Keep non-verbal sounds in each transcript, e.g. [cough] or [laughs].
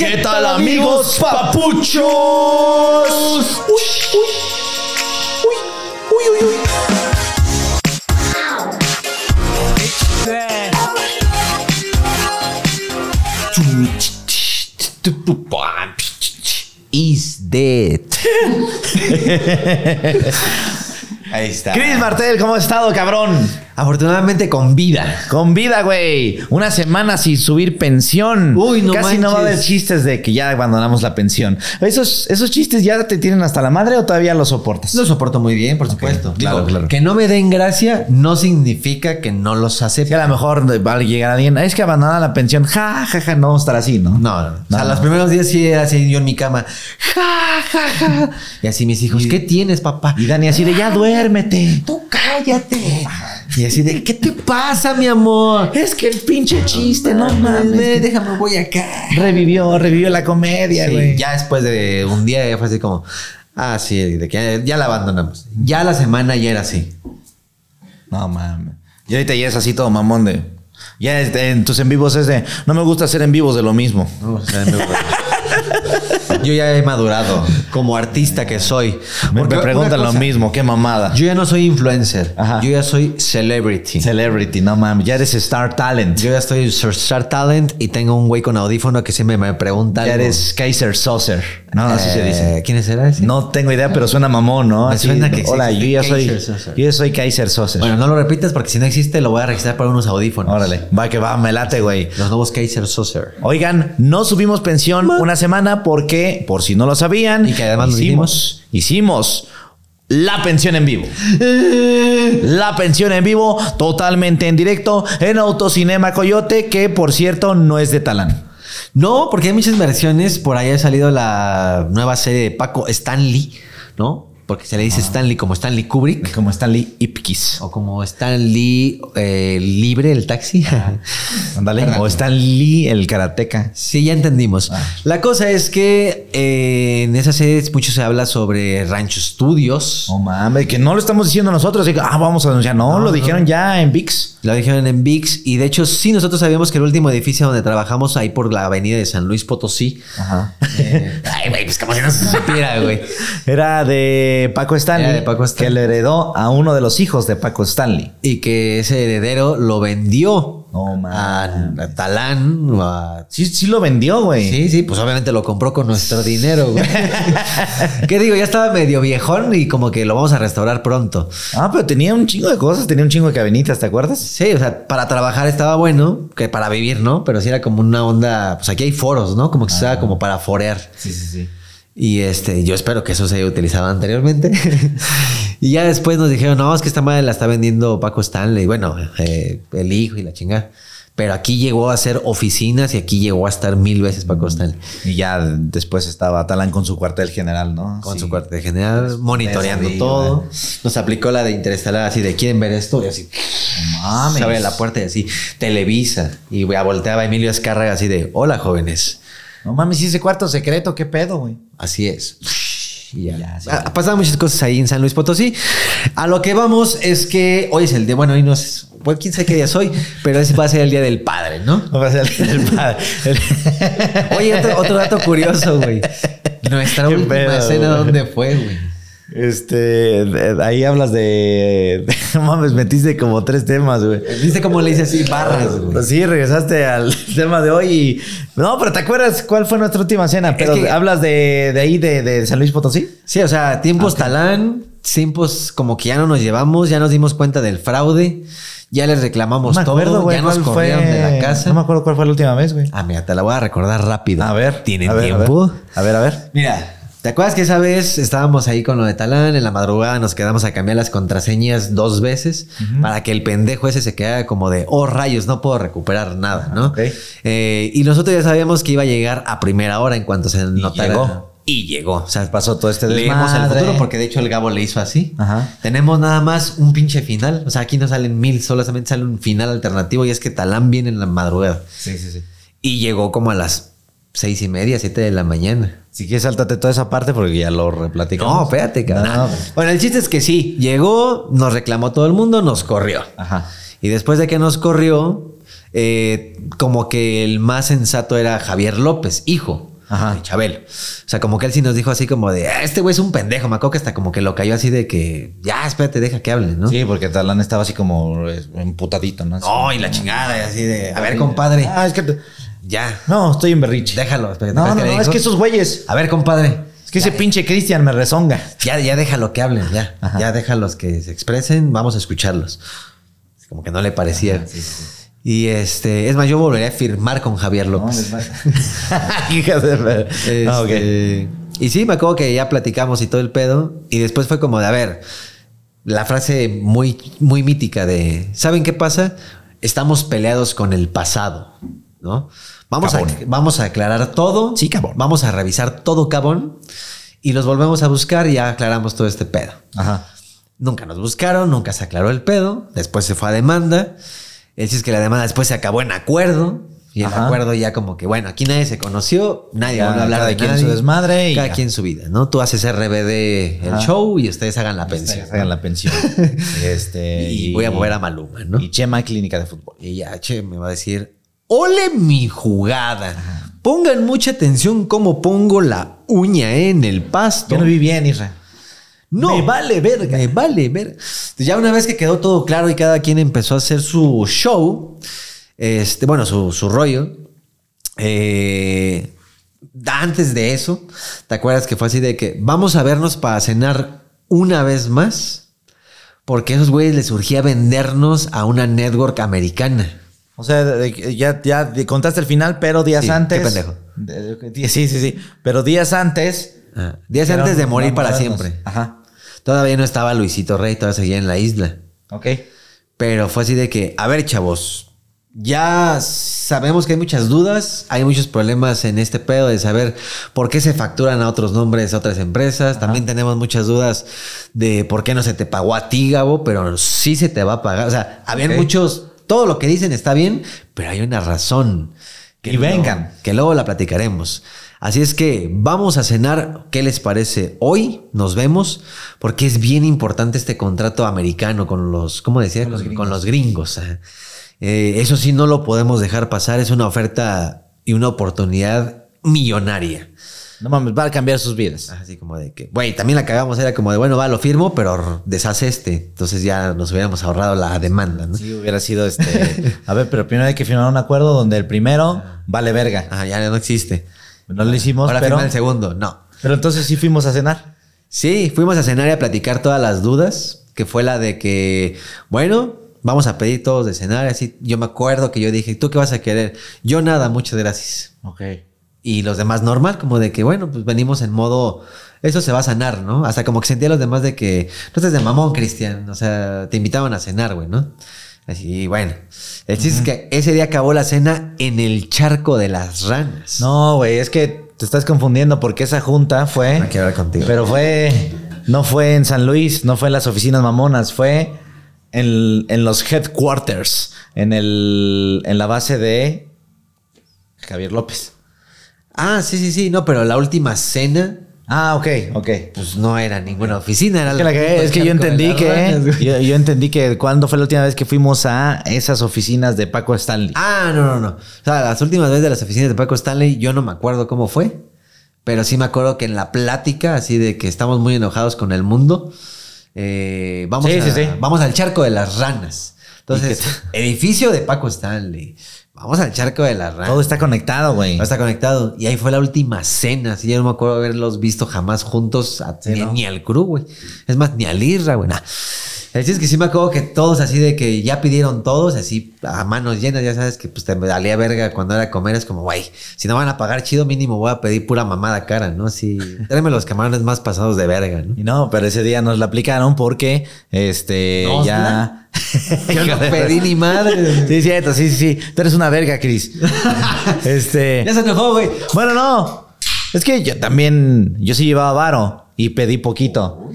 ¿Qué tal amigos papuchos? Uy, uy, uy, uy, uy. Is dead. [laughs] Ahí está. Chris Martel, ¿cómo has estado, cabrón? Afortunadamente con vida. Con vida, güey. Una semana sin subir pensión. Uy, no Casi no va a haber chistes de que ya abandonamos la pensión. ¿Esos, ¿Esos chistes ya te tienen hasta la madre o todavía los soportas? Lo soporto muy bien, por supuesto. claro, Digo, claro. Que no me den gracia no significa que no los acepte. a lo mejor va a llegar alguien, es que abandonan la pensión. Ja, ja, ja, no vamos a estar así, ¿no? No, no, no. O sea, No, los no. primeros días sí era así yo en mi cama. Ja, ja, ja. [laughs] Y así mis hijos, ¿qué tienes, papá? Y Dani así de, ya duérmete. Tú cállate. Y así de, ¿qué te pasa, mi amor? Es que el pinche chiste, no mames. Déjame, voy acá. Revivió, revivió la comedia, Sí, güey. ya después de un día fue así como, ah, sí, de que ya la abandonamos. Ya la semana ya era así. No mames. Y ahorita ya es así todo mamón de. Ya en tus en vivos es de. No me gusta hacer en vivos de lo mismo. No, o sea, me- Yo ya he madurado como artista que soy. Me, Porque me preguntan lo mismo, qué mamada. Yo ya no soy influencer. Ajá. Yo ya soy celebrity. Celebrity, no mames. Ya eres Star Talent. Yo ya estoy Star Talent y tengo un güey con audífono que siempre me pregunta. ya algo. eres Kaiser Saucer. No, así se Eh, dice. ¿Quién será ese? No tengo idea, pero suena mamón, ¿no? Me Así, suena que Hola, yo ya soy. Kaiser. Yo ya soy Kaiser Saucer. Bueno, no lo repitas porque si no existe lo voy a registrar para unos audífonos. Órale. Va que va, me late, güey. Los nuevos Kaiser Saucer. Oigan, no subimos pensión una semana porque, por si no lo sabían, Y que además lo hicimos, hicimos la pensión en vivo. [laughs] La pensión en vivo, totalmente en directo, en Autocinema Coyote, que por cierto no es de Talán. No, porque hay muchas versiones. Por ahí ha salido la nueva serie de Paco Stanley, ¿no? Porque se le dice Stanley como Stanley Kubrick. Como Stanley Ipkiss. O como Stanley eh, Libre, el taxi. [laughs] Ándale. O Stan Lee, el karateca. Sí, ya entendimos. La cosa es que eh, en esa serie mucho se habla sobre Rancho Studios. No mames, que no lo estamos diciendo nosotros. así que, ah, vamos a anunciar. No, lo dijeron ya en VIX. Lo dijeron en VIX. Y de hecho, sí, nosotros sabíamos que el último edificio donde trabajamos, ahí por la avenida de San Luis Potosí. Ajá. eh, [laughs] ay, güey, pues como si no se supiera, güey. Era de Paco Stanley. Era de Paco Stanley. Que le heredó a uno de los hijos de Paco Stanley. Y que ese heredero lo vendió No a, a Talán. a- Sí, sí lo vendió, güey. Sí, sí, pues obviamente lo compró con nuestro dinero, güey. [laughs] ¿Qué digo? Ya estaba medio viejón y como que lo vamos a restaurar pronto. Ah, pero tenía un chingo de cosas, tenía un chingo de cabinitas, ¿te acuerdas? Sí, o sea, para trabajar estaba bueno, que para vivir, ¿no? Pero sí era como una onda, pues aquí hay foros, ¿no? Como que se usaba como para forear. Sí, sí, sí. Y este, yo espero que eso se haya utilizado anteriormente. [laughs] y ya después nos dijeron, no, es que esta madre la está vendiendo Paco Stanley. Bueno, eh, el hijo y la chingada. Pero aquí llegó a ser oficinas y aquí llegó a estar mil veces Paco Stanley. Y ya después estaba Talán con su cuartel general, ¿no? Con Sí. su cuartel general, monitoreando arriba. todo. Nos aplicó la de interestelar así de quieren ver esto y así. Mames. Se abre la puerta y así, Televisa. Y güey, volteaba Emilio Escárraga así de, hola jóvenes. No mames, ¿y ese cuarto secreto? ¿Qué pedo, güey? Así es. Y ya. Ya, sí. Ha pasado muchas cosas ahí en San Luis Potosí. A lo que vamos es que hoy es el día, bueno, hoy no es, pues quién sabe qué día es hoy, pero ese va a ser el día del padre, ¿no? [laughs] Va a ser el, el padre. El- [laughs] Oye, otro, otro dato curioso, güey. [laughs] Nuestra Qué última pedo, cena. ¿dónde fue, güey? Este, de- ahí hablas de. [laughs] No mames, metiste como tres temas, güey. ¿Viste cómo le hice así barras, güey? Sí, regresaste al [laughs] tema de hoy y. No, pero ¿te acuerdas cuál fue nuestra última cena? Pero que- hablas de, de ahí, de, de San Luis Potosí. Sí, o sea, tiempos talán, tiempos como que ya no nos llevamos, ya nos dimos cuenta del fraude, ya les reclamamos No me acuerdo, todo, güey. ya nos ¿cuál corrieron de la casa. No me acuerdo cuál fue la última vez, güey. Ah, mira, te la voy a recordar rápido. A ver. ¿Tienen a ver, tiempo? A ver. a ver. Mira, ¿te acuerdas que esa vez estábamos ahí con lo de Talán? En la madrugada nos quedamos a cambiar las contraseñas dos veces para que el pendejo ese se quedara como de, oh rayos, no puedo recuperar nada, ¿no? ok. Eh, y nosotros ya sabíamos que iba a llegar a primera hora en cuanto se notara. llegó. Y llegó. O sea, Pasó todo este Leemos el futuro porque de hecho el Gabo le hizo así. Ajá. Tenemos nada más un pinche final. O sea, aquí no salen mil, solamente sale un final alternativo y es que Talán viene en la madrugada. Sí, sí, sí. Y llegó como a las seis y media, siete de la mañana. Si quieres, sáltate toda esa parte porque ya lo replaticamos. No, espérate, cabrón. No. Bueno, el chiste es que sí, llegó, nos reclamó todo el mundo, nos corrió. Ajá. Y después de que nos corrió, eh, como que el más sensato era Javier López, hijo. Ajá. de Chabelo. O sea, como que él sí nos dijo así como de, "Ah, este güey es un pendejo. Me acuerdo que hasta como que lo cayó así de que, ya, espérate, deja que hable, ¿no? Sí, porque Talán estaba así como eh, emputadito, ¿no? Así. No, y la chingada, y así de, a ver, compadre, Ah, es que. Ya, No, estoy en berriche. déjalo. No, no, no, le es dijo, que esos güeyes. A ver, compadre, Es que ese pinche Cristian me rezonga. ya, ya déjalo que hablen, ya. Ajá. Ya déjalos que se expresen, vamos a escucharlos. Como que no le parecía. Y este, es más, yo volvería a firmar con Javier López. [laughs] Hija de. ver- Ah, ok. Este, Y sí, me acuerdo que ya platicamos y todo el pedo. Y después fue como de, a ver, la frase muy, muy mítica de, ¿saben qué pasa? Estamos peleados con el pasado, ¿no? Vamos, a, vamos a aclarar todo. Sí, cabón. Vamos a revisar todo, cabón. Y los volvemos a buscar y ya aclaramos todo este pedo. Ajá. Nunca nos buscaron, nunca se aclaró el pedo. Después se fue a demanda. El chiste es que la demanda después se acabó en acuerdo. Y el Ajá. acuerdo ya como que, bueno, aquí nadie se conoció, nadie Ya, volvió a hablar de quien nadie. su desmadre y cada ya. quien su vida, ¿no? Tú haces RBD el show y ustedes hagan la pensión. Hagan la pensión. [laughs] este, Y, voy a mover a Maluma, ¿no? Y Chema Clínica de Fútbol. Y ya, che, me va a decir, ole mi jugada. Pongan mucha atención cómo pongo la uña en el pasto. Yo no vi bien, Isra. No. Me vale verga. Me vale verga. Ya una vez que quedó todo claro y cada quien empezó a hacer su show, este, bueno, su, su rollo, eh, antes de eso, ¿te acuerdas que fue así de que vamos a vernos para cenar una vez más? Porque a esos güeyes les surgía vendernos a una network americana. O sea, de- de- ya, ya contaste el final, pero días Sí, qué antes. pendejo. de- de- sí, sí, sí. Pero días antes. Ah, días antes de morir "Vamos para a vernos". siempre. Ajá. Todavía no estaba Luisito Rey, todavía seguía en la isla. Ok. Pero fue así de que, a ver, chavos, ya sabemos que hay muchas dudas, hay muchos problemas en este pedo de saber por qué se facturan a otros nombres, a otras empresas. También tenemos muchas dudas de por qué no se te pagó a ti, Gabo, pero sí se te va a pagar. O sea, habían muchos, todo lo que dicen está bien, pero hay una razón. Y luego- vengan. Que luego la platicaremos. Así es que vamos a cenar. ¿Qué les parece? Hoy nos vemos porque es bien importante este contrato americano con los, ¿cómo decía? Con los gringos. con los gringos. ajá. Eh, eso sí, no lo podemos dejar pasar. Es una oferta y una oportunidad millonaria. No mames, va a cambiar sus vidas. Así como de que, güey, también la cagamos. Era como de, bueno, va, lo firmo, pero deshace este. Entonces ya nos hubiéramos ahorrado la demanda, ¿no? Sí, hubiera sido este. A ver, pero primero hay que firmar un acuerdo donde el primero vale verga. Ah, ya no existe. No lo hicimos, Ahora pero. firma el segundo. No. Pero entonces sí fuimos a cenar. Sí, fuimos a cenar y a platicar todas las dudas, que fue la de que, bueno, vamos a pedir todos de cenar. Así, yo me acuerdo que yo dije, ¿tú qué vas a querer? Yo nada, muchas gracias. Ok. Y los demás normal, como de que, bueno, pues venimos en modo, eso se va a sanar, ¿no? Hasta como que sentía a los demás de que, no estás de mamón, Cristian, o sea, te invitaban a cenar, güey, ¿no? Así, bueno. El chiste es que ese día acabó la cena en el charco de las ranas. No, güey, es que te estás confundiendo porque esa junta fue. No quiero hablar contigo. Pero fue. No fue en San Luis, no fue en las oficinas mamonas, fue en, en los headquarters, en, el, en la base de Javier López. Ah, sí, sí, sí, no, pero la última cena, Ah, ok, ok. pues no era ninguna oficina, era Es que, la cagué, es que yo entendí que yo entendí que cuando fue la última vez que fuimos a esas oficinas de Paco Stanley. Ah, no, no, no. O sea, las últimas veces de las oficinas de Paco Stanley, yo no me acuerdo cómo fue. Pero sí me acuerdo que en la plática, así de que estamos muy enojados con el mundo, eh, vamos, Sí, a- sí, sí. vamos al charco de las ranas. Entonces, edificio de Paco Stanley. Vamos al charco de las ranas. Todo está conectado, güey. Todo está conectado. Y ahí fue la última cena. Así yo no me acuerdo haberlos visto jamás juntos, a- Sí, ni, ¿no? ni al crew, güey. Es más, ni al Irra, güey. nah. El chiste es que sí me acuerdo que todos así de que ya pidieron todos, así a manos llenas, ya sabes que pues te valía verga cuando era comer, es como, güey, si no van a pagar chido, mínimo voy a pedir pura mamada cara, ¿no? Así, tráeme los camarones más pasados de verga, ¿no? Y no, pero ese día nos la aplicaron porque este ¿Nos ya. [laughs] Yo no pedí ni madre. Sí, cierto, sí, sí, sí. Tú eres una verga, Chris. [laughs] este. Ya se enojó, güey. Bueno, no. Es que yo también. Yo sí llevaba varo y pedí poquito.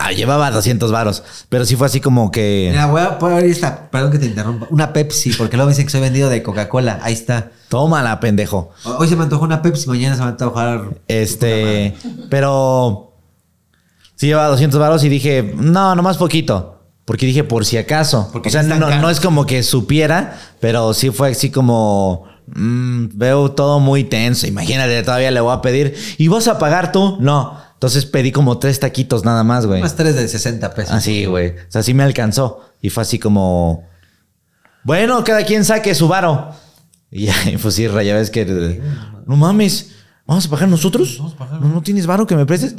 Ah, llevaba 200 varos. Pero sí fue así como que. Mira, voy a poner esta, perdón que te interrumpa, una Pepsi, porque luego me dicen que soy vendido de Coca-Cola. Ahí está. Tómala, pendejo. Hoy se me antojó una Pepsi, mañana se me va a antojar. Este. Pero. Sí llevaba 200 varos y dije, no, nomás poquito. Porque dije, por si acaso. Porque o sea, no, no es como que supiera, pero sí fue así como. mm, veo todo muy tenso. Imagínate, todavía le voy a pedir. ¿Y vas a pagar tú? No. Entonces pedí como tres taquitos nada más, güey. Más tres de 60 pesos. Así, güey. O sea, sí me alcanzó. Y fue así como. Bueno, cada quien saque su varo. Y ya, [laughs] pues sí, Raya, ves que. No mames, ¿vamos a pagar nosotros? ¿No, no tienes varo que me prestes?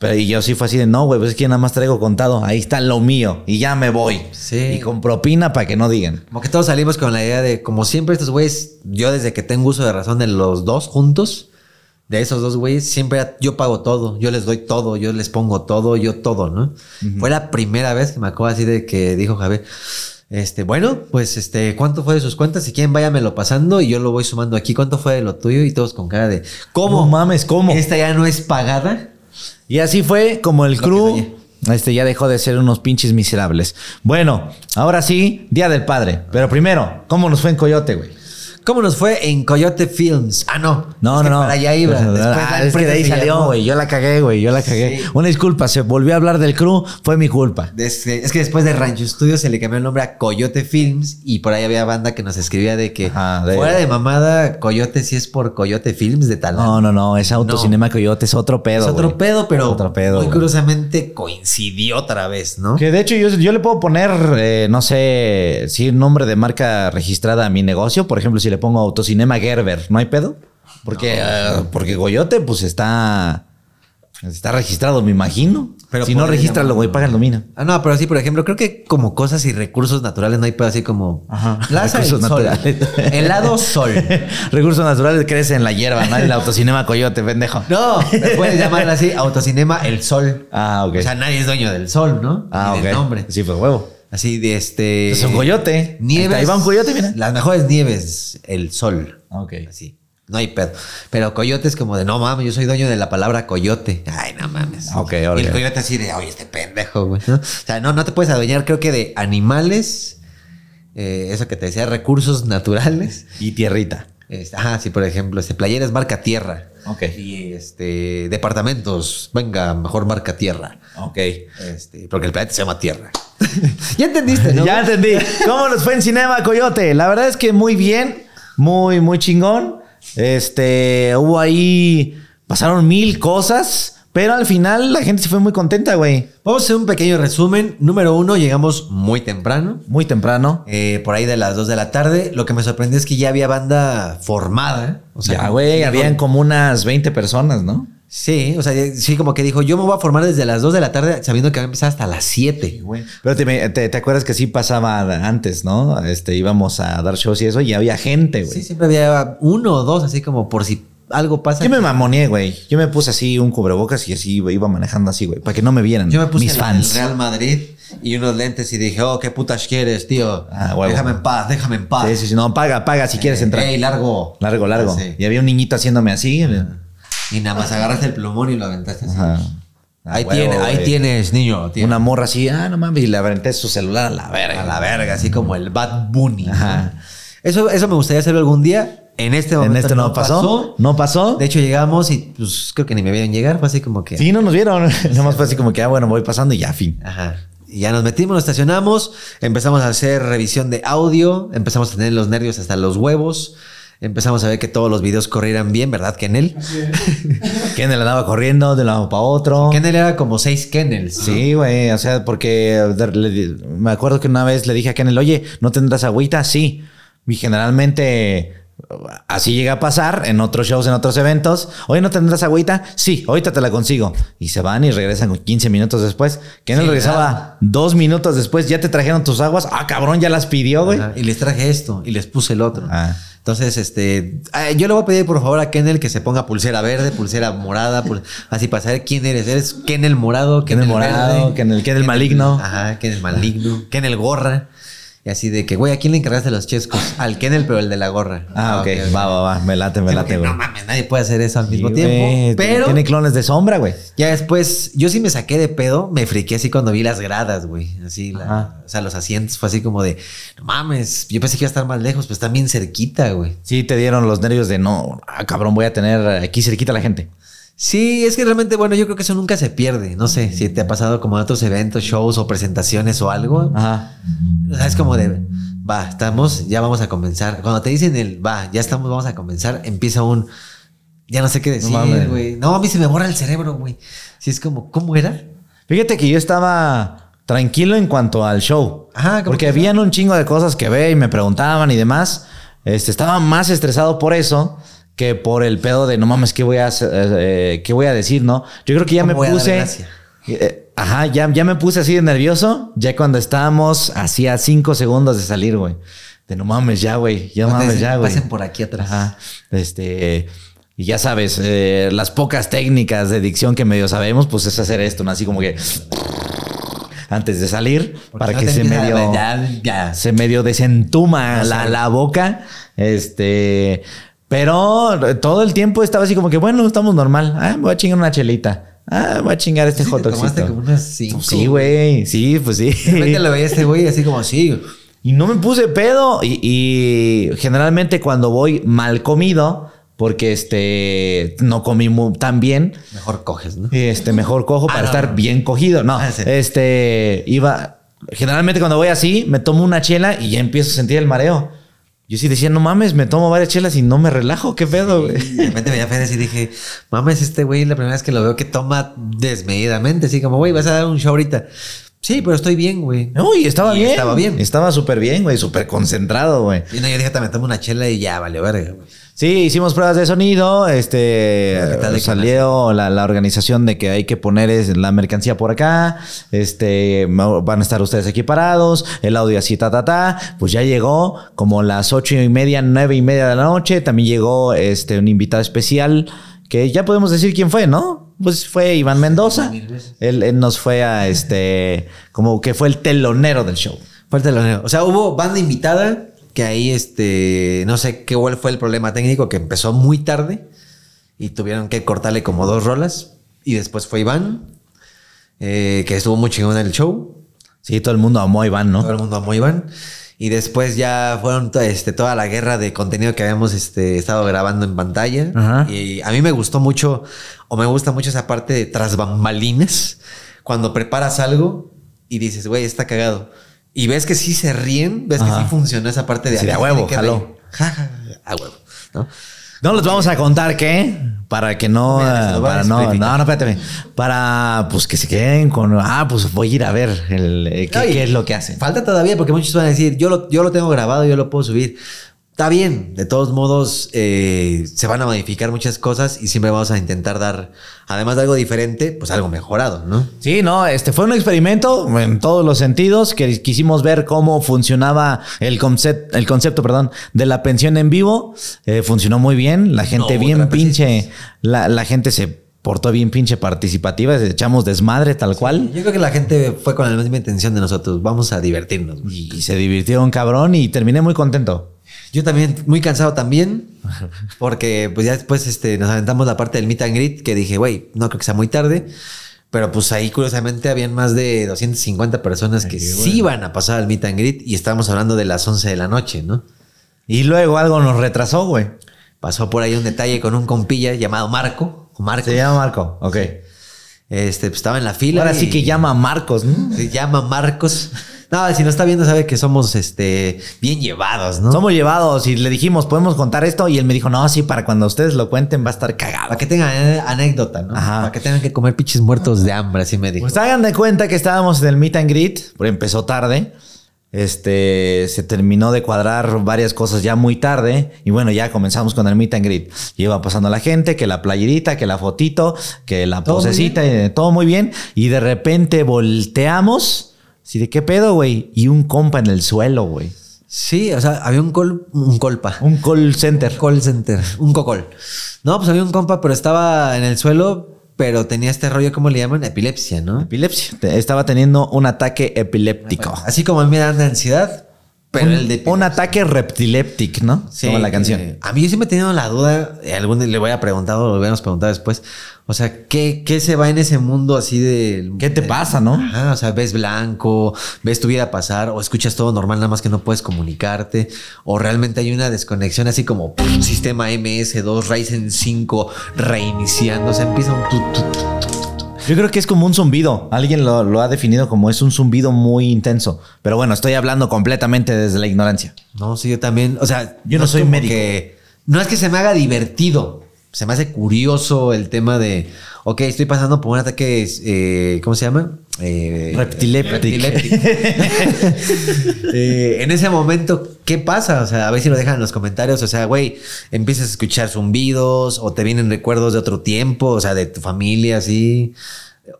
Pero y yo sí fue así de no, güey, pues es que nada más traigo contado. Ahí está lo mío. Y ya me voy. Sí. Y con propina para que no digan. Como que todos salimos con la idea de, como siempre, estos güeyes, yo desde que tengo uso de razón de los dos juntos, de esos dos güeyes, siempre yo pago todo, yo les doy todo, yo les pongo todo, yo todo, ¿no? Fue la primera vez que me acuerdo así de que dijo Javier, este, bueno, pues este, ¿cuánto fue de sus cuentas? Si quieren, váyamelo pasando y yo lo voy sumando aquí. ¿Cuánto fue de lo tuyo? Y todos con cara de, ¿cómo? No mames, ¿cómo? ¿Esta ya no es pagada? Y así fue como el crew. Este ya dejó de ser unos pinches miserables. Bueno, ahora sí, Día del Padre. Pero primero, ¿cómo nos fue en Coyote, güey? ¿Cómo nos fue en Coyote Films? Ah, no. No, Es no, no. Para allá iba. Ah, es que empresa de ahí salió, güey. Yo la cagué, güey. Yo la cagué. Sí. Una disculpa, se volvió a hablar del crew. Fue mi culpa. Desde- es que después de Rancho Studios se le cambió el nombre a Coyote Films y por ahí había banda que nos escribía de que Ajá, de- fuera de mamada, Coyote sí es por Coyote Films de tal. No, no, no. Es Autocinema Coyote. Es otro pedo, es otro pedo, pero Otro pedo, muy curiosamente coincidió otra vez, ¿no? Que de hecho yo, yo le puedo poner, eh, no sé, si nombre de marca registrada a mi negocio. Por ejemplo, si le pongo Autocinema Gerber, ¿no hay pedo? Porque, eh, porque Coyote, pues está, está registrado, me imagino. Pero si no regístralo, güey, paga el dominio. Ah, no, pero sí, por ejemplo, creo que como cosas y recursos naturales no hay pedo así como Ajá. Plaza Recursos Sol, naturales. helado sol. [laughs] Recursos naturales crecen en la hierba, ¿no? El Autocinema Coyote, pendejo. No, puedes llamarlo así, Autocinema El Sol. Ah, ok. O sea, nadie es dueño del sol, ¿no? ah, ok. del nombre. Sí, fue huevo. Así de este. Es un coyote. Nieves. Ahí va un coyote, mira. Las mejores nieves, el sol. Ok. Así. No hay pedo. Pero coyote es como de, no mames, yo soy dueño de la palabra coyote. Ay, no mames. Ok, Y el coyote así de, oye, este pendejo, güey. ¿no? O sea, no, no te puedes adueñar, creo que de animales. eh, eso que te decía, recursos naturales. Y tierrita. Este, ajá, sí, por ejemplo, este playeras marca tierra. Ok. Y este, departamentos, venga, mejor marca tierra. Ok. Este, porque el planeta se llama Tierra. [laughs] ya entendiste, ¿no? [laughs] Ya entendí. ¿Cómo nos fue en Cinema Coyote? La verdad es que muy bien, muy, muy chingón. Este, hubo ahí, pasaron mil cosas, pero al final la gente se fue muy contenta, güey. Vamos a hacer un pequeño resumen. Número uno, llegamos muy temprano. Muy temprano. eh, por ahí de las 2 de la tarde. Lo que me sorprendió es que ya había banda formada. O sea, ya, güey, habían como unas 20 personas, ¿no? Sí, o sea, sí, como que dijo, yo me voy a formar desde las 2 de la tarde sabiendo que va a empezar hasta las 7. Pero te, te- te acuerdas que sí pasaba antes, ¿no? Este, íbamos a dar shows y eso, y había gente, güey. Sí, siempre había uno o dos, así como por si algo pasa. Yo me mamoneé, güey. Yo me puse así un cubrebocas y así iba manejando así, güey, para que no me vieran. Yo me puse mis el fans. Real Madrid y unos lentes y dije, oh, qué putas quieres, tío. Ah, huevo. déjame en paz, déjame en paz. Sí, sí, no, paga, paga si quieres entrar. Ey, largo. Largo, largo. Sí. Y había un niñito haciéndome así. Y nada más agarraste el plumón y lo aventaste así. Ajá. Ahí, Ah, huevo, tiene- ahí güey. tienes, niño. tiene- Una morra así, ah, no mames, y le aventé su celular a la verga. A la verga, así como el Bad Bunny. Eso, eso me gustaría hacerlo algún día. En este momento En este no, pasó, No pasó. De hecho, llegamos y pues creo que ni me vieron llegar. Fue así como que. sí, no nos vieron. [laughs] Nada más fue así como que, ah, bueno, voy pasando y ya, fin. Ajá. Y ya nos metimos, nos estacionamos, empezamos a hacer revisión de audio, empezamos a tener los nervios hasta los huevos, empezamos a ver que todos los videos corrieran bien, ¿verdad, Kennel? [laughs] Kennel andaba corriendo de un lado para otro. Kennel era como seis Kennels. ¿no? Sí, güey, o sea, porque me acuerdo que una vez le dije a Kennel, oye, ¿no tendrás agüita? Sí. Y generalmente así llega a pasar en otros shows, en otros eventos. Oye, ¿no tendrás agüita? Sí, ahorita te la consigo. Y se van y regresan con 15 minutos después. Kennel Sí, regresaba claro. dos minutos después, ya te trajeron tus aguas. Ah, cabrón, ya las pidió, güey. Y les traje esto y les puse el otro. Ah. Entonces, este, ah, yo le voy a pedir por favor a Kennel que se ponga pulsera verde, pulsera morada, pul- así para saber quién eres. Eres Kennel morado, Kennel morado, verde, Kennel- Kennel maligno. Ajá, Kennel maligno, Kennel gorra. Y así de que, güey, ¿a quién le encargaste los chescos? [laughs] Al Kennel, pero el de la gorra. Ah, ok, va, va, va, me late, me late, güey. no mames, nadie puede hacer eso al mismo Sí, tiempo. Pero Tiene clones de sombra, güey. ya después, yo sí me saqué de pedo, me friqué así cuando vi las gradas, güey. Así, la- o sea, los asientos fue así como de, no mames, yo pensé que iba a estar más lejos, pues están bien cerquita, güey. Sí, te dieron los nervios de no, ah, cabrón, voy a tener aquí cerquita a la gente. Sí, es que realmente, bueno, yo creo que eso nunca se pierde. No sé si te ha pasado como en otros eventos, shows o presentaciones o algo. Ajá. Es como de, va, estamos, ya vamos a comenzar. Cuando te dicen el va, ya estamos, vamos a comenzar, empieza un. Ya no sé qué decir, güey. No, a mí se me borra el cerebro, güey. Si es como, ¿cómo era? Fíjate que yo estaba tranquilo en cuanto al show. Ajá, ¿cómo porque que habían un chingo de cosas que ve y me preguntaban y demás. Este, estaba más estresado por eso que por el pedo de no mames, ¿qué voy a, hacer, eh, eh, ¿qué voy a decir, no? Yo creo que ya ¿Cómo me puse. eh, ajá, ya, ya me puse así de nervioso. Ya cuando estábamos hacía cinco segundos de salir, güey. De no mames, ya, güey. Ya No mames, dicen, ya, güey. Pasen por aquí atrás. Ajá. Este. Y ya sabes, eh, las pocas técnicas de dicción que medio sabemos, pues es hacer esto, ¿no? Así como que. Antes de salir, Porque para no que se medio. Ya, ya. Se medio desentuma No la, la boca. Este. Pero todo el tiempo estaba así como que, bueno, estamos normal. Ah, me voy a chingar una chelita. Ah, voy a chingar este Sí, hot te tomaste como unas cinco. Sí, güey. Sí, pues sí. De repente lo veía este güey así como, sí. Y no me puse pedo. Y, y generalmente cuando voy mal comido, porque este no comí mu- tan bien, Mejor coges, ¿no? este mejor cojo Ah, para no, estar no. bien cogido. No, Ah, sí. este iba. Generalmente cuando voy así, me tomo una chela y ya empiezo a sentir el mareo. Yo sí decía, no mames, me tomo varias chelas y no me relajo. ¿Qué pedo, güey? De repente me veía Fede y dije, mames, este güey la primera vez que lo veo que toma desmedidamente, así como, güey, vas a dar un show ahorita. Sí, pero estoy bien, güey. Uy, estaba Y bien. estaba bien. Estaba súper bien, güey. Súper concentrado, güey. Y no, yo dije, "Te me tomo una chela y ya, vale, verga, güey. Sí, hicimos pruebas de sonido. Este ¿Qué tal de salió la, la organización de que hay que poner es- la mercancía por acá. Este van a estar ustedes aquí parados. El audio así, ta, ta, ta. Pues ya llegó como las ocho y media, nueve y media de la noche. También llegó este un invitado especial que ya podemos decir quién fue, ¿no? Pues fue Iván Mendoza. Él, él nos fue a este como que fue el telonero del show. Fuerte lo neo. O sea, hubo banda invitada que ahí, este, no sé qué fue el problema técnico, que empezó muy tarde y tuvieron que cortarle como dos rolas. Y después fue Iván, eh, que estuvo muy chingón en el show. Sí, todo el mundo amó a Iván, ¿no? Todo el mundo amó a Iván. Y después ya fueron este, toda la guerra de contenido que habíamos este, estado grabando en pantalla. Ajá. Y a mí me gustó mucho, o me gusta mucho esa parte de tras bambalinas, cuando preparas algo y dices, güey, está cagado. Y ves que sí se ríen, ves Ajá. que sí funcionó esa parte de... Sí, a "Ah, huevo, tiene que jaló". reír". [laughs] Ja, ja, ja, a huevo, ¿no? No les vamos a contar qué, para que no, Mira, para no, no, no, espérate, para pues que se queden con, ah, pues voy a ir a ver el, eh, qué, qué es lo que hacen. Falta todavía porque muchos van a decir, yo lo, yo lo tengo grabado, yo lo puedo subir. Está bien, de todos modos eh, se van a modificar muchas cosas y siempre vamos a intentar dar, además de algo diferente, pues algo mejorado, ¿no? Sí, no, este fue un experimento en todos los sentidos que quisimos ver cómo funcionaba el concepto, el concepto, perdón, de la pensión en vivo. Eh, funcionó muy bien, la gente No, bien pinche, la, la gente se portó bien pinche participativa, echamos desmadre tal cual. Yo creo que la gente fue con la misma intención de nosotros, vamos a divertirnos. güey. Y se divirtieron cabrón y terminé muy contento. Yo también, muy cansado también, [laughs] porque pues ya después este, nos aventamos la parte del meet and greet que dije, güey, no creo que sea muy tarde. Pero pues ahí curiosamente habían más de 250 personas que sí iban a pasar al meet and greet y estábamos hablando de las 11 de la noche, ¿no? Y luego algo nos retrasó, güey. Pasó por ahí un detalle con un compilla llamado Marco. Marco. Se llama Marco. Ok. Este, pues, estaba en la fila. Ahora sí que llama a Marcos, ¿no? Se llama Marcos. No, si nos está viendo sabe que somos este, bien llevados, ¿no? Somos llevados y le dijimos, podemos contar esto. Y él me dijo, no, sí, para cuando ustedes lo cuenten va a estar cagado. Para que tengan eh, anécdota, ¿no? Ajá. Para que tengan que comer pinches muertos de hambre, así me dijo. Pues hagan de cuenta que estábamos en el meet and greet, porque empezó tarde. Este se terminó de cuadrar varias cosas ya muy tarde. Y bueno, ya comenzamos con el meet and greet. Y iba pasando la gente, que la playerita, que la fotito, que la Todo muy posecita, y todo muy bien. Y de repente volteamos. Así de qué pedo, güey. Y un compa en el suelo, güey. Sí, o sea, había un col, un colpa. Un call center. call center, un cocol. No, pues había un compa, pero estaba en el suelo, pero tenía este rollo, ¿cómo le llaman? Epilepsia, ¿no? Epilepsia. Estaba teniendo un ataque epiléptico. Así como a mí me dan de ansiedad, pero un, el de un ataque reptiléptico, ¿no? Sí, Como la canción. A mí yo siempre he tenido la duda, eh, algún le voy a preguntar o lo hubiéramos preguntado después. O sea, ¿qué, qué se va en ese mundo así de... ¿Qué te de- pasa, no? Ajá, o sea, ves blanco, ves tu vida pasar o escuchas todo normal, nada más que no puedes comunicarte. O realmente hay una desconexión así como pum, sistema MS2, Ryzen 5 reiniciando. O sea, empieza un... tut. Yo creo que es como un zumbido. Alguien lo, lo ha definido como es un zumbido muy intenso. Pero bueno, estoy hablando completamente desde la ignorancia. No, sí, yo también. O sea, Yo no soy médico. que- no es que se me haga divertido. Se me hace curioso el tema de, ok, estoy pasando por un ataque, eh, ¿cómo se llama? Eh, Reptiléptico. [laughs] Eh, en ese momento, ¿qué pasa? O sea, a ver si lo dejan en los comentarios. O sea, güey, empiezas a escuchar zumbidos o te vienen recuerdos de otro tiempo, o sea, de tu familia, así.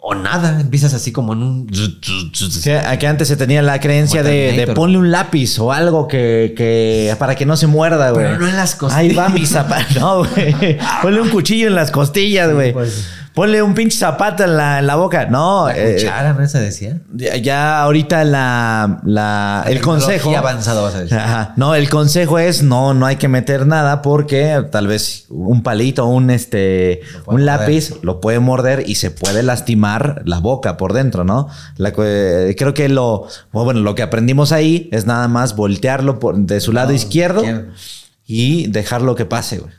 O nada, empiezas así como en un... Sí, aquí antes se tenía la creencia de, de ponle un lápiz o algo que, que para que no se muerda, güey. Pero no en las Ahí va mi zapato. [laughs] No, güey. Ponle un cuchillo en las costillas, güey. pues. Ponle un pinche zapato en la, en la boca. No, La eh, cuchara, ¿no? Esa decía. ya, ya ahorita la, la- el consejo. avanzado, vas a decir. Ajá. No, el consejo es no, no hay que meter nada porque tal vez un palito, un este, Lo un morder. lápiz lo puede morder y se puede lastimar la boca por dentro, ¿no? La eh, creo que lo, bueno, lo que aprendimos ahí es nada más voltearlo por, de su lado No, izquierdo izquierdo. y dejarlo que pase, güey.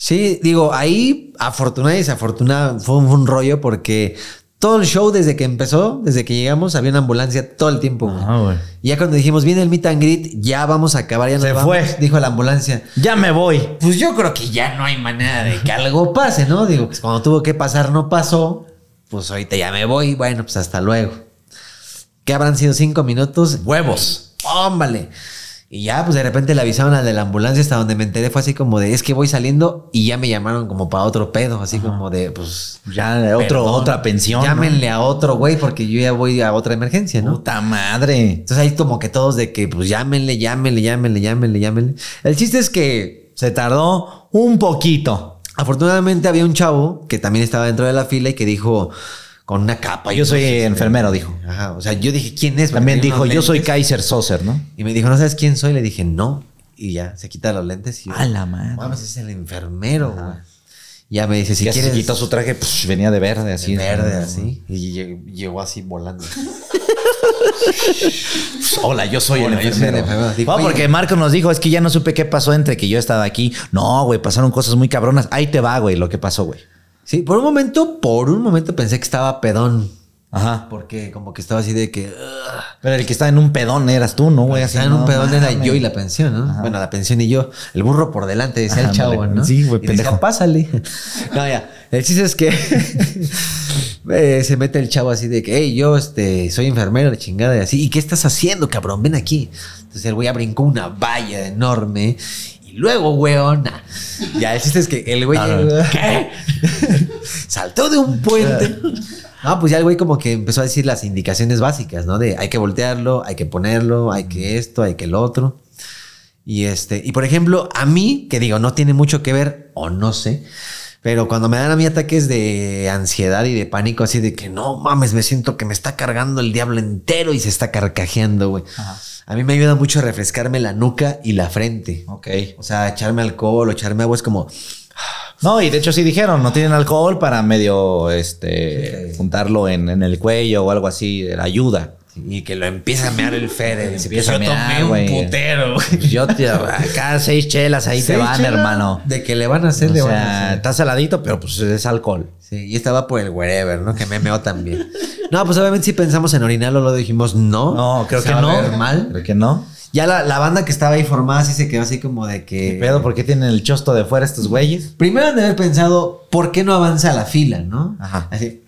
Sí, digo, ahí afortunada y desafortunada fue un, rollo porque todo el show desde que empezó, desde que llegamos, había una ambulancia todo el tiempo. güey. Ah, güey. Y ya cuando dijimos, viene el meet and greet, ya vamos a acabar, ya nos Se vamos", fue. dijo la ambulancia. Ya me voy. Pues yo creo que ya no hay manera de que algo pase, ¿no? Digo, pues cuando tuvo que pasar no pasó, pues ahorita ya me voy, bueno, pues hasta luego. ¿Qué habrán sido cinco minutos? Huevos. ¡Ómbale! Y ya, pues de repente le avisaron al de la ambulancia hasta donde me enteré. Fue así como de, es que voy saliendo y ya me llamaron como para otro pedo. Así como de, pues. Ya otro, perdón, otra pensión. ¿no? Llámenle a otro güey porque yo ya voy a otra emergencia, ¿no? Puta madre. Entonces ahí como que todos de que, pues llámenle, llámenle, llámenle, llámenle, llámenle. El chiste es que Se tardó un poquito. afortunadamente había un chavo que también estaba dentro de la fila y que dijo con una capa. Yo soy cosas, enfermero, dijo. Ajá, o sea, yo dije, ¿quién es? También dijo, yo soy. Kaiser Soser, ¿no? Y me dijo, ¿no sabes quién soy? Le dije, no. Y ya, se quita los lentes y yo, A la madre. Mames, es el enfermero, güey. Ya me dice, si ya quieres. se quitó su traje, psh, venía de verde, de así. verde, así. Y lle- llegó así volando. [laughs] Hola, yo soy Hola, el enfermero. No, porque Marco nos dijo, es que ya no supe qué pasó entre que yo estaba aquí. No, güey, pasaron cosas muy cabronas. Ahí te va, güey, lo que pasó, güey. Sí, por un momento, por un momento pensé que estaba pedón. Ajá. Porque como que estaba así de que. Pero el que estaba en un pedón eras tú, ¿no, güey? Estaba en un no pedón era yo y la pensión, ¿no? Bueno, la pensión y yo. El burro por delante, decía Ajá, el chavo. ¿no? Sí, güey, decía, pendejo. pásale. [laughs] no, ya. El chiste es que [laughs] eh, se mete el chavo así de que, hey, yo este, soy enfermero, chingada, y así. ¿Y qué estás haciendo, cabrón? Ven aquí. Entonces el güey brincó una valla enorme. Luego, weona. Ya, el chiste es que el güey No, no, llegó- [laughs] saltó de un puente. [laughs] No, pues ya el güey como que empezó a decir las indicaciones básicas, ¿no? De hay que voltearlo, hay que ponerlo, hay que esto, hay que el otro. Y este, y por ejemplo, a mí, que digo, no tiene mucho que ver, o no sé, pero cuando me dan a mí ataques de ansiedad y de pánico, así de que no mames, me siento que me está cargando el diablo entero y se está carcajeando, güey. A mí me ayuda mucho a refrescarme la nuca y la frente. Ok. O sea, echarme alcohol o echarme agua es como, No, y de hecho sí dijeron, no tienen alcohol para medio, este, juntarlo en, en el cuello o algo así, ayuda. Y que lo empieza a mear el [laughs] Fede. Se empieza a Yo mear, tomé un güey. putero, güey. Pues yo, te, acá seis chelas ahí te Seis van, chelas hermano. De que le van a hacer, O le van a sea, hacer. está saladito, pero pues es alcohol. Sí, y estaba por el wherever, ¿no? Que me meó también. [laughs] No, pues obviamente si pensamos en orinarlo, lo dijimos no. No, creo que a no. mal. Creo que no. Ya la, la banda que estaba ahí formada sí se quedó así como de ¿Qué que. pedo? ¿Por qué tienen el chosto de fuera estos güeyes? Primero han de haber pensado, ¿por qué no avanza la fila, no? Ajá. Así.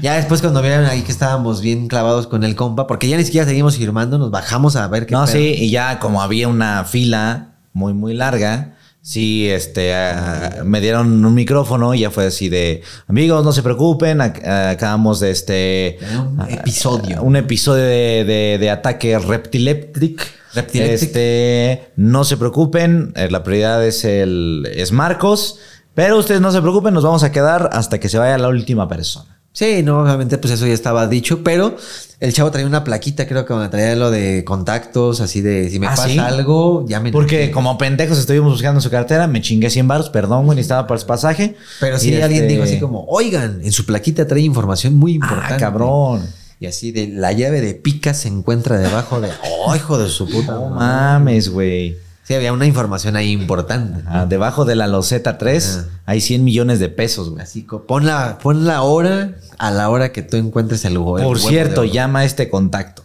Ya después cuando vieron ahí que estábamos bien clavados con el compa, porque ya ni siquiera seguimos firmando, nos bajamos a ver qué No, pedo. sí, y ya como había una fila muy, muy larga, sí, este, ah, me dieron un micrófono y ya fue así de, amigos, no se preocupen, ac- acabamos de este... Un ah, episodio. Un episodio de, de- de ataque reptileptic. Reptileptic. Este, no se preocupen, eh, la prioridad es el es Marcos, pero ustedes no se preocupen, nos vamos a quedar hasta que se vaya la última persona. Sí, no, obviamente pues eso ya estaba dicho, pero el chavo traía una plaquita, creo que donde traía lo de contactos, así de si me ¿Ah, pasa sí? algo, ya me... Porque como pendejos estuvimos buscando su cartera, me chingué 100 baros, perdón, güey, necesitaba para el pasaje. Pero sí alguien este- dijo así como, oigan, en su plaquita trae información muy importante. Ah, cabrón. Y así de la llave de pica se encuentra debajo de... ¡Oh, hijo de su puta! No madre". mames, güey. Sí, había una información ahí importante. Ah, debajo de la loseta 3 hay 100 millones de pesos, güey. Así, pon la, pon la hora a la hora que tú encuentres el huevo. el Por cierto, llama a este contacto.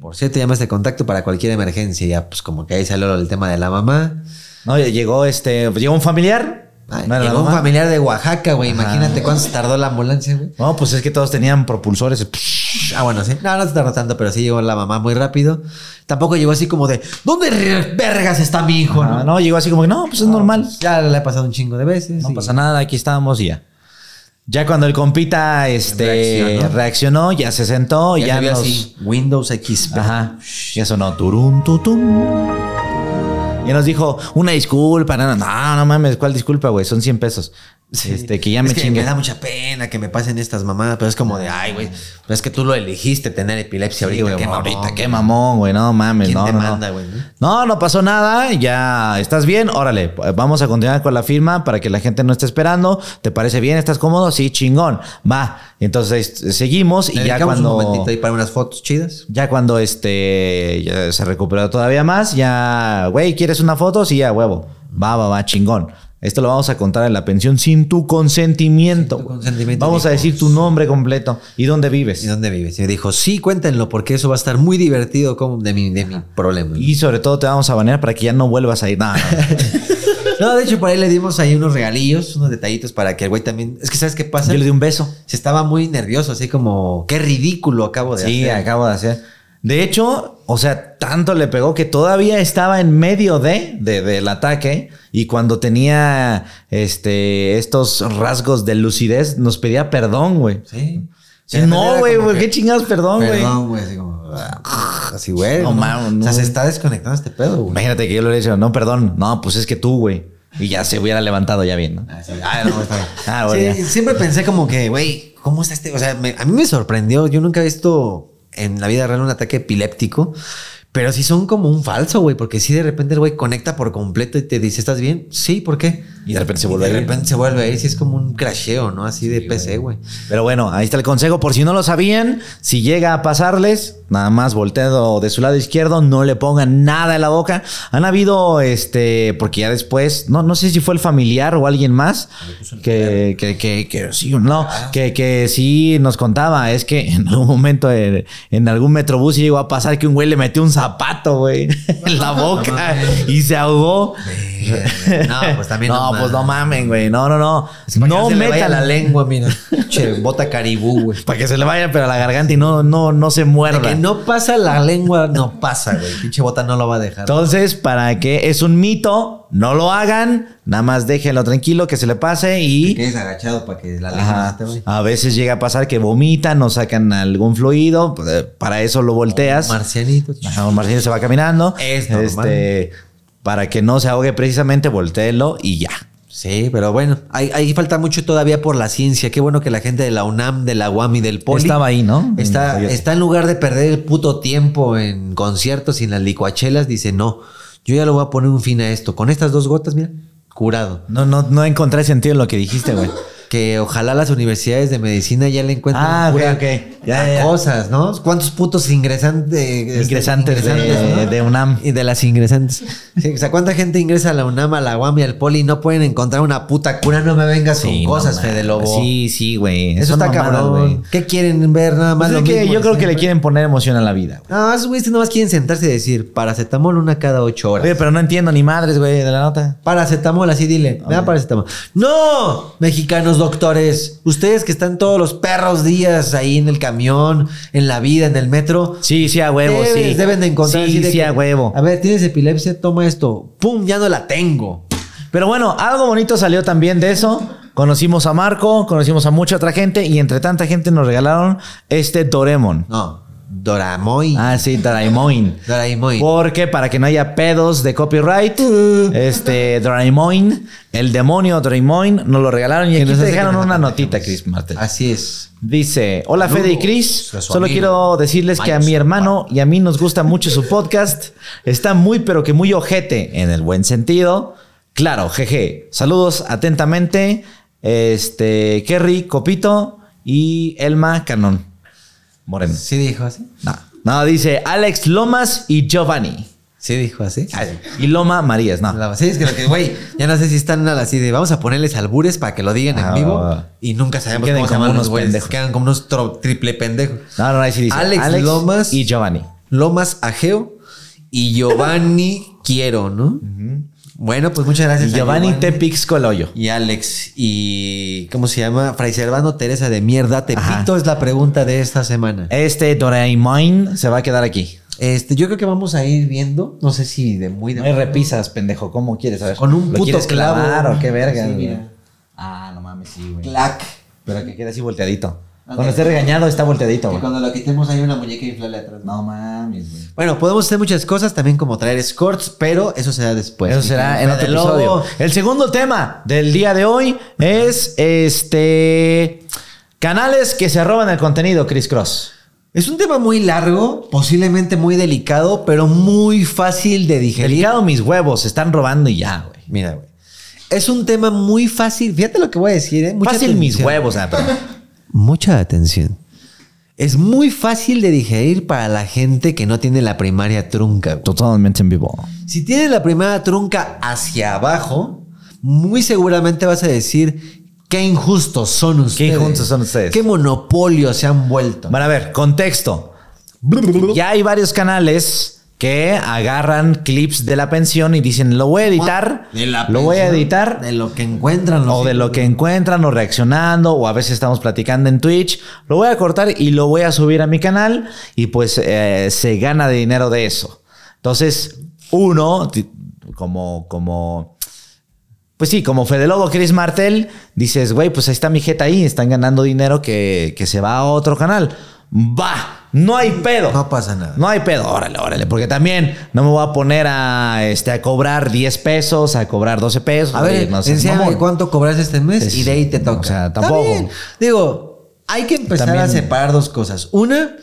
Por cierto, llama a este contacto para cualquier emergencia. Ya, pues como que ahí salió el tema de la mamá. No, llegó este, llegó un familiar. Ay, ¿No era la llegó un familiar de Oaxaca, güey. Imagínate cuánto tardó la ambulancia, güey. No, pues es que todos tenían propulsores. Ah, bueno, sí. No, no se tardó tanto, pero sí llegó la mamá muy rápido. Tampoco llegó así como de, ¿dónde vergas está mi hijo? Ah, no, llegó así como que no, pues es normal. Ya le he pasado un chingo de veces. No y- pasa nada, aquí estábamos y ya. Ya cuando el compita este, Reaccionó. reaccionó. ya se sentó, Ya, ya, nos... así, Windows XP. Ajá. Ya sonó turun, tutum. Y nos dijo, una disculpa. No, no, no mames, ¿cuál disculpa, güey? Son 100 pesos. Sí. Este, que ya Es me que chingue. Me da mucha pena que me pasen estas mamadas, pero es como de, ay, güey, es que tú lo elegiste tener epilepsia Sí, ahorita. güey, qué mamón, ahorita, qué mamón, güey. No mames, ¿Quién no, te no, manda, no. güey? No, no pasó nada. Ya estás bien. Órale, vamos a continuar con la firma para que la gente no esté esperando. ¿Te parece bien? ¿Estás cómodo? Sí, chingón. Va. Entonces seguimos y ya cuando. un momentito ahí para unas fotos chidas. Ya cuando este ya se recuperó todavía más, ya, güey, ¿quieres una foto? Sí, ya, huevo. Va, va, va, chingón. Esto lo vamos a contar en la pensión sin tu consentimiento. Sin tu consentimiento, Vamos a decir tu nombre completo y dónde vives. ¿Y dónde vives? Y me dijo, sí, cuéntenlo, porque eso va a estar muy divertido como de mi, de mi problema. Y sobre todo te vamos a banear para que ya no vuelvas a ir. No, no. [laughs] No, de hecho, por ahí le dimos ahí unos regalillos, unos detallitos para que el güey también. Es que, ¿sabes qué pasa? Yo le di un beso. Se estaba muy nervioso, así como, qué ridículo acabo de Sí, hacer. acabo de hacer. De hecho, o sea, tanto le pegó que todavía estaba en medio de, de- del ataque y cuando tenía este, estos rasgos de lucidez nos pedía perdón, güey. Sí. Sí, no, güey, güey, qué chingados, perdón, güey. Perdón, güey, así como. Así, güey. No, No, mames, O sea, no. se está desconectando este pedo, güey. Imagínate que yo le hubiera dicho, no, perdón, no, pues es que tú, güey. Y ya se hubiera levantado ya bien, ¿no? Así, ah, no, está bien. Ah, bueno, Sí, siempre pensé como que, güey, ¿cómo está este? O sea, me- a mí me sorprendió. Yo nunca he visto en la vida real un ataque epiléptico. Pero sí son como un falso, güey, porque si de repente el güey conecta por completo y te dice, ¿estás bien? Sí, ¿por qué? Y de repente se vuelve a de ir. repente se vuelve a ir, sí es como un crasheo, ¿no? Así de PC, güey. Pero bueno, ahí está el consejo. Por si no lo sabían, si llega a pasarles, nada más volteado de su lado izquierdo, no le pongan nada en la boca. Han habido, este, porque ya después, no, no sé si fue el familiar o alguien más, que, que, que, que sí, no, que, que sí nos contaba. Es que en algún momento en, en algún metrobús llegó a pasar que un güey le metió un zapato, güey, [laughs] en la boca y se ahogó. No, pues también [laughs] No, no pues no mamen, güey. No, no, no. Que No se le vaya metan la lengua, mira. [laughs] Che, bota caribú, güey. Para que se le vaya, pero a la garganta y no, no, no se De muerda. que no pasa la lengua, no pasa, güey. Pinche bota no lo va a dejar. Entonces, para que es un mito, no lo hagan. Nada más déjenlo tranquilo, que se le pase Que y. quedes agachado para que la lengua no te. A veces llega a pasar que vomitan o sacan algún fluido. pues, eh, Para eso lo volteas. Marcianito. Ajá, un marciano se va caminando. Es normal. Este, para que no se ahogue precisamente, volteelo y ya. Sí, pero bueno, ahí, ahí falta mucho todavía por la ciencia. Qué bueno que la gente de la UNAM, de la UAM y del Poli Estaba ahí, ¿no? Está, En- está en lugar de perder el puto tiempo en conciertos y en las licuachelas, dice, no, yo ya lo voy a poner un fin a esto. Con estas dos gotas, mira, curado. No, no, no encontré sentido en lo que dijiste, güey. [laughs] Que ojalá las universidades de medicina ya le encuentren Ah, ok, cura ok. Ya, ya, cosas, ¿no? ¿Cuántos putos ingresantes? Ingresantes de- de UNAM. Y de las ingresantes. [laughs] Sí, o sea, ¿cuánta gente ingresa a la UNAM, a la UAM y al Poli y no pueden encontrar una puta cura? No me vengas Sí, con no cosas, mames. Fede Lobo. Sí, sí, güey. Eso está mamadas, cabrón. güey. ¿Qué quieren ver nada más? Pues es lo que yo creo que le quieren poner emoción a la vida. güey. No, esos güeyes nomás quieren sentarse y decir paracetamol una cada ocho horas. Oye, pero no entiendo ni madres, güey, de la nota. Paracetamol, así dile. Me da paracetamol. ¡No! Mexicanos doctores. Ustedes que están todos los perros días ahí en el camión, en la vida, en el metro. Sí, sí, a huevo, debes- sí. Deben de encontrar Sí, sí, que, a huevo. A ver, tienes epilepsia, toma esto. ¡Pum! Ya no la tengo. Pero bueno, algo bonito salió también de eso. Conocimos a Marco, conocimos a mucha otra gente y entre tanta gente nos regalaron este Doremon. No. Doramoy. Ah, sí, Doraemon. Doraemon. Porque para que no haya pedos de copyright, este Doraemon, el demonio Doraemon, nos lo regalaron y aquí nos te dejaron una notita, Chris Martel. Así es. Dice, hola Fede y Chris, solo quiero decirles que a mi hermano y a mí nos gusta mucho su podcast. Está muy pero que muy ojete en el buen sentido. Claro, jeje. Saludos atentamente. Este, Kerry, Copito y Elma Canón. Moreno. Sí dijo así. No, no, dice Alex Lomas y Giovanni. Sí, dijo así. Y Loma Marías, no. La- Sí, es que, lo que, güey, ya no sé si están así de vamos a ponerles albures para que lo digan Ah, en vivo va, va. y nunca sabemos cómo se llaman unos güeyes. Quedan como unos triple pendejos. No, no, ahí sí dice. Alex Lomas. y Giovanni. Lomas Ageo y Giovanni Quiero, ¿no? Bueno, pues muchas gracias. A Giovanni Tepix Coloyo. Y Alex y ¿cómo se llama? Fray Servando Teresa de mierda. Tepito Ajá. es la pregunta de esta semana. Este Doraemon se va a quedar aquí. Este, yo creo que vamos a ir viendo, no sé si de muy de No hay repisas, pendejo. ¿Cómo quieres saber? Con un ¿Lo puto clavo. clavar o qué verga? Sí, güey? mira. Ah, no mames, sí, güey. clac. Pero que quede así volteadito. Cuando esté regañado está volteadito, güey. cuando lo quitemos hay una muñeca inflable atrás. No mames, güey. Bueno, podemos hacer muchas cosas, también como traer escorts, pero eso será después. Eso será en otro Lobo. episodio. El segundo tema del día de hoy es este canales que se roban el contenido, Chris Cross. Es un tema muy largo, posiblemente muy delicado, pero muy fácil de digerir. Delicado mis huevos, se están robando y ya, güey. Mira, güey. Es un tema muy fácil. Fíjate lo que voy a decir, ¿eh? Mucha Fácil mis huevos, ah, pero- [laughs] Mucha atención. Es muy fácil de digerir para la gente que no tiene la primaria trunca. güey. Totalmente en vivo. Si tienes la primaria trunca hacia abajo, muy seguramente vas a decir qué injustos son ustedes. injustos son ustedes. Qué monopolio se han vuelto. Bueno, a ver, contexto. Ya hay varios canales que agarran clips de la pensión y dicen, lo voy a editar, De la lo voy a editar, De lo que encuentran. o de lo que encuentran, o reaccionando, o a veces estamos platicando en Twitch, lo voy a cortar y lo voy a subir a mi canal y pues eh, se gana dinero de eso. Entonces, uno, como, como, pues sí, como Fede Lobo, Chris Martel, dices, güey, pues ahí está mi jeta ahí, están ganando dinero que, que se va a otro canal. Va, no hay pedo. No pasa nada. No hay pedo, órale, órale, porque también no me voy a poner a, este, a cobrar 10 pesos, a cobrar 12 pesos. A ver, no enséñame mamón. cuánto cobras este mes Es- y de ahí te toca. o sea, tampoco. Digo, hay que empezar También- a separar dos cosas. Una,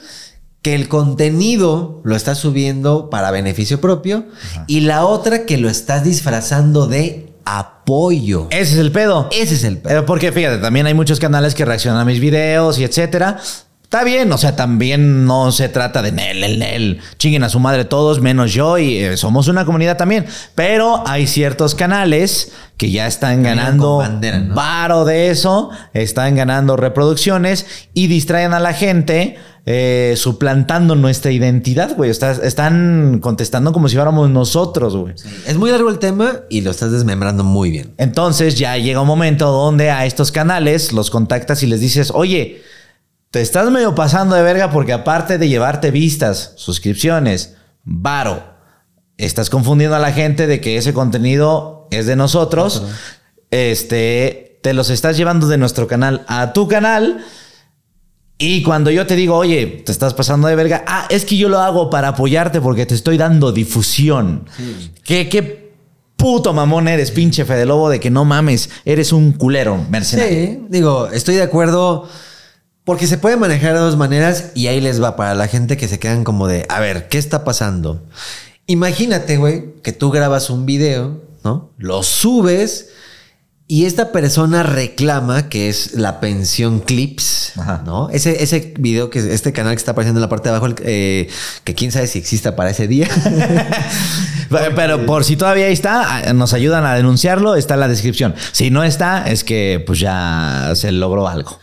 que el contenido lo estás subiendo para beneficio propio. Y la otra, que lo estás disfrazando de apoyo. Ese es el pedo. Ese es el pedo. Eh, Porque fíjate, también hay muchos canales que reaccionan a mis videos y etcétera. Está bien, o sea, también no se trata de Nel, el Nel. Chinguen a su madre todos, menos yo, y eh, somos una comunidad también. Pero hay ciertos canales que ya están ganando bandera, ¿no? varo de eso, están ganando reproducciones y distraen a la gente. eh, suplantando nuestra identidad, güey. Está- Están contestando como si fuéramos nosotros, güey. Es muy largo el tema y lo estás desmembrando muy bien. Entonces ya llega un momento donde a estos canales los contactas y les dices, oye, te estás medio pasando de verga porque aparte de llevarte vistas, suscripciones, varo, estás confundiendo a la gente de que ese contenido es de nosotros. Este, te los estás llevando de nuestro canal a tu canal. Y cuando yo te digo, oye, te estás pasando de verga, ah, es que yo lo hago para apoyarte porque te estoy dando difusión. ¿Qué, qué puto mamón eres, pinche Fede Lobo, de que no mames, eres un culero mercenario. Sí, digo, estoy de acuerdo. Porque se puede manejar de dos maneras y ahí les va para la gente que se quedan como de, a ver, ¿qué está pasando? Imagínate, güey, que tú grabas un video, ¿no? Lo subes y esta persona reclama que es la pensión Clips, Ajá. ¿no? Ese, ese video que este canal que está apareciendo en la parte de abajo, eh, que quién sabe si exista para ese día. [laughs] Pero por si todavía está, nos ayudan a denunciarlo, está en la descripción. Si no está, es que pues ya se logró algo.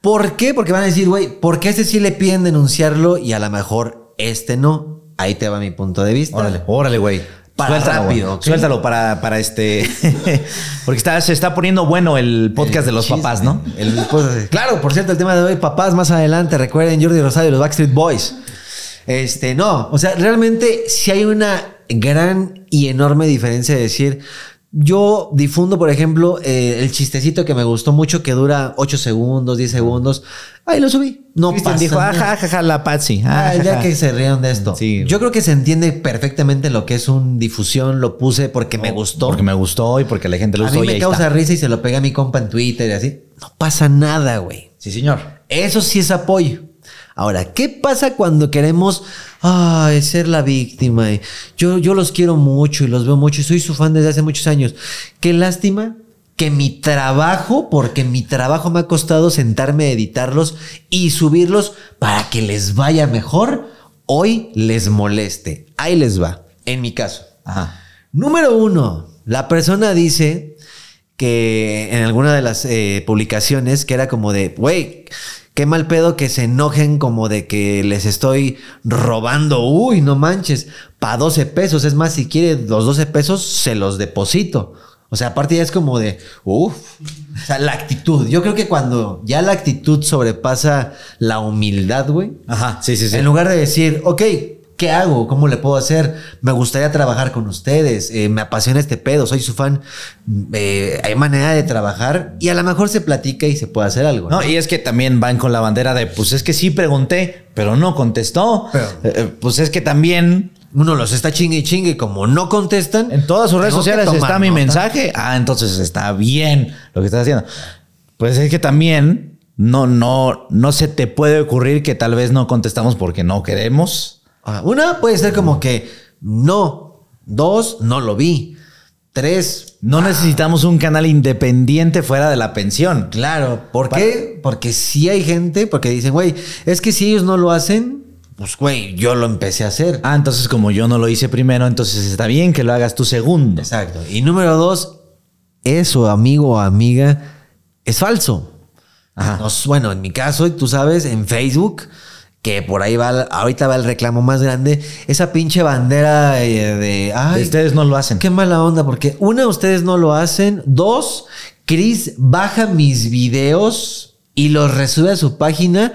¿Por qué? Porque van a decir, güey, ¿por qué a este sí le piden denunciarlo y a lo mejor este no? Ahí te va mi punto de vista. Órale, órale, güey. Para Suéltalo, rápido. Suéltalo para, para este. [laughs] Porque está, se está poniendo bueno el podcast de los Chisme. papás, ¿no? El podcast- claro, por cierto, el tema de hoy, papás, más adelante, recuerden Jordi Rosario y los Backstreet Boys. Este, no, o sea, realmente si hay una gran y enorme diferencia de decir, yo difundo, por ejemplo, eh, el chistecito que me gustó mucho, que dura 8 segundos, 10 segundos, ahí lo subí. No Cristian pasa dijo, nada. ajá, ajá, la Patsy. Ah, Ah, ya que se rieron de esto. Sí. Yo creo que se entiende perfectamente lo que es un difusión, lo puse porque me gustó. Porque me gustó y porque la gente lo A usó mí y me causa está. risa y se lo pega a mi compa en Twitter y así. No pasa nada, güey. Sí, señor. Eso sí es apoyo. Ahora, ¿qué pasa cuando queremos ay, ser la víctima? Y Yo, yo los quiero mucho y los veo mucho y soy su fan desde hace muchos años. Qué lástima que mi trabajo, porque mi trabajo me ha costado sentarme a editarlos y subirlos para que les vaya mejor, hoy les moleste. Ahí les va. En mi caso. Ajá. Número uno, la persona dice que en alguna de las eh, publicaciones que era como de, güey, qué mal pedo que se enojen como de que les estoy robando. Uy, no manches, pa 12 pesos. Es más, si quiere los 12 pesos, se los deposito. O sea, aparte ya es como de, uff, o sea, la actitud. Yo creo que cuando ya la actitud sobrepasa la humildad, güey. Ajá, sí, sí, sí. En lugar de decir, ok, ¿qué hago? ¿Cómo le puedo hacer? Me gustaría trabajar con ustedes. eh, me apasiona este pedo, soy su fan. eh, hay manera de trabajar y a lo mejor se platica y se puede hacer algo. No, y es que también van con la bandera de, pues es que sí pregunté, pero no contestó. Pero- Eh, eh, pues es que también Uno los está chingue y chingue como no contestan. en todas sus redes sociales está mi nota. mensaje. Ah, entonces está bien lo que estás haciendo. Pues es que también no, no, no se te puede ocurrir que tal vez no contestamos porque no queremos. Ah, Una puede ser como que no. Dos, no lo vi. Tres, No necesitamos un canal independiente fuera de la pensión. Claro, ¿por qué? Porque sí hay gente, porque dicen, güey, es que si ellos no lo hacen, pues, güey, yo lo empecé a hacer. Ah, entonces como yo no lo hice primero, entonces está bien que lo hagas tú segundo. Exacto. Y número dos, eso, amigo o amiga, es falso. Ajá. Nos- bueno, en mi caso, tú sabes, en Facebook, que por ahí va, ahorita va el reclamo más grande, esa pinche bandera eh, de, ay, Ustedes no lo hacen. Qué mala onda, porque una, ustedes no lo hacen. Dos, Chris baja mis videos y los resube a su página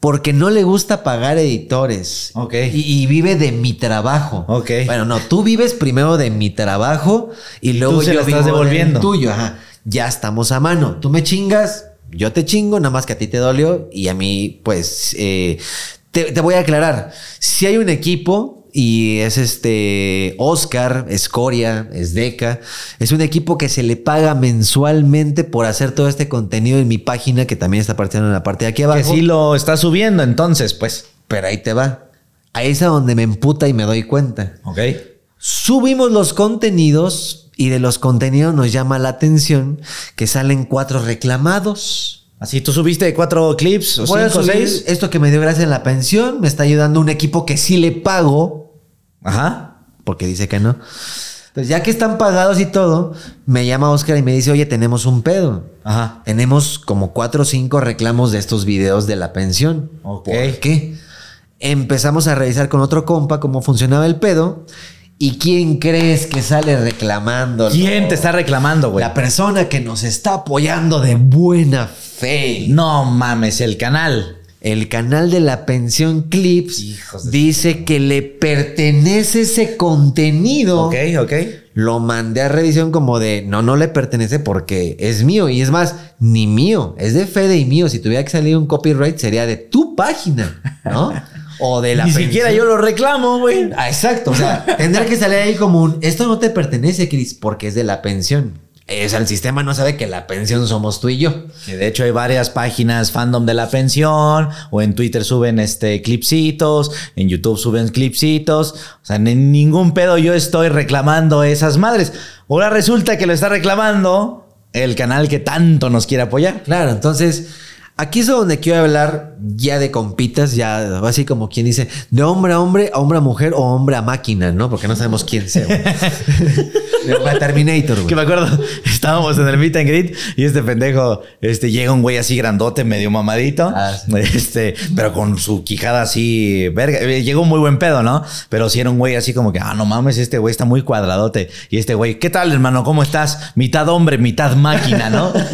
porque no le gusta pagar editores. Ok. Y, y vive de mi trabajo. Ok. Bueno, no, tú vives primero de mi trabajo y luego se yo la estás vivo del devolviendo. tuyo. Ajá. Ya estamos a mano. Tú me chingas, yo te chingo, nada más que a ti te dolió y a mí, pues, eh, te, te voy a aclarar. Si hay un equipo y es este Oscar, Escoria, Esdeca, es un equipo que se le paga mensualmente por hacer todo este contenido en mi página que también está apareciendo en la parte de aquí abajo. Que sí lo está subiendo, entonces, pues. Pero ahí te va. Ahí es a donde me emputa y me doy cuenta. Ok. Subimos los contenidos y de los contenidos nos llama la atención que salen cuatro reclamados. Así, tú subiste cuatro clips o cinco seis. esto que me dio gracia en la pensión, me está ayudando un equipo que sí le pago, Ajá. porque dice que no. Entonces, ya que están pagados y todo, me llama Oscar y me dice, oye, tenemos un pedo. Ajá. Tenemos como cuatro o cinco reclamos de estos videos de la pensión. Ok. ¿Por qué? Empezamos a revisar con otro compa cómo funcionaba el pedo. ¿Y quién crees que sale reclamando? ¿Quién te está reclamando, güey? La persona que nos está apoyando de buena fe. No mames, el canal. El canal de la pensión Clips Hijos dice que le pertenece ese contenido. Ok, ok. Lo mandé a revisión como de, no, no le pertenece porque es mío. Y es más, ni mío, es de Fede y mío. Si tuviera que salir un copyright sería de tu página, ¿no? [laughs] O de la Ni pensión. siquiera yo lo reclamo, güey. Ah, exacto. O sea, [laughs] tendrá que salir ahí como un, esto no te pertenece, Chris, porque es de la pensión. O sea, el sistema no sabe que la pensión somos tú y yo. Que de hecho hay varias páginas fandom de la pensión, o en Twitter suben este clipsitos, en YouTube suben clipsitos. O sea, en ningún pedo yo estoy reclamando esas madres. Ahora resulta que lo está reclamando el canal que tanto nos quiere apoyar. Claro, entonces, aquí es donde quiero hablar ya de compitas, ya así como quien dice, de hombre a hombre, a hombre a mujer o hombre a máquina, ¿no? Porque no sabemos quién sea. [laughs] De Terminator, güey. Que me acuerdo, [laughs] estábamos en el meet and greet y este pendejo, este, llega un güey así grandote, medio mamadito, Ah, sí. este, pero con su quijada así, verga, eh, llegó un muy buen pedo, ¿no? Pero si era un güey así como que, ah, no mames, este güey está muy cuadradote. Y este güey, ¿qué tal, hermano? ¿Cómo estás? Mitad hombre, mitad máquina, ¿no? [laughs]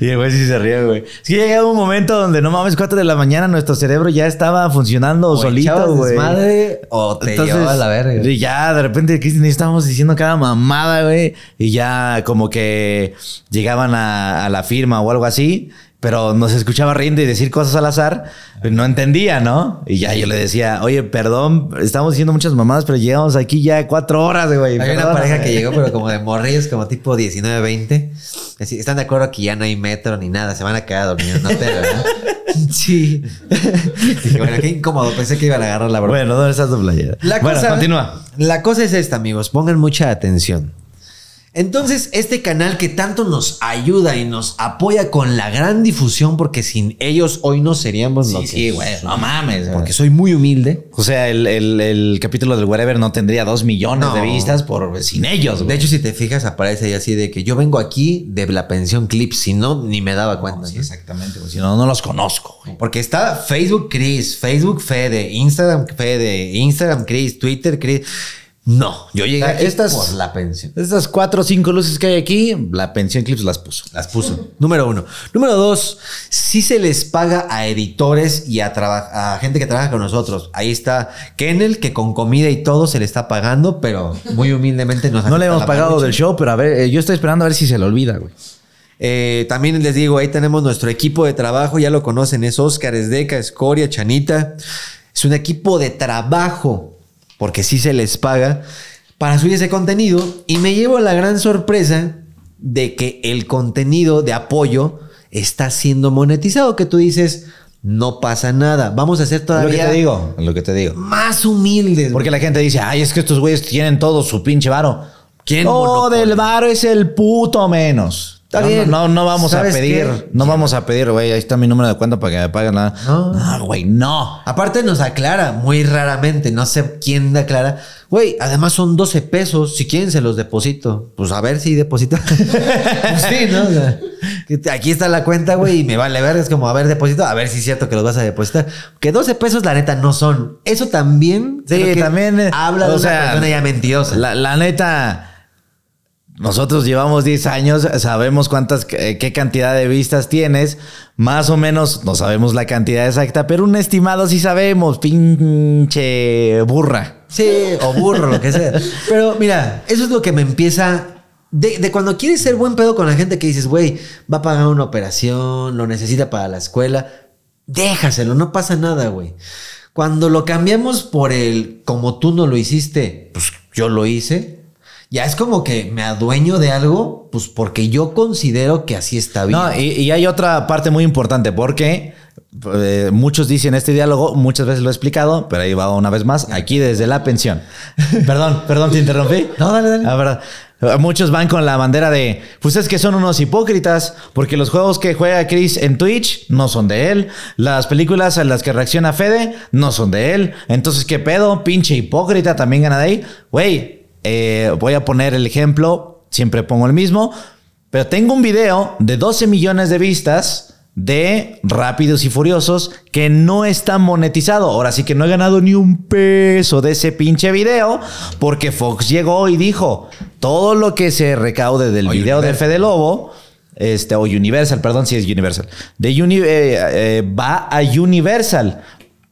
Y el güey sí se ríe, güey. Es que llega un momento donde, no mames, 4 de la mañana, nuestro cerebro ya estaba funcionando solito, güey. desmadre o te llevaba a la verga. Y ya de repente, Cristian y estábamos diciendo cada mamada, güey. Y ya como que llegaban a, a la firma o algo así. Pero nos escuchaba riendo y decir cosas al azar. no entendía, ¿no? Y ya yo le decía, oye, perdón, estamos diciendo muchas mamadas, pero llegamos aquí ya cuatro horas, güey. Hay una perdóname". pareja que llegó, pero como de morrillos, como tipo 19, 20. Así, están de acuerdo que ya no hay metro ni nada, se van a quedar dormidos, no te ¿verdad? [laughs] Sí. [laughs] Dije, bueno, qué incómodo, pensé que iban a agarrar la broma. Bueno, ¿dónde está tu playera? La bueno, cosa, continúa. La cosa es esta, amigos. Pongan mucha atención. Entonces, este canal que tanto nos ayuda y nos apoya con la gran difusión, porque sin ellos hoy no seríamos lo que Sí, güey, no mames. Porque soy muy humilde. O sea, el, el- el capítulo del Whatever no tendría dos millones No. de vistas por sin ellos, De güey. hecho, si te fijas, aparece ahí así de que yo vengo aquí de la pensión Clip, si no, ni me daba cuenta. Sí, exactamente, güey. Si no, no los conozco, güey. Porque está Facebook Chris, Facebook Fede, Instagram Fede, Instagram Chris, Twitter Chris. No, yo llegué O sea, aquí estas- por la pensión. Estas cuatro o cinco luces que hay aquí, la pensión Clips las puso. Las puso. Número uno. Número dos, sí se les paga a editores y a, a gente que trabaja con nosotros. Ahí está Kennel, que con comida y todo se le está pagando, pero muy humildemente nos [laughs] No le hemos pagado del show, pero a ver, eh, yo estoy esperando a ver si se le olvida, güey. Eh, también les digo, ahí tenemos nuestro equipo de trabajo, ya lo conocen, es Oscar, es Deca, Escoria, Chanita. Es un equipo de trabajo, porque sí se les paga para subir ese contenido. Y me llevo la gran sorpresa de que el contenido de apoyo está siendo monetizado, que tú dices, no pasa nada, vamos a ser Lo que todavía te digo, lo que te digo. más humildes. Porque la gente dice, ay, es que estos güeyes tienen todo su pinche varo. Quieren No, monopolio. del varo es el puto menos. Está no, bien. No, no vamos a ¿Sabes pedir, qué? no vamos a pedir, güey, ahí está mi número de cuenta para que me paguen nada. No. No, güey, no. Aparte nos aclara muy raramente, no sé quién aclara. Güey, además son 12 pesos, si quieren se los deposito. Pues a ver si deposita. [laughs] Pues sí, ¿no? O sea, que aquí está la cuenta, güey, y me vale ver, es como, a ver, deposito, a ver si es cierto que los vas a depositar. Que 12 pesos la neta no son. Eso también Sí, también. eh, habla de una sea, persona ya mentirosa. La, la neta, nosotros llevamos 10 años, sabemos cuántas, eh, qué cantidad de vistas tienes. Más o menos no sabemos la cantidad exacta, pero un estimado sí sabemos, pinche burra. Sí, o burro, lo que sea. [laughs] Pero mira, eso es lo que me empieza. De, de cuando quieres ser buen pedo con la gente que dices, güey, va a pagar una operación, lo necesita para la escuela, déjaselo, no pasa nada, güey. Cuando lo cambiamos por el como tú no lo hiciste, pues yo lo hice. Ya es como que me adueño de algo, pues porque yo considero que así está bien. No, y, y hay otra parte muy importante porque eh, muchos dicen este diálogo, muchas veces lo he explicado, pero ahí va una vez más, aquí desde la pensión. [laughs] perdón, perdón, te interrumpí. [laughs] No, dale, dale. La verdad. Muchos van con la bandera de, pues es que son unos hipócritas, porque los juegos que juega Chris en Twitch no son de él, las películas a las que reacciona Fede no son de él, entonces qué pedo, pinche hipócrita, también gana de ahí. Güey, eh, voy a poner el ejemplo, siempre pongo el mismo, pero tengo un video de 12 millones de vistas de Rápidos y Furiosos que no está monetizado. Ahora sí que no he ganado ni un peso de ese pinche video porque Fox llegó y dijo todo lo que se recaude del O video de. Fede Lobo. Este, o Universal, perdón, si es Universal. De Uni- eh, eh, va a Universal.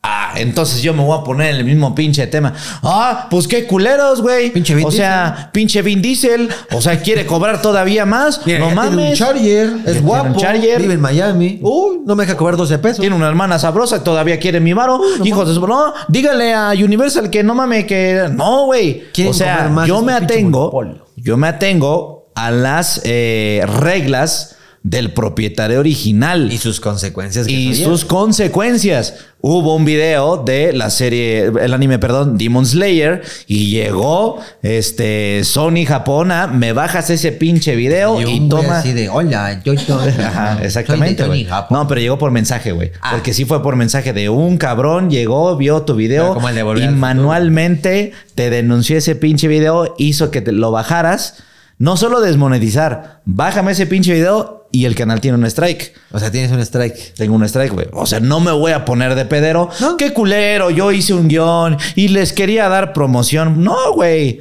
Ah, entonces yo me voy a poner en el mismo pinche tema. Ah, pues qué culeros, güey. Pinche Vin O sea, pinche Vin Diesel. O sea, quiere cobrar todavía más. Mira, no ya tiene mames. un Charger, Ya es tiene guapo, un Charger. vive en Miami. Uy, no me deja cobrar 12 pesos. Tiene una hermana sabrosa y todavía quiere mi varo. Hijos de su... No, dígale a Universal que no mames que... No, güey. O sea, yo es me atengo... Yo me atengo a las eh, reglas del propietario original. Y sus consecuencias. que Y sus consecuencias. Hubo un video de la serie, el anime, perdón, Demon Slayer, y llegó este Sony Japón a, me bajas ese pinche video y, un güey toma. así de, hola, yo soy... [laughs] Ajá, exactamente. Soy de güey. Tony Japón". No, pero llegó por mensaje, güey. Ah. Porque sí fue por mensaje de un cabrón, llegó, vio tu video como el de y manualmente te denunció ese pinche video, hizo que te lo bajaras. No solo desmonetizar, bájame ese pinche video y el canal tiene un strike. O sea, tienes un strike. Tengo un strike, güey. O sea, no me voy a poner de pedero. No. Qué culero, yo hice un guion y les quería dar promoción. No, güey.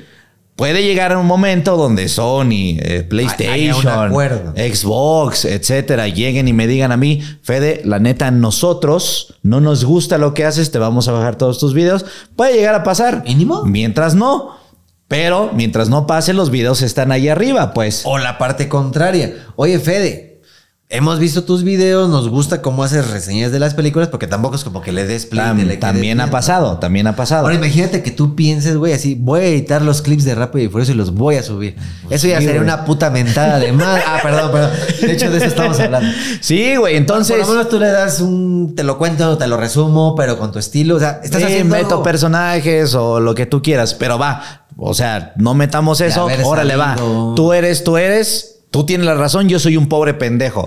Puede llegar un momento donde Sony, eh, PlayStation. Xbox, etcétera, lleguen y me digan a mí, Fede, la neta, nosotros no nos gusta lo que haces, te vamos a bajar todos tus videos. Puede llegar a pasar. Mínimo. Mientras no. Pero mientras no pase, los videos están ahí arriba, pues. O la parte contraria. Oye, Fede, hemos visto tus videos, nos gusta cómo haces reseñas de las películas, porque tampoco es como que le des play. Tam- le también ha pasado, también ha pasado. Ahora imagínate que tú pienses, güey, así, voy a editar los clips de Rápido y Furioso y los voy a subir. Eso ya sería una puta mentada de más. Ah, perdón, perdón. De hecho, de eso estamos hablando. Sí, güey. Entonces, Por lo menos tú le das un, te lo cuento, te lo resumo, pero con tu estilo. O sea, estás sí, haciendo meto personajes o lo que tú quieras, pero va. O sea, no metamos eso, órale va. sabido. Tú eres, tú eres, tú tienes la razón, yo soy un pobre pendejo.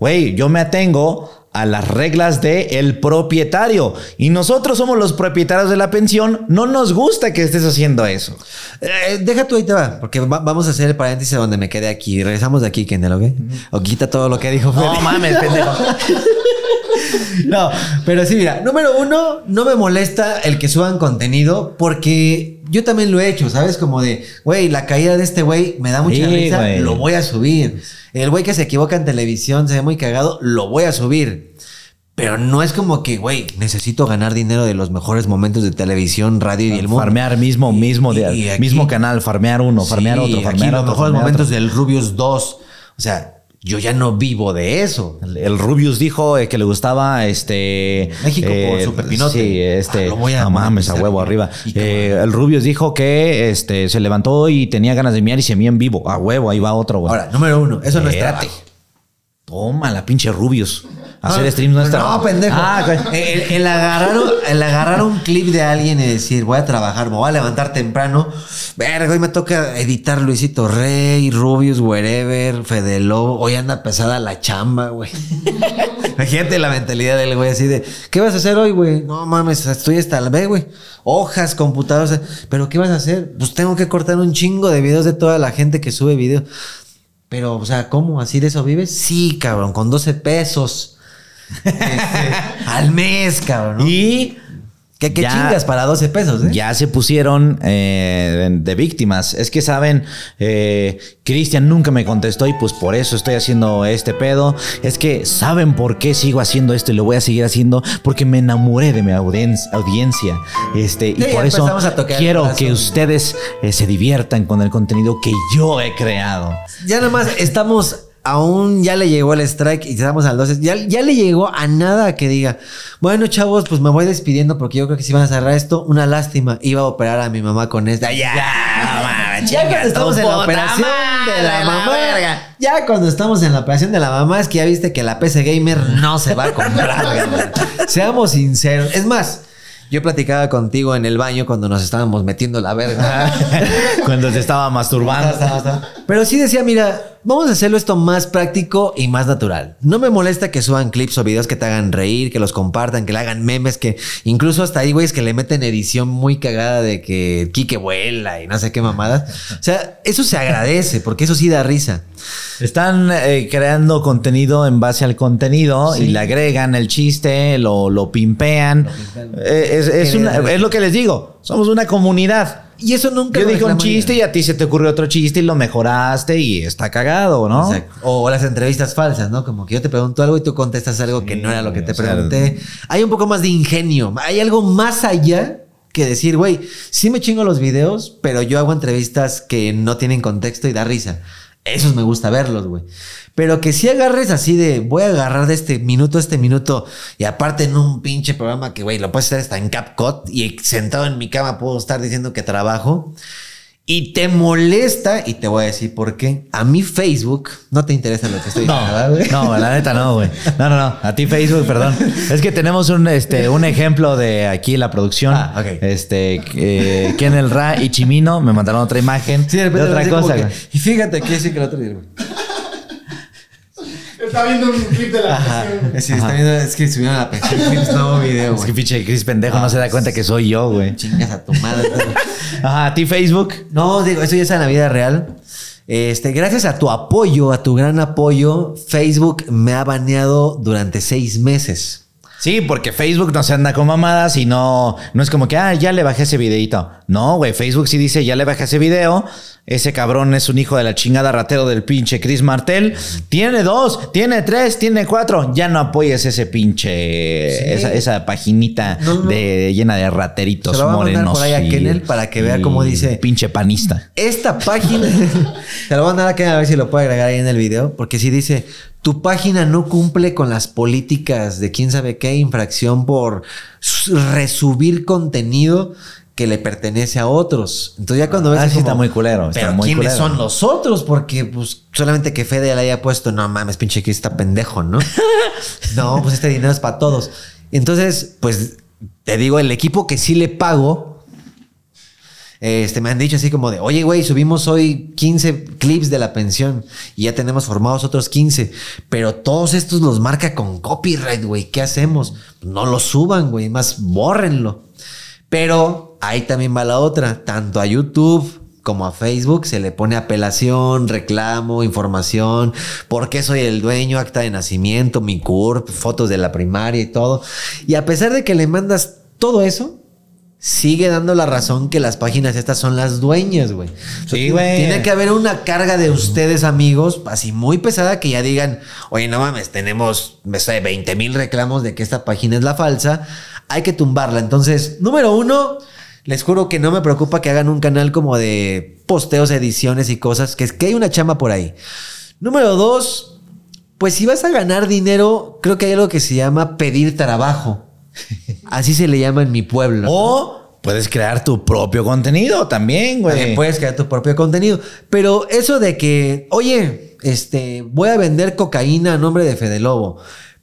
Güey, yo me atengo a las reglas de el propietario y nosotros somos los propietarios de la pensión, no nos gusta que estés haciendo eso. Eh, deja tú ahí te va, porque va- vamos a hacer el paréntesis donde me quedé aquí. Regresamos de aquí, Kendall, ¿ok? O quita todo lo que dijo No Feli. mames, pendejo. [laughs] [laughs] No, pero sí, mira, número uno, no me molesta el que suban contenido porque yo también lo he hecho, ¿sabes? Como de, güey, la caída de este güey me da mucha Sí, risa, güey. lo voy a subir. El güey que se equivoca en televisión, se ve muy cagado, lo voy a subir. Pero no es como que, güey, necesito ganar dinero de los mejores momentos de televisión, radio y el mundo. Farmear mismo, mismo, Y- de- y aquí- mismo canal, farmear uno, farmear Sí, otro, aquí farmear los otro. mejores farmear momentos otro. del Rubius 2. O sea, yo ya no vivo de eso. El, el Rubius dijo eh, que le gustaba este México por su pepinote. Sí, este. Ah, lo voy a no mames, a huevo arriba. Eh, el Rubius dijo que este se levantó y tenía ganas de miar y se mía en vivo. A huevo, ahí va otro, güey. Ahora, número uno, eso no es trabajo. Toma la pinche Rubius. Hacer Ah, streams no es No, pendejo. Ah, [laughs] el, el agarrar, un- el agarrar un clip de alguien y decir, voy a trabajar, me voy a levantar temprano. Verga, hoy me toca editar Luisito Rey, Rubius, Wherever, Fede Lobo. Hoy anda pesada la chamba, güey. [laughs] Imagínate la mentalidad del güey así de, ¿qué vas a hacer hoy, güey? No mames, estoy hasta la ve, güey. Hojas, computadoras. ¿Pero qué vas a hacer? Pues tengo que cortar un chingo de videos de toda la gente que sube videos. Pero, o sea, ¿cómo? ¿Así de eso vives? Sí, cabrón, con 12 pesos. [laughs] Al mes, cabrón. ¿no? Y ¿Qué, qué ya- chingas para 12 pesos, eh? Ya se pusieron eh, de víctimas. Es que saben, eh, Cristian nunca me contestó y pues por eso estoy haciendo este pedo. Es que saben por qué sigo haciendo esto y lo voy a seguir haciendo porque me enamoré de mi audien- audiencia. Este, y por eso a tocar quiero que ustedes se diviertan con el contenido que yo he creado. Ya nomás estamos. Aún ya le llegó el strike y estamos al 12. Ya, ya le llegó a nada que diga. Bueno, chavos, pues me voy despidiendo porque yo creo que si van a cerrar esto, una lástima. Iba a operar a mi mamá con esta. Ya, ya cuando estamos en la operación de la mamá. Ya cuando estamos en la operación de la mamá, es que ya viste que la PC Gamer no se va a comprar. [laughs] Seamos sinceros. Es más, yo platicaba contigo en el baño cuando nos estábamos metiendo la verga. [laughs] Cuando se estaba masturbando. Pero sí decía, mira, vamos a hacerlo esto más práctico y más natural. No me molesta que suban clips o videos que te hagan reír, que los compartan, que le hagan memes, que incluso hasta ahí, güey, es que le meten edición muy cagada de que Kike vuela y no sé qué mamadas. O sea, eso se agradece porque eso sí da risa. Están eh, creando contenido en base al contenido y le agregan el chiste, lo, lo pimpean. Eh, es, es una- lo que les digo. Somos una comunidad. Y eso nunca Yo lo dije un chiste y a ti se te ocurrió otro chiste y lo mejoraste y está cagado, ¿no? Exacto. O las entrevistas falsas, ¿no? Como que yo te pregunto algo y tú contestas algo que no era lo que te sea, pregunté. Hay un poco más de ingenio. Hay algo más allá que decir, güey, sí me chingo los videos, pero yo hago entrevistas que no tienen contexto y da risa. Esos me gusta verlos, güey. Pero que si agarres así de, voy a agarrar de este minuto a este minuto y aparte en un pinche programa que, güey, lo puedes hacer hasta en CapCut y sentado en mi cama puedo estar diciendo que trabajo. Y te molesta, y te voy a decir por qué. A mí Facebook no te interesa lo que estoy diciendo, ¿verdad, No, no, la neta no, güey. No, no, no. A ti Facebook, perdón. Es que tenemos un, este, un ejemplo de aquí en la producción. Ah, ok. Este, eh, Ken el Ra y Chimino me mandaron otra imagen Sí, de de, otra cosa. que, y fíjate que sí que el otro día, güey. Está viendo un clip de la Ajá. canción. Sí, está viendo, es que subieron la pensión Clips nuevo video, Es que pinche Chris pendejo no se da cuenta que soy yo, güey. Chingas a tu madre. [laughs] Ajá, a ti Facebook. No, digo, eso ya es en la vida real. Este, gracias a tu apoyo, a tu gran apoyo, Facebook me ha baneado durante seis meses. Sí, porque Facebook no se anda con mamadas y no, no es como que, ah, ya le bajé ese videito. No, güey, Facebook sí dice, ya le bajé ese video. Ese cabrón es un hijo de la chingada ratero del pinche Chris Martel. Tiene dos, tiene tres, tiene cuatro. Ya no apoyes ese pinche, Sí. esa, esa paginita No, no. de, llena de rateritos Se lo voy a mandar por ahí a Kennel para que vea cómo dice- Pinche panista. Esta página, te lo voy a mandar a a ver si lo puedo agregar ahí en el video, porque si dice, tu página no cumple con las políticas de quién sabe qué infracción por resubir contenido que le pertenece a otros. Entonces ya cuando ves Ah, sí, está muy culero, está Pero muy ¿quiénes culero. son los otros? Porque pues solamente que Fede le haya puesto, no mames, pinche que está pendejo, ¿no? [laughs] no, pues este dinero es para todos. Entonces, pues te digo, el equipo que sí le pago Este, me han dicho así como de, oye, güey, subimos hoy 15 clips de la pensión y ya tenemos formados otros 15, pero todos estos los marca con copyright, güey. ¿Qué hacemos? No los suban, güey, más bórrenlo. Pero ahí también va la otra, tanto a YouTube como a Facebook se le pone apelación, reclamo, información, por qué soy el dueño, acta de nacimiento, mi CURP, fotos de la primaria y todo. Y a pesar de que le mandas todo eso, sigue dando la razón que las páginas estas son las dueñas, güey. Sí, güey. Tiene que haber una carga de ustedes, amigos, así muy pesada que ya digan, oye, no mames, tenemos, me sé, 20 mil reclamos de que esta página es la falsa, hay que tumbarla. Entonces, número uno, les juro que no me preocupa que hagan un canal como de posteos, ediciones y cosas, que es que hay una chamba por ahí. Número dos, pues si vas a ganar dinero, creo que hay algo que se llama pedir trabajo. [laughs] Así se le llama en mi pueblo. O puedes crear tu propio contenido también, También güey. puedes crear tu propio contenido. Pero eso de que, oye, este, voy a vender cocaína a nombre de Fede Lobo.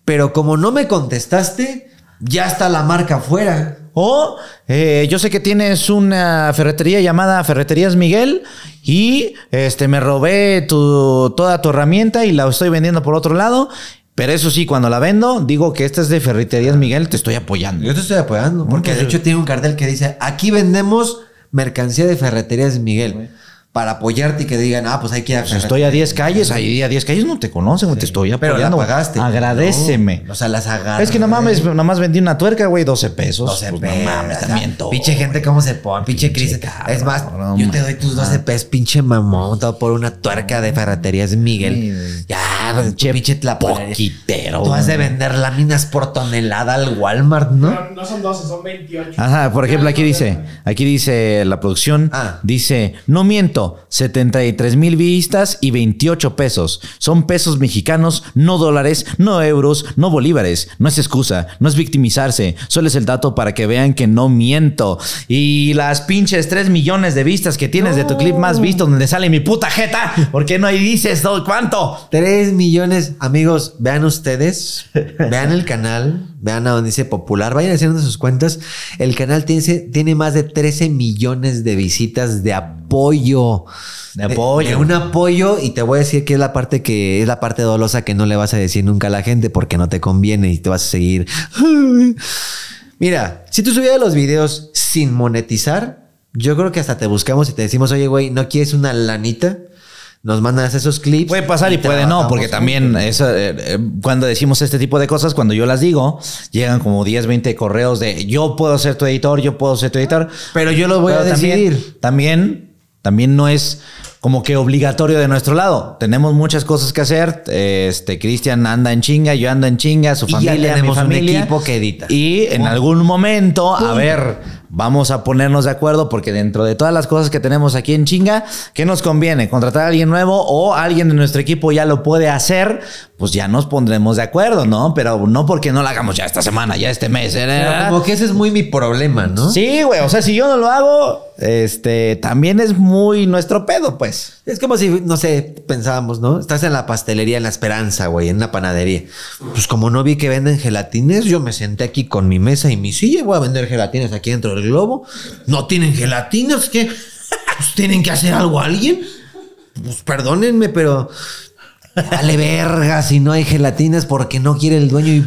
Pero como no me contestaste, ya está la marca afuera. O eh, yo sé que tienes una ferretería llamada Ferreterías Miguel y este me robé tu, toda tu herramienta y la estoy vendiendo por otro lado. Pero eso sí, cuando la vendo, digo que esta es de Ferreterías Miguel, te estoy apoyando. Yo te estoy apoyando. Porque de hecho tiene un cartel que dice, aquí vendemos mercancía de Ferreterías Miguel. Para apoyarte y que digan, ah, pues hay que ir a Pues estoy a 10 calles, ahí a 10 calles no te conocen, güey, te estoy Pero la apoyando. pagaste. Agradeceme. No, o sea, las agarras. es que no mames, nada más vendí una tuerca, güey, 12 pesos. 12 Pues pesos. no mames, o sea, también todo. Pinche gente, ¿cómo se pone? Pinche crisis. cabrón, Es más, no yo te doy tus 12 pesos, pinche mamón, todo por una tuerca de ferreterías Miguel. Sí, ya, pinche tlapolería. poquitero. Tú has de vender láminas por tonelada al Walmart, ¿no? No, no son 12, son 28. Ajá, por ejemplo, aquí dice, aquí dice la producción, Ah. dice, no miento, 73 mil vistas y 28 pesos. Son pesos mexicanos, no dólares, no euros, no bolívares. No es excusa, no es victimizarse, solo es el dato para que vean que no miento. Y las pinches 3 millones de vistas que tienes de tu clip más visto donde sale mi puta jeta, ¿por qué no ahí dices todo cuánto? 3 millones, amigos, vean ustedes, vean el canal, vean a donde dice popular, vayan haciendo sus cuentas. El canal tiene, tiene más de 13 millones de visitas de apoyo. De apoyo. De, un apoyo, y te voy a decir que es la parte que es la parte dolosa que no le vas a decir nunca a la gente porque no te conviene y te vas a seguir. Mira, si tú subieras los videos sin monetizar, yo creo que hasta te buscamos y te decimos, oye, güey, ¿no quieres una lanita? Nos mandas esos clips. Puede pasar y, puede no, porque también eso, eh, eh, cuando decimos este tipo de cosas, cuando yo las digo, llegan como 10, 20 correos de yo puedo ser tu editor, yo puedo ser tu editor. Pero yo lo voy a Pero decidir. También, también no es como que obligatorio de nuestro lado. Tenemos muchas cosas que hacer. Este, Cristian anda en chinga, yo ando en chinga, su Y ya familia, tenemos mi un familia. equipo que edita. Y en algún momento, a ver, vamos a ponernos de acuerdo porque dentro de todas las cosas que tenemos aquí en chinga, ¿qué nos conviene? ¿Contratar a alguien nuevo o alguien de nuestro equipo ya lo puede hacer? Pues ya nos pondremos de acuerdo, ¿no? Pero no porque no lo hagamos ya esta semana, ya este mes. ¿eh? Pero como que ese es muy mi problema, ¿no? Sí, güey. O sea, si yo no lo hago, este, también es muy nuestro pedo, pues. Es como si, no sé, pensábamos, ¿no? Estás en la pastelería en La Esperanza, güey, en una panadería. Pues como no vi que venden gelatines, yo me senté aquí con mi mesa y mi silla y voy a vender gelatines aquí dentro del globo. ¿No tienen gelatinas? ¿Qué? Pues tienen que hacer algo a alguien. Pues perdónenme, pero dale verga si no hay gelatinas porque no quiere el dueño y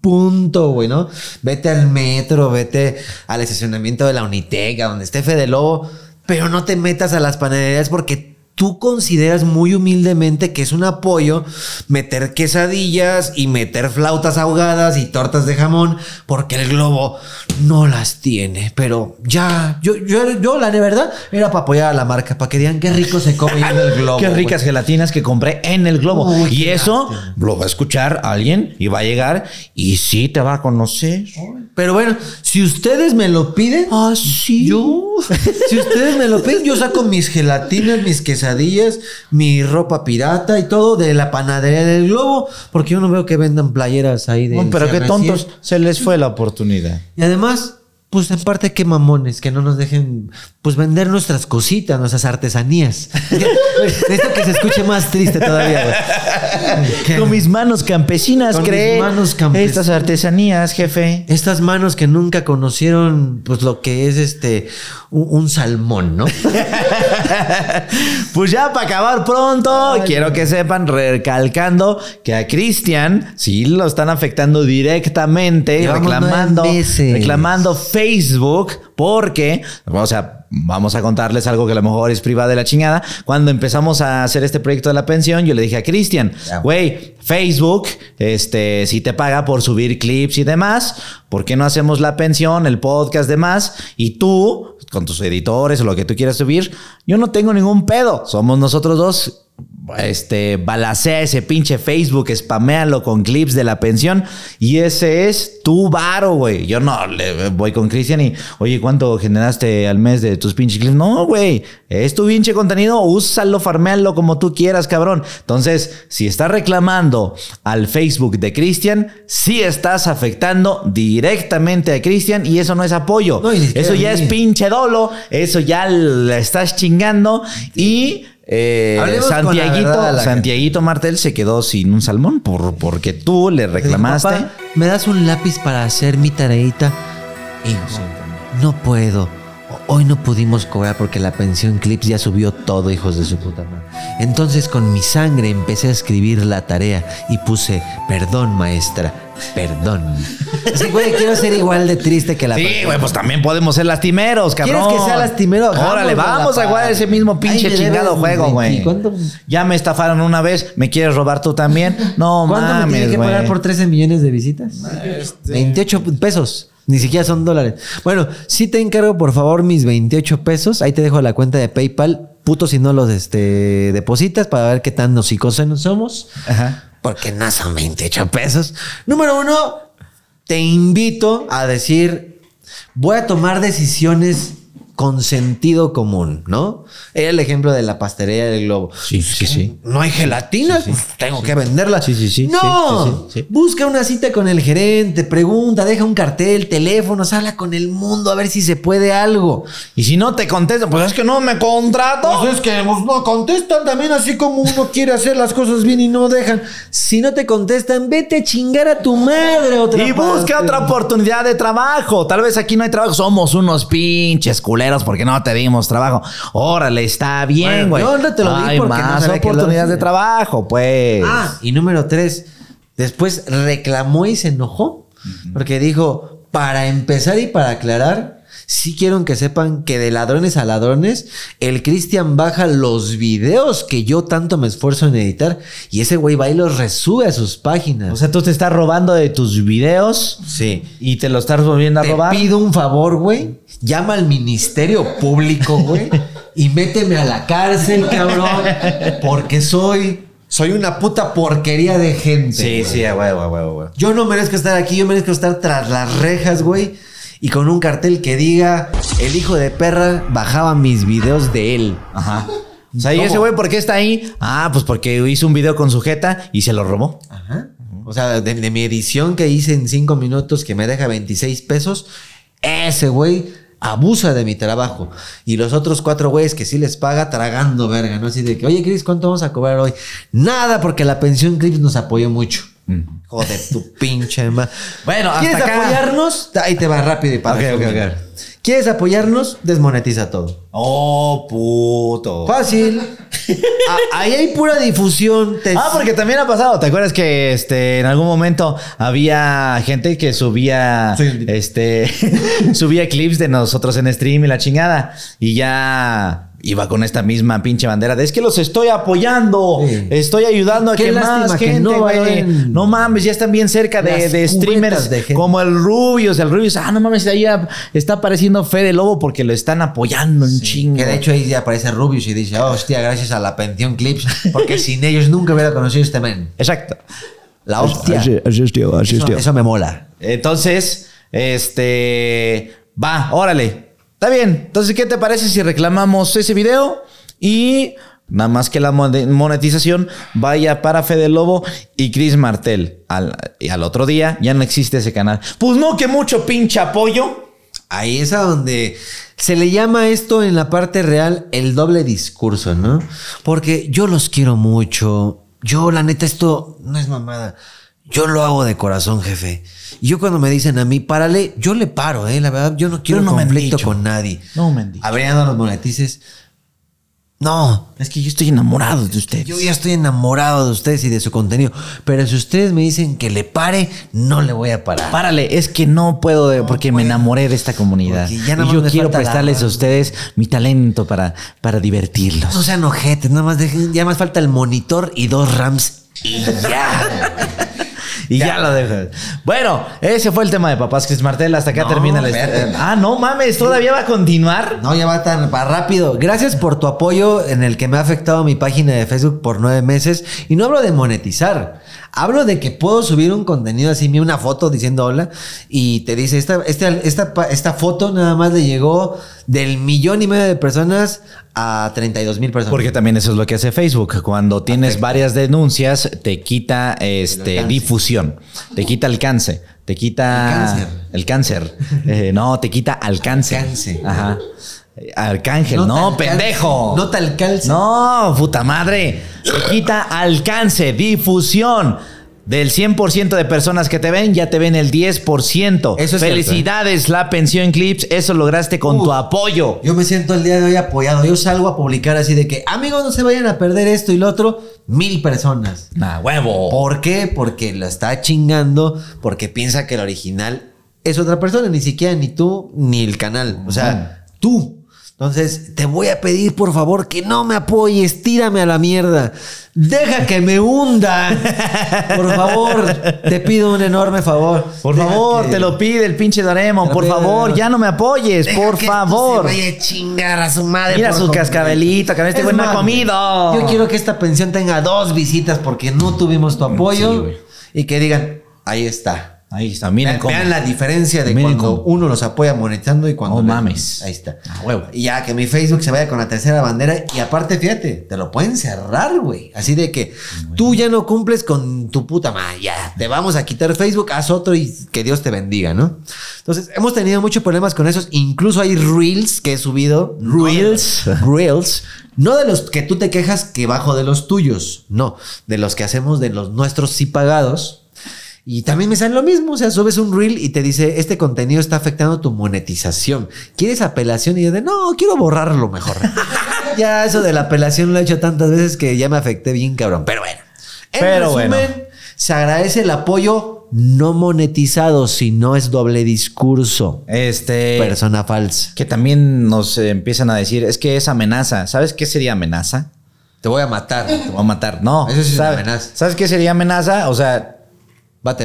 punto, güey, ¿no? Vete al metro, vete al estacionamiento de la Unitega, donde esté Fede Lobo, pero no te metas a las panaderías porque tú consideras muy humildemente que es un apoyo meter quesadillas y meter flautas ahogadas y tortas de jamón porque el globo no las tiene. Pero ya, yo, yo, yo la de verdad era para apoyar a la marca, para que digan qué rico se come en el globo. [laughs] Qué ricas gelatinas que compré en el globo. Uy, y eso lástima. lo va a escuchar alguien y va a llegar y sí te va a conocer. Pero bueno, si ustedes me lo piden, Ah, sí. yo, si ustedes me lo piden, yo saco mis gelatinas, mis quesadillas, mi ropa pirata y todo de la panadería del globo, porque yo no veo que vendan playeras ahí de. No, pero qué CR100. tontos se les fue la oportunidad. Y además, pues en parte qué mamones, que no nos dejen pues vender nuestras cositas, nuestras artesanías. [laughs] Necesito que se escuche más triste todavía, güey. Con mis manos campesinas, Con mis manos campes- Estas artesanías, jefe. Estas manos que nunca conocieron pues lo que es este un, un salmón, ¿no? [laughs] Pues ya para acabar pronto, Ay, quiero que sepan, recalcando que a Cristian sí lo están afectando directamente, Llevamos reclamando, nueve meses. Facebook, porque, o sea, vamos a contarles algo que a lo mejor es privado de la chingada. Cuando empezamos a hacer este proyecto de la pensión, yo le dije a Cristian, güey, Facebook, este, si te paga por subir clips y demás, ¿por qué no hacemos la pensión, el podcast, demás? Y tú, con tus editores o lo que tú quieras subir, yo no tengo ningún pedo. Somos nosotros dos. Este, balacea ese pinche Facebook, spaméalo con clips de la pensión y ese es tu varo, güey. Yo no le voy con Cristian y, oye, ¿cuánto generaste al mes de tus pinches clips? No, güey, es tu pinche contenido, úsalo, farmealo como tú quieras, cabrón. Entonces, si estás reclamando al Facebook de Cristian, sí estás afectando directamente a Cristian y eso no es apoyo. No, eso ya es pinche dolo, eso ya le estás chingando y eh, Santiaguito, verdad Martel se quedó sin un salmón por, porque tú le reclamaste. Papá, ¿me das un lápiz para hacer mi tareita? Hijo, no puedo. Hoy no pudimos cobrar porque la pensión Clips ya subió todo, hijos de su puta madre. Entonces con mi sangre empecé a escribir la tarea y puse, perdón maestra, perdón. Sí, güey, quiero ser igual de triste que la Sí, güey, pues también podemos ser lastimeros, cabrón. ¿Quieres que sea lastimero? Órale, vamos a jugar ese mismo pinche Ay, me chingado juego, 20. güey. ¿Cuánto? Ya me estafaron una vez, ¿me quieres robar tú también? No ¿Cuánto me tiene mames, que pagar por 13 millones de visitas? 28 pesos. Ni siquiera son dólares. Bueno, sí te encargo, por favor, mis 28 pesos. Ahí te dejo la cuenta de PayPal. Puto si no los este, depositas para ver qué tan hocicos somos. Ajá. Porque no son 28 pesos. Número uno, te invito a decir, voy a tomar decisiones con sentido común, ¿no? Era el ejemplo de la pastelería del globo. Sí, sí, sí. No hay gelatina, pues tengo que venderla. Sí, sí, sí, No, busca una cita con el gerente, pregunta, deja un cartel, teléfonos, habla con el mundo a ver si se puede algo. Y si no te contestan, pues es que no me contrato. Pues es que pues, no contestan también así como uno quiere hacer las cosas bien y no dejan. Si no te contestan, vete a chingar a tu madre otra Y busca parte. otra oportunidad de trabajo. Tal vez aquí no hay trabajo. Somos unos pinches culeros porque no te dimos trabajo. Órale, está bien, güey. Bueno, yo no te lo di Hay porque no más lo oportunidades de trabajo, pues. Ah, y número tres, después reclamó y se enojó porque dijo, para empezar y para aclarar, sí quiero que sepan que de ladrones a ladrones, el Cristian baja los videos que yo tanto me esfuerzo en editar y ese güey va y los resube a sus páginas. O sea, tú te estás robando de tus videos sí. y te lo estás volviendo a Te robar. pido un favor, güey. Llama al Ministerio Público, güey. y méteme a la cárcel, cabrón. Porque soy. Soy una puta porquería de gente. Sí, güey. sí, huevo, a huevo. Yo no merezco estar aquí, yo merezco estar tras las rejas, güey. Y con un cartel que diga: El hijo de perra bajaba mis videos de él. Ajá. O sea, ¿y ese güey por qué está ahí? Ah, pues porque hizo un video con sujeta y se lo robó. Ajá. O sea, de, de mi edición que hice en cinco minutos que me deja 26 pesos, ese güey abusa de mi trabajo. Y los otros cuatro güeyes que sí les paga tragando verga, ¿no? Así de que, oye, Chris, ¿cuánto vamos a cobrar hoy? Nada, porque la pensión Chris nos apoyó mucho. Joder, tu pinche ma. Bueno, hasta ¿Quieres acá. apoyarnos? Ahí te va rápido y para Ok, ok, ok. ¿Quieres apoyarnos? Desmonetiza todo. Oh, puto. Fácil. A- ahí hay pura difusión. Te- Ah, porque también ha pasado. ¿Te acuerdas que este en algún momento había gente que subía Sí. este [laughs] subía clips de nosotros en stream y la chingada y ya iba con esta misma pinche bandera de es que los estoy apoyando, Sí. estoy ayudando a Qué que más lástima que gente, no güey. No mames, ya están bien cerca de, streamers de gente. como el Rubius, el Rubius, ah, no mames, ahí ya está apareciendo Fede Lobo porque lo están apoyando un chingo. Que de hecho ahí ya aparece Rubius y dice, oh, hostia, gracias a la pensión Clips, porque [laughs] sin ellos nunca hubiera conocido este men. Exacto. La hostia. Así, así es, tío, así es, Eso, tío. eso me mola. Entonces, este. Va, órale. Está bien. Entonces, ¿qué te parece si reclamamos ese video? Y nada más que la mon- monetización vaya para Fede Lobo y Chris Martel. Al, y al otro día ya no existe ese canal. Pues no, que mucho pinche apoyo. Ahí es a donde se le llama esto en la parte real el doble discurso, ¿no? Porque yo los quiero mucho. Yo, la neta, esto no es mamada. Yo lo hago de corazón, jefe. Y yo cuando me dicen a mí, párale, yo le paro, ¿eh? La verdad, yo no quiero Pero no conflicto con nadie. No me han dicho. A ver, ya no los monetices. No, Es que yo estoy enamorado de ustedes. yo ya estoy enamorado de ustedes y de su contenido. Pero si ustedes me dicen que le pare, no le voy a parar. Párale, es que no puedo de- porque me enamoré de esta comunidad. Ya y yo quiero la- prestarles a ustedes mi talento para, para divertirlos. No sean ojetes, nada más dejen, ya más falta el monitor y dos RAMs. Y ya. [laughs] Y ya, lo dejas. Bueno, ese fue el tema de Papás Chris Martel. Hasta acá No, termina la historia. Ah, no mames, todavía va a continuar. No, ya va tan va rápido. Gracias por tu apoyo en el que me ha afectado mi página de Facebook por nueve meses. Y no hablo de monetizar. Hablo de que puedo subir un contenido así, una foto diciendo hola y te dice, esta, esta, esta, pa- esta foto nada más le llegó del millón y medio de personas a 32 mil personas. Porque también eso es lo que hace Facebook. Cuando tienes varias denuncias, te quita este, difusión, te quita alcance, te quita El cáncer. el cáncer. Eh, no, te quita alcance. Alcance. Ajá. Eh, Arcángel, No pendejo. No te alcance. No, puta madre. Te quita alcance, difusión. Del 100% de personas que te ven, ya te ven el 10%. Eso es Felicidades, la pensión Clips. Eso lograste con tu apoyo. Yo me siento el día de hoy apoyado. Yo salgo a publicar así de que, amigos, no se vayan a perder esto y lo otro. Mil personas. Nah, huevo. ¿Por qué? Porque lo está chingando, porque piensa que el original es otra persona, ni siquiera ni tú ni el canal. O sea, tú. Entonces, te voy a pedir, por favor, que no me apoyes, tírame a la mierda. Deja que me hunda. Por favor, te pido un enorme favor. Por Deja favor, que- te lo pide el pinche lo Por favor, ya no me apoyes. Deja por que esto favor. se vaya a chingar a su madre. Mira por su cascabelito, que este Es güey no ha comido. Yo quiero que esta pensión tenga dos visitas porque no tuvimos tu Sí, apoyo. y que digan, ahí está. Ahí está, miren Vean, cómo. vean la diferencia de Miren cuando cómo. uno los apoya monetizando y cuando. No mames. Ahí está. A huevo. Y ya que mi Facebook se vaya con la tercera bandera. Y aparte, fíjate, te lo pueden cerrar, güey. Así de que tú ya no cumples con tu puta madre. Ya, te vamos a quitar Facebook, haz otro y que Dios te bendiga, ¿no? Entonces, hemos tenido muchos problemas con esos. Incluso hay reels que he subido. Reels. Reels. No de los que tú te quejas que bajo de los tuyos. No, de los que hacemos de los nuestros sí pagados. Y también me sale lo mismo, o sea, subes un reel y te dice, este contenido está afectando tu monetización. ¿Quieres apelación? Y yo de, no, quiero borrarlo mejor. [laughs] ya eso de la apelación lo he hecho tantas veces que ya me afecté bien cabrón. Pero bueno. En Pero resumen, bueno. se agradece el apoyo no monetizado, si no es doble discurso. Este. Persona falsa. Que también nos empiezan a decir, es que es amenaza. ¿Sabes qué sería amenaza? Te voy a matar. Te voy a matar. No. Eso sí es ¿sabes? amenaza. ¿Sabes qué sería amenaza? O sea,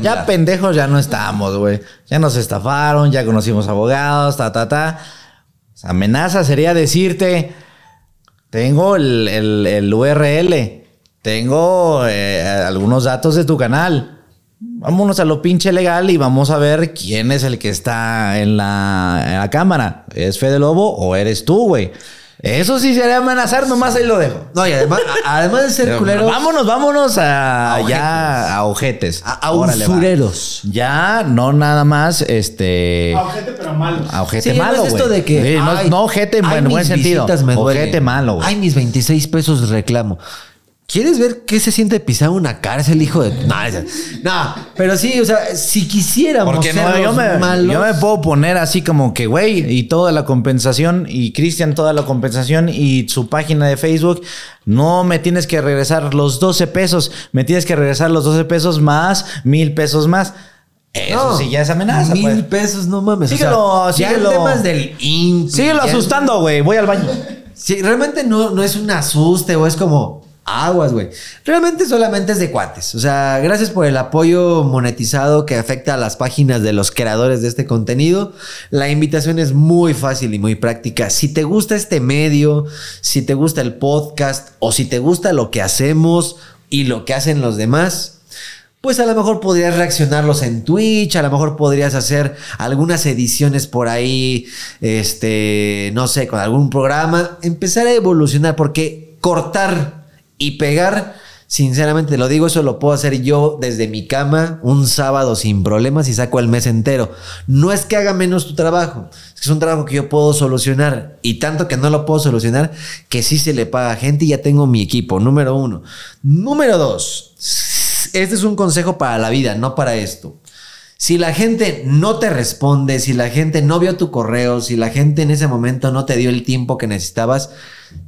Ya pendejos ya no estamos, güey. Ya nos estafaron, ya conocimos abogados, ta, ta, ta. Amenaza sería decirte, tengo el, el- el URL, tengo eh, algunos datos de tu canal. Vámonos a lo pinche legal y vamos a ver quién es el que está en la, en la cámara. ¿Es Fede Lobo o eres tú, güey? Eso sí sería amenazar, nomás ahí lo dejo. No, y además, además de ser culeros, Vámonos, vámonos a, A ya a ojetes. a, a va. usureros. Ya, no nada más, este. A ojete, pero malo. A ojete Sí, no malo, es esto de que. Sí, no, ay, no ojete en buen, buen sentido. Ojete malo, güey. Ay, mis 26 pesos reclamo. ¿Quieres ver qué se siente pisar una cárcel, hijo de.? No, no, pero sí, o sea, si quisiéramos Porque ser no, yo los me, malos, yo me puedo poner así como que, güey, y toda la compensación, y Cristian toda la compensación, y su página de Facebook, no me tienes que regresar los 12 pesos, me tienes que regresar los 12 pesos más, mil pesos más. Eso No, sí ya es amenaza, Mil pues. pesos, no mames. Síguelo, o sea, ya síguelo. temas del INPI, Síguelo ya- asustando, güey. Voy al baño. Sí, realmente no, no es un asuste o es como aguas, güey. Realmente solamente es de cuates. O sea, gracias por el apoyo monetizado que afecta a las páginas de los creadores de este contenido. La invitación es muy fácil y muy práctica. Si te gusta este medio, si te gusta el podcast o si te gusta lo que hacemos y lo que hacen los demás, pues a lo mejor podrías reaccionarlos en Twitch, a lo mejor podrías hacer algunas ediciones por ahí, este, no sé, con algún programa, empezar a evolucionar, porque cortar y pegar Sinceramente te lo digo, eso lo puedo hacer yo desde mi cama un sábado sin problemas y saco el mes entero. No es que haga menos tu trabajo, es un trabajo que yo puedo solucionar y tanto que no lo puedo solucionar que sí se le paga a gente y ya tengo mi equipo, número uno. Número dos, este es un consejo para la vida, no para esto. Si la gente no te responde, si la gente no vio tu correo, si la gente en ese momento no te dio el tiempo que necesitabas,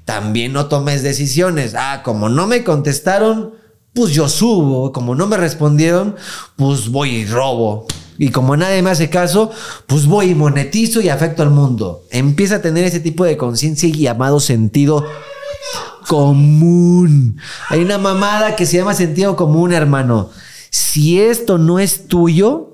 también no tomes decisiones. Ah, como no me contestaron, pues yo subo. Como no me respondieron, pues voy y robo. Y como nadie me hace caso, pues voy y monetizo y afecto al mundo. Empieza a tener ese tipo de conciencia y llamado sentido común. Hay una mamada que se llama sentido común, hermano. Si esto no es tuyo,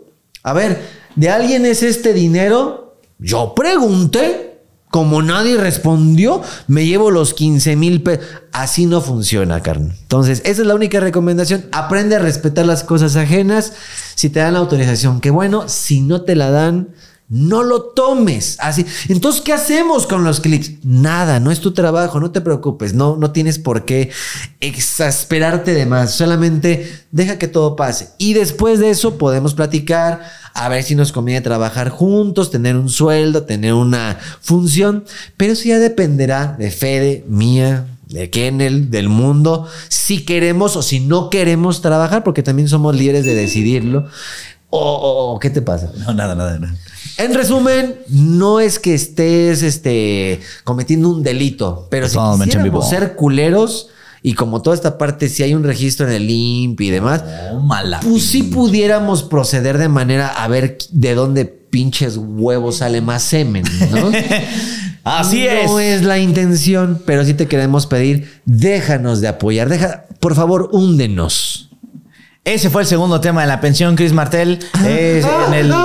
a ver, ¿de alguien es este dinero? Yo pregunté. Como nadie respondió, me llevo los 15 mil pesos. Así no funciona, carne. Entonces, esa es la única recomendación. Aprende a respetar las cosas ajenas. Si te dan la autorización, qué bueno. Si no te la dan, no lo tomes así. Entonces, ¿qué hacemos con los clics? Nada, no es tu trabajo, no te preocupes, no, no tienes por qué exasperarte de más, solamente deja que todo pase. Y después de eso podemos platicar, a ver si nos conviene trabajar juntos, tener un sueldo, tener una función, pero eso ya dependerá de Fede, mía, de Kennel, del mundo, si queremos o si no queremos trabajar, porque también somos líderes de decidirlo. O, ¿qué te pasa? No, nada, nada, nada. En resumen, no es que estés este, cometiendo un delito, pero si quisiéramos ser culeros y como toda esta parte, si hay un registro en el IMP y demás, pues sí pudiéramos proceder de manera a ver de dónde pinches huevos sale más semen, ¿no? [laughs] Así es. No es la intención, pero sí te queremos pedir, déjanos de apoyar, deja, por favor, húndenos. Ese fue el segundo tema de la pensión, Chris Martel. Es en el, eh,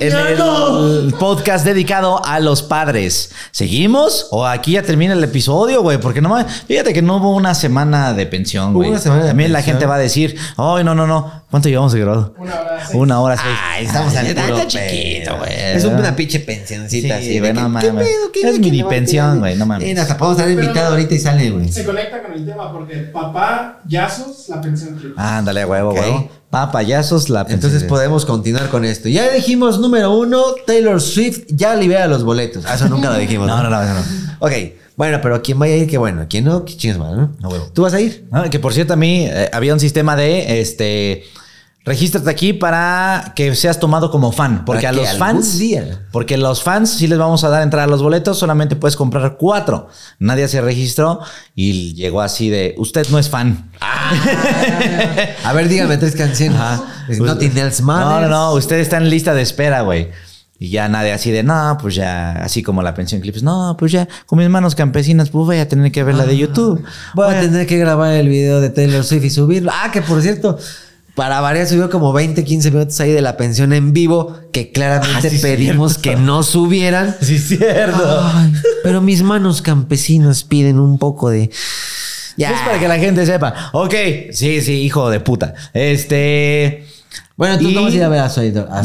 en el podcast dedicado a los padres. ¿Seguimos? ¿O aquí ya termina el episodio, güey? Porque no fíjate que no hubo una semana de pensión, güey. También la gente va a decir, ay, no, no, no. ¿Cuánto llevamos de grado? Una hora. Una hora seis. Ay, estamos al puro chiquito, güey. Es una pinche pensioncita sí, así. no mames. Es mini pensión, güey, no mames. Sí, hasta podemos estar invitado ahorita y sale, güey. Se conecta con el tema porque papá, yazos, la pensión. Ándale, huevo, huevo. Pa, payasos, la. Entonces podemos continuar con esto. Ya dijimos, número uno, Taylor Swift ya libera los boletos. Ah, eso nunca lo dijimos. no, no, no, no. Ok. Bueno, pero quien vaya a ir, qué bueno. Quien no, qué chingas más, ¿no? No, huevo. ¿Tú vas a ir? Ah, que por cierto, a mí eh, había un sistema de este Regístrate aquí para que seas tomado como fan. Porque a los fans. Día. Porque los fans sí les vamos a dar entrada a los boletos. Solamente puedes comprar cuatro. Nadie se registró y llegó así de. Usted no es fan. Ah. a ver, dígame tres canciones. No pues, No, no, no. Usted está en lista de espera, güey. Y ya nadie así de, no, pues ya, así como la pensión clips, no, pues ya, con mis manos campesinas, pues voy a tener que ver la de YouTube. Voy, a tener que grabar el video de Taylor Swift y subirlo. Ah, que por cierto, para variar subió como 20, 15 minutos ahí de la pensión en vivo que claramente ah, pedimos que no subieran. Sí, cierto. pero mis manos campesinas piden un poco de... Ya. Es para que la gente sepa. Ok, sí, sí, hijo de puta. Este... Bueno, tú no vas a ir a ver a Sailor, a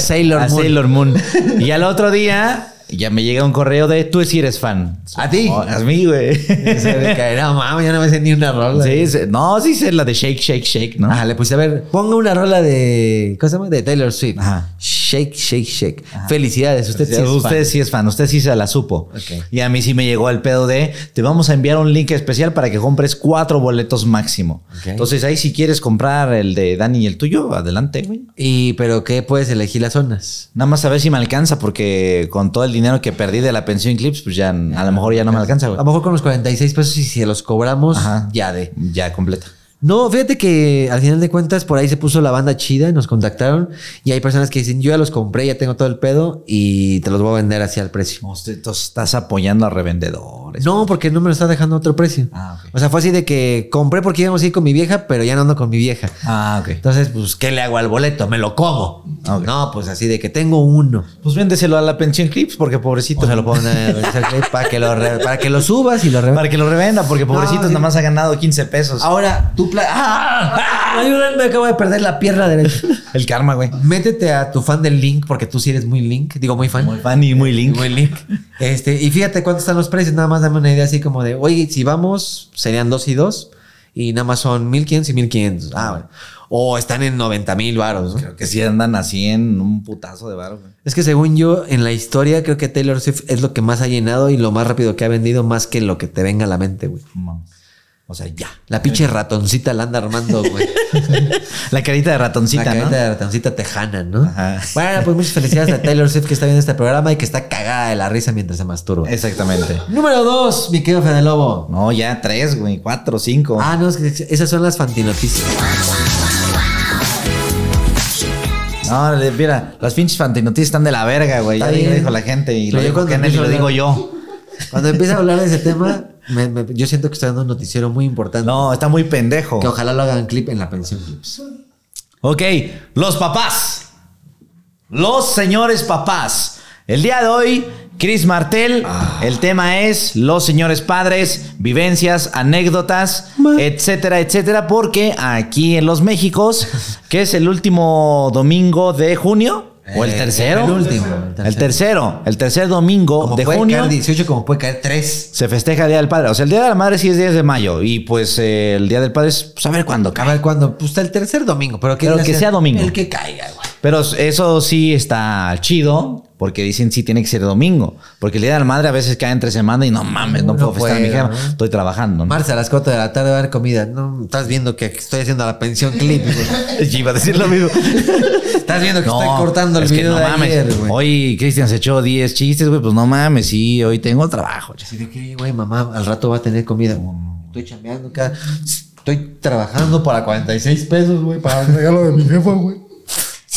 Sailor, a Sailor Moon. [laughs] y al otro día ya me llega un correo de tú si eres fan. ¿A ti? a mí, güey. Caerá, mamá, ya no me sé ni una rola. Sí, no, sí sé la de Shake, Shake, Shake, ¿no? Ah, le puse a ver, ponga una rola de, ¿cómo se llama? De Taylor Swift. Ajá. Shake, Shake, Shake. Felicidades, usted sí, es usted fan. sí es fan, usted sí se la supo. Y a mí sí me llegó el pedo de, te vamos a enviar un link especial para que compres cuatro boletos máximo. Entonces ahí si quieres comprar el de Dani y el tuyo, adelante, güey. ¿Y pero qué puedes elegir las zonas? Nada más a ver si me alcanza porque con todo el dinero que perdí de la pensión Clips, pues ya a lo mejor ya no me alcanza, güey. A lo mejor con los 46 pesos y si los cobramos, ya de. Ya completa. No, fíjate que al final de cuentas por ahí se puso la banda chida y nos contactaron y hay personas que dicen, yo ya los compré, ya tengo todo el pedo y te los voy a vender así al precio. Usted estás apoyando a revendedores. No, porque no me lo está dejando a otro precio. Ah, O sea, fue así de que compré porque íbamos a ir con mi vieja, pero ya no ando con mi vieja. Ah, ok. Entonces, pues, ¿qué le hago al boleto? Me lo como. No, pues así de que tengo uno. Pues véndeselo a la pensión clips porque pobrecito. se lo pongo para que lo para que lo subas y lo revenda. Para que lo revenda porque pobrecito nada más ha ganado 15 pesos. Ahora, tú ¡Ah! Ayúdenme, acabo de perder la pierna derecha. [laughs] El karma, güey. Métete a tu fan del Link, porque tú sí eres muy Link. Digo, muy fan. Muy fan y muy Link. Muy Link. Este, y fíjate cuántos están los precios. Nada más dame una idea así como de, oye, si vamos, serían dos y dos. y nada más son 1500 y 1500. Ah, bueno. O están en 90 mil varos. ¿no? Creo que sí andan así en un putazo de güey. Es que según yo, en la historia, creo que Taylor Swift es lo que más ha llenado y lo más rápido que ha vendido, más que lo que te venga a la mente, güey. Mames. O sea, ya. La pinche ratoncita la anda armando, güey. [laughs] La carita de ratoncita, la ¿no? carita de ratoncita tejana, ¿no? Ajá. Bueno, pues muchas felicidades a Taylor Swift que está viendo este programa y que está cagada de la risa mientras se masturba. Exactamente. Número dos, mi querido Fede Lobo. No, ya tres, güey. Cuatro, cinco. Ah, no, es que esas son las fantinoticias. No, mira, las pinches fantinoticias están de la verga, güey. Ya Está bien. dijo la gente y lo yo dijo cuando Kenneth y lo empiezo a digo yo. Cuando empieza a hablar de ese tema, me- me- yo siento que está dando un noticiero muy importante. No, está muy pendejo. Que ojalá lo hagan clip en la pensión clips. Ok, los papás. Los señores papás. El día de hoy, Chris Martel, el tema es los señores padres, vivencias, anécdotas, etcétera, etcétera, porque aquí en Los Méxicos, que es el último domingo de junio, o el Eh, tercero, el último, el el tercero, el tercer domingo Como de puede junio. caer 18, como puede caer 3. Se festeja el Día del Padre. O sea, el Día de la Madre sí es 10 de mayo. Y pues eh, el Día del Padre es pues, a ver cuándo A cae. ver cuándo. Pues el tercer domingo, pero que, Pero que sea domingo. El que caiga, güey. Pero eso sí está chido, porque dicen sí tiene que ser domingo. Porque el Día de la Madre a veces cae entre semana y no mames, no, No puedo festejar a mi. ¿no? Estoy trabajando. ¿no? A las 4 de la tarde va a haber comida. No, estás viendo que estoy haciendo la pensión clip, [laughs] iba a decir lo mismo. [laughs] Estás viendo que estoy cortando el es que video no de mames. ayer. Hoy Cristian se echó 10 chistes, güey. Pues no mames, sí, hoy tengo trabajo. Así de que, güey, mamá, al rato va a tener comida. Estoy chambeando acá. Estoy trabajando para 46 pesos, güey, para el regalo de mi jefa, güey.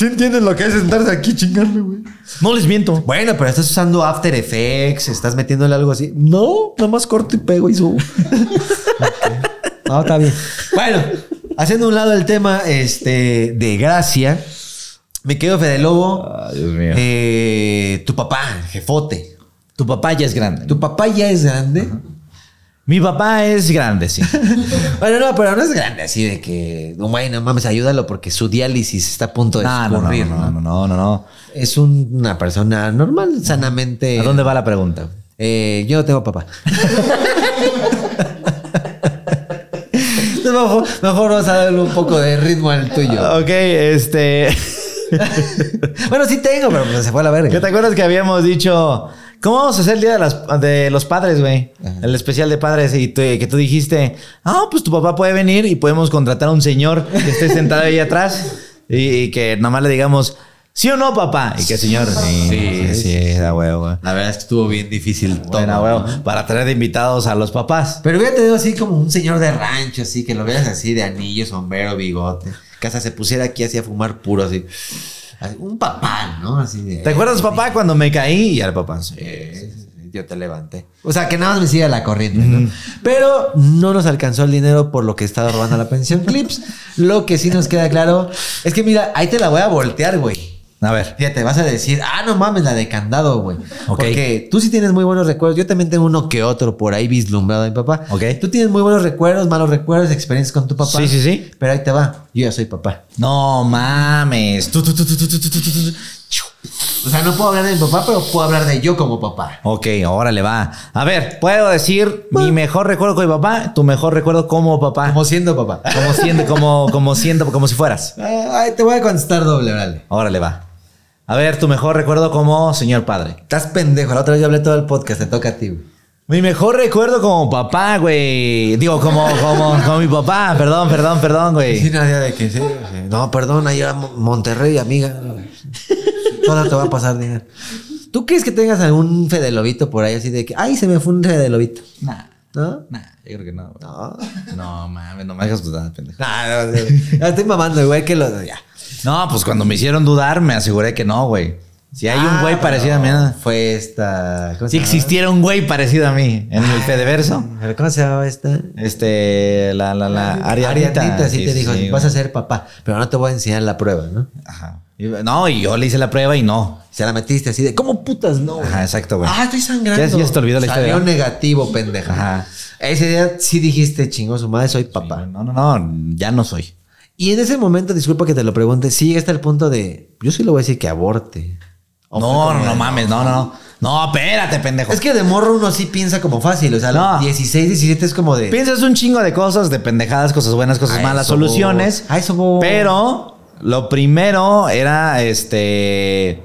¿Sí entiendes lo que es sentarse aquí y chingarme, güey? No les miento. Bueno, pero estás usando After Effects, estás metiéndole algo así. No, nada más corto y pego y subo. No, está bien. Bueno, haciendo un lado el tema este, de gracia, me quedo Fede Lobo. Ay, Dios mío. Eh, tu papá, jefote. Tu papá ya es grande. Tu papá ya es grande. Mi papá es grande, sí. [laughs] Bueno, no, pero no es grande así de que, no, no mames, ayúdalo porque su diálisis está a punto de No, no, no, escurrir, no, no, no, no, no. Es un- una persona normal, sanamente. ¿A dónde va la pregunta? Eh, yo no tengo papá. [laughs] mejor, mejor vamos a darle un poco de ritmo al tuyo. Ok, este. [laughs] Bueno, sí tengo, pero pues se fue a la ¿Qué verga. te acuerdas que habíamos dicho? ¿Cómo vamos a hacer el día de, las- de los padres, güey? El especial de padres. Y tú- que tú dijiste, ah, pues tu papá puede venir y podemos contratar a un señor que esté sentado ahí atrás y, y que nomás le digamos, ¿sí o no, papá? Y que el señor, sí, sí, sí, da huevo, güey. La verdad es que estuvo bien difícil todo. Huevo. Para traer de invitados a los papás. Pero hubiera tenido así como un señor de rancho, así, que lo veas así de anillo, sombrero, bigote. Que hasta se pusiera aquí así a fumar puro, así. Un papá, ¿no? Así de. ¿Te acuerdas, papá, cuando me caí? Y al papá, sí. Yo te levanté. O sea, que nada más me siga la corriente, ¿no? Pero no nos alcanzó el dinero por lo que estaba robando la pensión Clips. Lo que sí nos queda claro es que, mira, ahí te la voy a voltear, güey. A ver. Fíjate, vas a decir, ah, no mames, la de candado, güey. Okay. Porque tú sí tienes muy buenos recuerdos. Yo también tengo uno que otro por ahí vislumbrado de mi papá. Ok. Tú tienes muy buenos recuerdos, malos recuerdos, experiencias con tu papá. Sí, sí, sí. Pero ahí te va. Yo ya soy papá. No mames. Tú, tú, tú, o sea, no puedo hablar de mi papá, pero puedo hablar de yo como papá. Ok, órale, va. A ver, puedo decir mi mejor recuerdo con mi papá, tu mejor recuerdo como papá. Como siendo papá. Como siendo, como, como siendo, como si fueras. Ah, Ay, te voy a contestar doble, órale. Órale, va. A ver, tu mejor recuerdo como señor padre. Estás pendejo. La otra vez yo hablé todo el podcast. Te toca a ti, güey. Mi mejor recuerdo como papá, güey. Digo, como, como, como mi papá. Perdón, perdón, perdón, Sí, güey. nadie de que sí, sí. No, perdón, ahí a Mo- Monterrey, amiga. Todo te va a pasar dinero. ¿Tú crees que tengas algún Fede Lobito por ahí así de que, ay, se me fue un Fede Lobito? Nah, ¿No? nah, yo creo que no. güey. No. No, mames, no me hagas dudar, pendejo. No, no, no. No, estoy mamando, igual que. Ya. No, pues cuando me hicieron dudar, me aseguré que no, güey. Si hay un güey Ah, parecido a mí. Fue esta. ¿cómo se Si existiera un güey parecido a mí en el Fedeverso. ¿Pero ¿Cómo se llama esta? Este, la, la, la, Ariadita. Ariadita sí, te dijo, sí, vas a güey. ser papá, pero no te voy a enseñar la prueba, ¿no? Ajá. No, y yo le hice la prueba y no. Se la metiste así de, ¿cómo putas no? güey? Ajá, exacto, güey. Ah, estoy sangrando. Ya- ya se te olvidó la Salió historia. negativo, pendeja. Ajá. Ese día sí dijiste, chingó su madre, soy papá. No, no, no, ya no soy. Y en ese momento, disculpa que te lo pregunte, sí llega hasta el punto de, yo sí le voy a decir que aborte. O No, no, no mames, no, no, no. No, espérate, pendejo. Es que de morro uno sí piensa como fácil. O sea, No. los 16, 17 es como de. Piensas un chingo de cosas, de pendejadas, cosas buenas, cosas A malas, eso soluciones. A eso voy. Pero lo primero era este.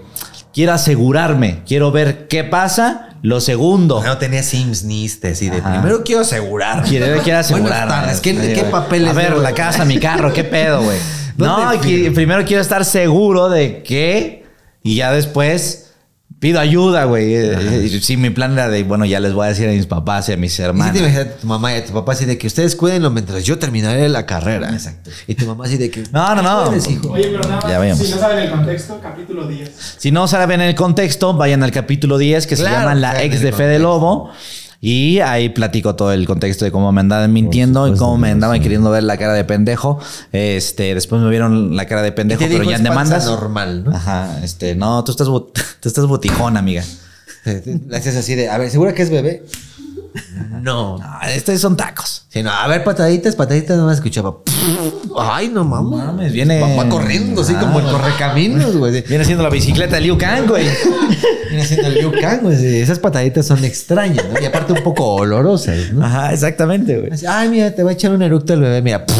Quiero asegurarme, quiero ver qué pasa. Lo segundo, No tenía Sims ni Istes y de Ajá. primero quiero asegurar. quiero, quiero asegurarme. [laughs] Buenas tardes. ¿Qué, qué papeles? A ver, debo? la casa, mi carro, qué pedo, güey. [laughs] No, primero quiero estar seguro de que. Y ya después. Pido ayuda, güey. Sí, mi plan era de, bueno, ya les voy a decir a mis papás y a mis Y si hermanos. te imaginas a tu mamá y a tu papá así de que ustedes cuídenlo mientras yo terminaré la carrera. Exacto. Y tu mamá así de que. No, no, no. "Puedes, hijo". Oye, pero nada Ya más, veamos. si no saben el contexto, capítulo 10. Si no saben el contexto, vayan al capítulo 10 que se llama La ex de Fede. Lobo. Y ahí platico todo el contexto de cómo me andaban mintiendo y cómo me andaban queriendo ver la cara de pendejo. Este, después me vieron la cara de pendejo, pero dijo, ya "Es en demandas. normal, ¿no? Ajá, este, no, tú estás, [laughs] tú estás botijón, amiga. [laughs] Le haces así de, a ver, ¿segura que es bebé? No. No, estos son tacos. Sí, no, a ver, pataditas, pataditas, no me escuchaba. Ay, no mames. mames, viene- Va, corriendo, así Ah. como el correcaminos, güey. Viene siendo la bicicleta de Liu Kang, güey. [laughs] Viene haciendo el Liu Kang, güey. Esas pataditas son extrañas, ¿no? Y aparte un poco olorosas, ¿no? Ajá, exactamente, güey. Ay, mira, te va a echar un eructo el bebé, mira. [laughs]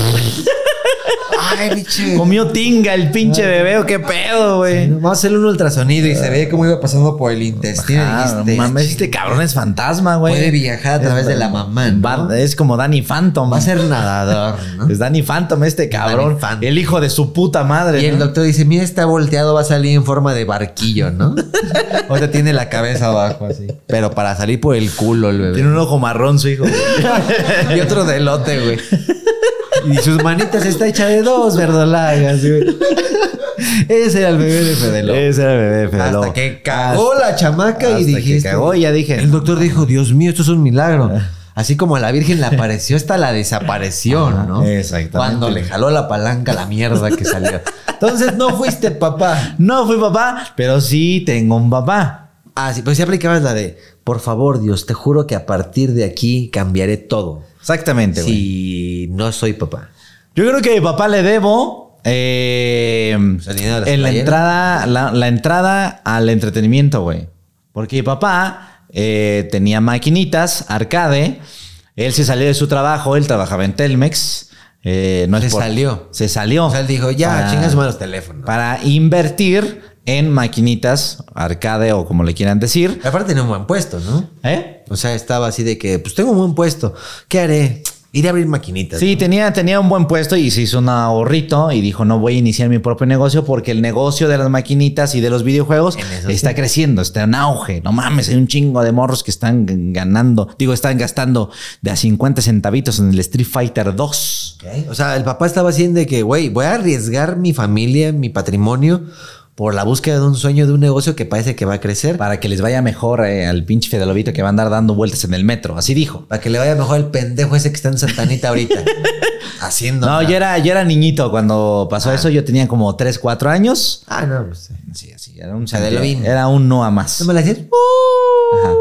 Ay, biche. Comió tinga el pinche bebé, ¿o qué pedo, güey? Vamos a hacerle un ultrasonido y se ve cómo iba pasando por el intestino. Y dijiste, mames, este cabrón es fantasma, güey. Puede viajar a través de la mamá, ¿no? Va- Es como Danny Phantom. Va a ser nadador, ¿no? Es Danny Phantom este cabrón. Phantom. El hijo de su puta madre. Y el ¿no? doctor dice, mira, está volteado, va a salir en forma de barquillo, ¿no? [laughs] Ahorita tiene la cabeza abajo así. Pero para salir por el culo el bebé. Tiene un ojo marrón su hijo. [laughs] y otro de elote, güey. Y sus manitas está hecha de dos verdolagas, güey. Ese era el bebé de Fede Lobo. Ese era el bebé de Fede Hasta que cagó la chamaca Hasta y que dijiste. cagó y ya dije. El doctor dijo, Dios mío, esto es un milagro. Así como a la Virgen le apareció, hasta la desapareció, ¿no? exactamente. Cuando le jaló la palanca la mierda que salió. Entonces no fuiste papá. No fui papá, pero sí tengo un papá. Ah, sí, pues sí aplicabas la de, por favor, Dios, te juro que a partir de aquí cambiaré todo. Exactamente, güey. Si no soy papá. Yo creo que a mi papá le debo eh, en la entrada, la, la entrada al entretenimiento, güey. Porque mi papá eh, tenía maquinitas, arcade. Él se salió de su trabajo, él trabajaba en Telmex. Eh, no es Se por- salió. Se salió. O sea, él dijo, ya, Para- chingas teléfonos. Para invertir en maquinitas, arcade o como le quieran decir. Aparte tenía un buen puesto, ¿no? ¿Eh? O sea, estaba así de que, pues tengo un buen puesto. ¿Qué haré? Iré a abrir maquinitas. Sí, ¿no? tenía, tenía un buen puesto y se hizo un ahorrito y dijo, no voy a iniciar mi propio negocio porque el negocio de las maquinitas y de los videojuegos está sí. creciendo, está en auge. No mames, hay un chingo de morros que están ganando, digo, están gastando de a 50 centavitos en el Street Fighter 2. Ok. O sea, el papá estaba haciendo de que, güey, voy a arriesgar mi familia, mi patrimonio, por la búsqueda de un sueño de un negocio que parece que va a crecer. Para que les vaya mejor eh, al pinche Fedelobito que va a andar dando vueltas en el metro. Así dijo. Para que le vaya mejor el pendejo ese que está en Santanita ahorita. [laughs] Haciendo. No, nada. yo era, yo era niñito cuando pasó Ah. eso. Yo tenía como 3, 4 años. Ah, no, pues. Sí, así. Era un, Fedelobín. era un no a más. No me la hacías. Ajá.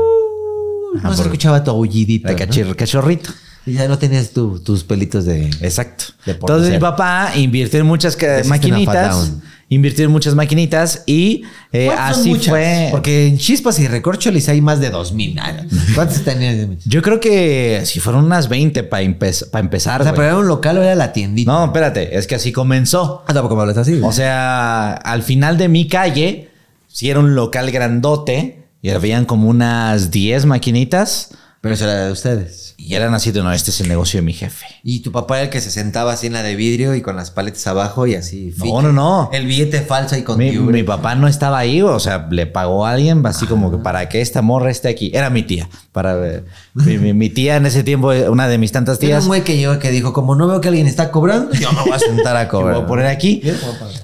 No Ajá, se escuchaba tu aullidito. ¿no? cachir- cachorrito. Y ya no tenías tu- tus pelitos de. Exacto. De Entonces mi papá invirtió en muchas De maquinitas. Invirtió en muchas maquinitas y eh, ¿Cuántas son así muchas? fue. Porque en Chispas y Recorcholis hay más de 2000. [laughs] ¿Cuántas tenías? Yo creo que si fueron unas 20 para empezar. O sea, güey. pero era un local o era la tiendita. No, espérate, es que así comenzó. Ah, tampoco me hablas así. O sea, al final de mi calle, si era un local grandote y habían como unas 10 maquinitas pero eso era de ustedes. y eran así de no, este es el negocio de mi jefe. Y tu papá era el que se sentaba así en la de vidrio y con las paletas abajo y así. No, no, no. El billete falso ahí con Mi, papá no estaba ahí, o sea, le pagó a alguien así como que para que esta morra esté aquí. Era mi tía. Para eh, [laughs] mi, mi- mi tía en ese tiempo, eh, una de mis tantas Era tías, un güey que llegó que dijo, como no veo que alguien está cobrando, yo me voy a sentar a [laughs] cobrar. voy a poner aquí. Yo.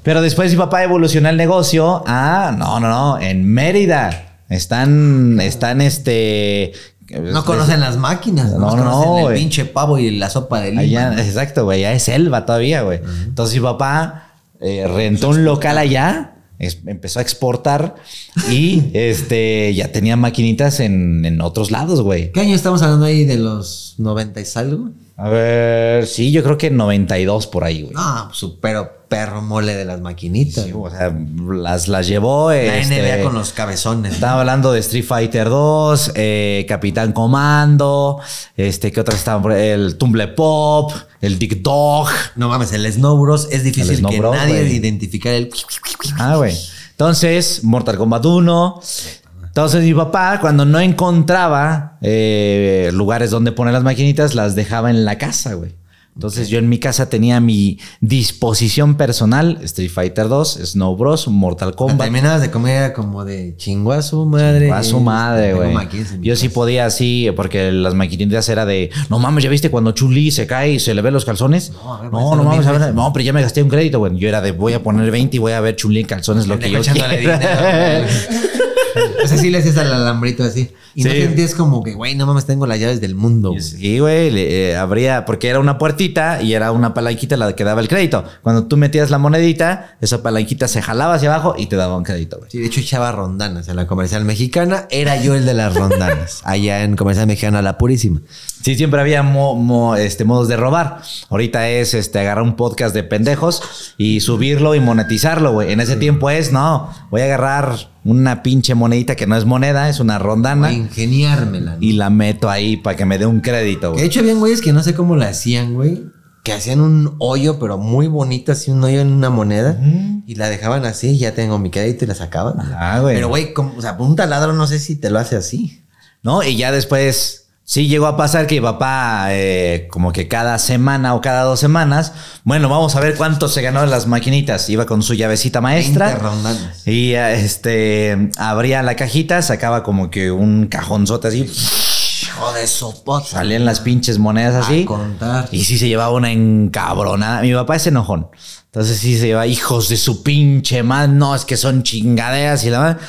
Pero después mi papá evolucionó el negocio a, no, no, no, en Mérida. Están, están este... No conocen las máquinas, No, no, no, no, conocen el pinche pavo y la sopa de lima. Allá, exacto, güey, ya es selva todavía, güey. Entonces mi papá eh, rentó un local allá, es- empezó a exportar y [laughs] este ya tenía maquinitas en, en otros lados, güey. ¿Qué año estamos hablando ahí de los 90 y algo? A ver, sí, yo creo que 92 por ahí, güey. No, super perro mole de las maquinitas. Sí, o sea, las, las llevó. la este, NBA con los cabezones. Estaba hablando de Street Fighter 2, eh, Capitán Comando, este, ¿qué otras estaban? El Tumble Pop, el Dick Dog. No mames, el Snow Bros. es difícil Snow que Bros, nadie güey. identificar el. Ah, güey. Entonces, Mortal Kombat 1. Entonces, mi papá, cuando no encontraba eh, lugares donde poner las maquinitas, las dejaba en la casa, güey. Entonces, yo en mi casa tenía mi disposición personal: Street Fighter 2, Snow Bros, Mortal Kombat. Terminabas de comer como de chingo a su madre. A su madre, güey. Yo sí podía así, porque las maquinitas era de, no mames, ¿ya viste cuando Chuli se cae y se le ve los calzones? No, a ver, No, no, mames, a ver, no, pero ya me gasté un crédito, güey. Yo era de, voy a poner 20 y voy a ver Chuli en calzones lo que yo quiera. [laughs] o sea, sí le hacías al alambrito así. Y no Sí. sentías como que, güey, no mames, tengo las llaves del mundo. Sí, güey, eh, abría, porque era una puertita y era una palanquita la que daba el crédito. Cuando tú metías la monedita, esa palanquita se jalaba hacia abajo y te daba un crédito, güey. Sí, de hecho echaba rondanas en la comercial mexicana. Era yo el de las rondanas. [laughs] allá en comercial mexicana La Purísima. Sí, siempre había mo- mo- este, modos de robar. Ahorita es este, agarrar un podcast de pendejos y subirlo y monetizarlo, güey. En ese tiempo es, no, voy a agarrar una pinche monedita que no es moneda, es una rondana ingeniármela. ¿no? y la meto ahí para que me dé un crédito, Que de güey. hecho habían güeyes que no sé cómo la hacían, güey. Que hacían un hoyo, pero muy bonito, así un hoyo en una moneda. Y la dejaban así, ya tengo mi crédito y la sacaban. Ah, güey. Pero, güey, como- o sea, un taladro no sé si te lo hace así. ¿No? Y ya después sí llegó a pasar que mi papá, eh, como que cada semana o cada dos semanas, bueno, vamos a ver cuánto se ganó en las maquinitas. Iba con su llavecita maestra. 20 rondanas. Y eh, este abría la cajita, sacaba como que un cajonzote así, Hijo de sopota. salían las pinches monedas así. A contar. Y sí se llevaba una encabronada. Mi papá es enojón. Entonces sí se lleva hijos de su pinche madre. No, es que son chingaderas y la madre.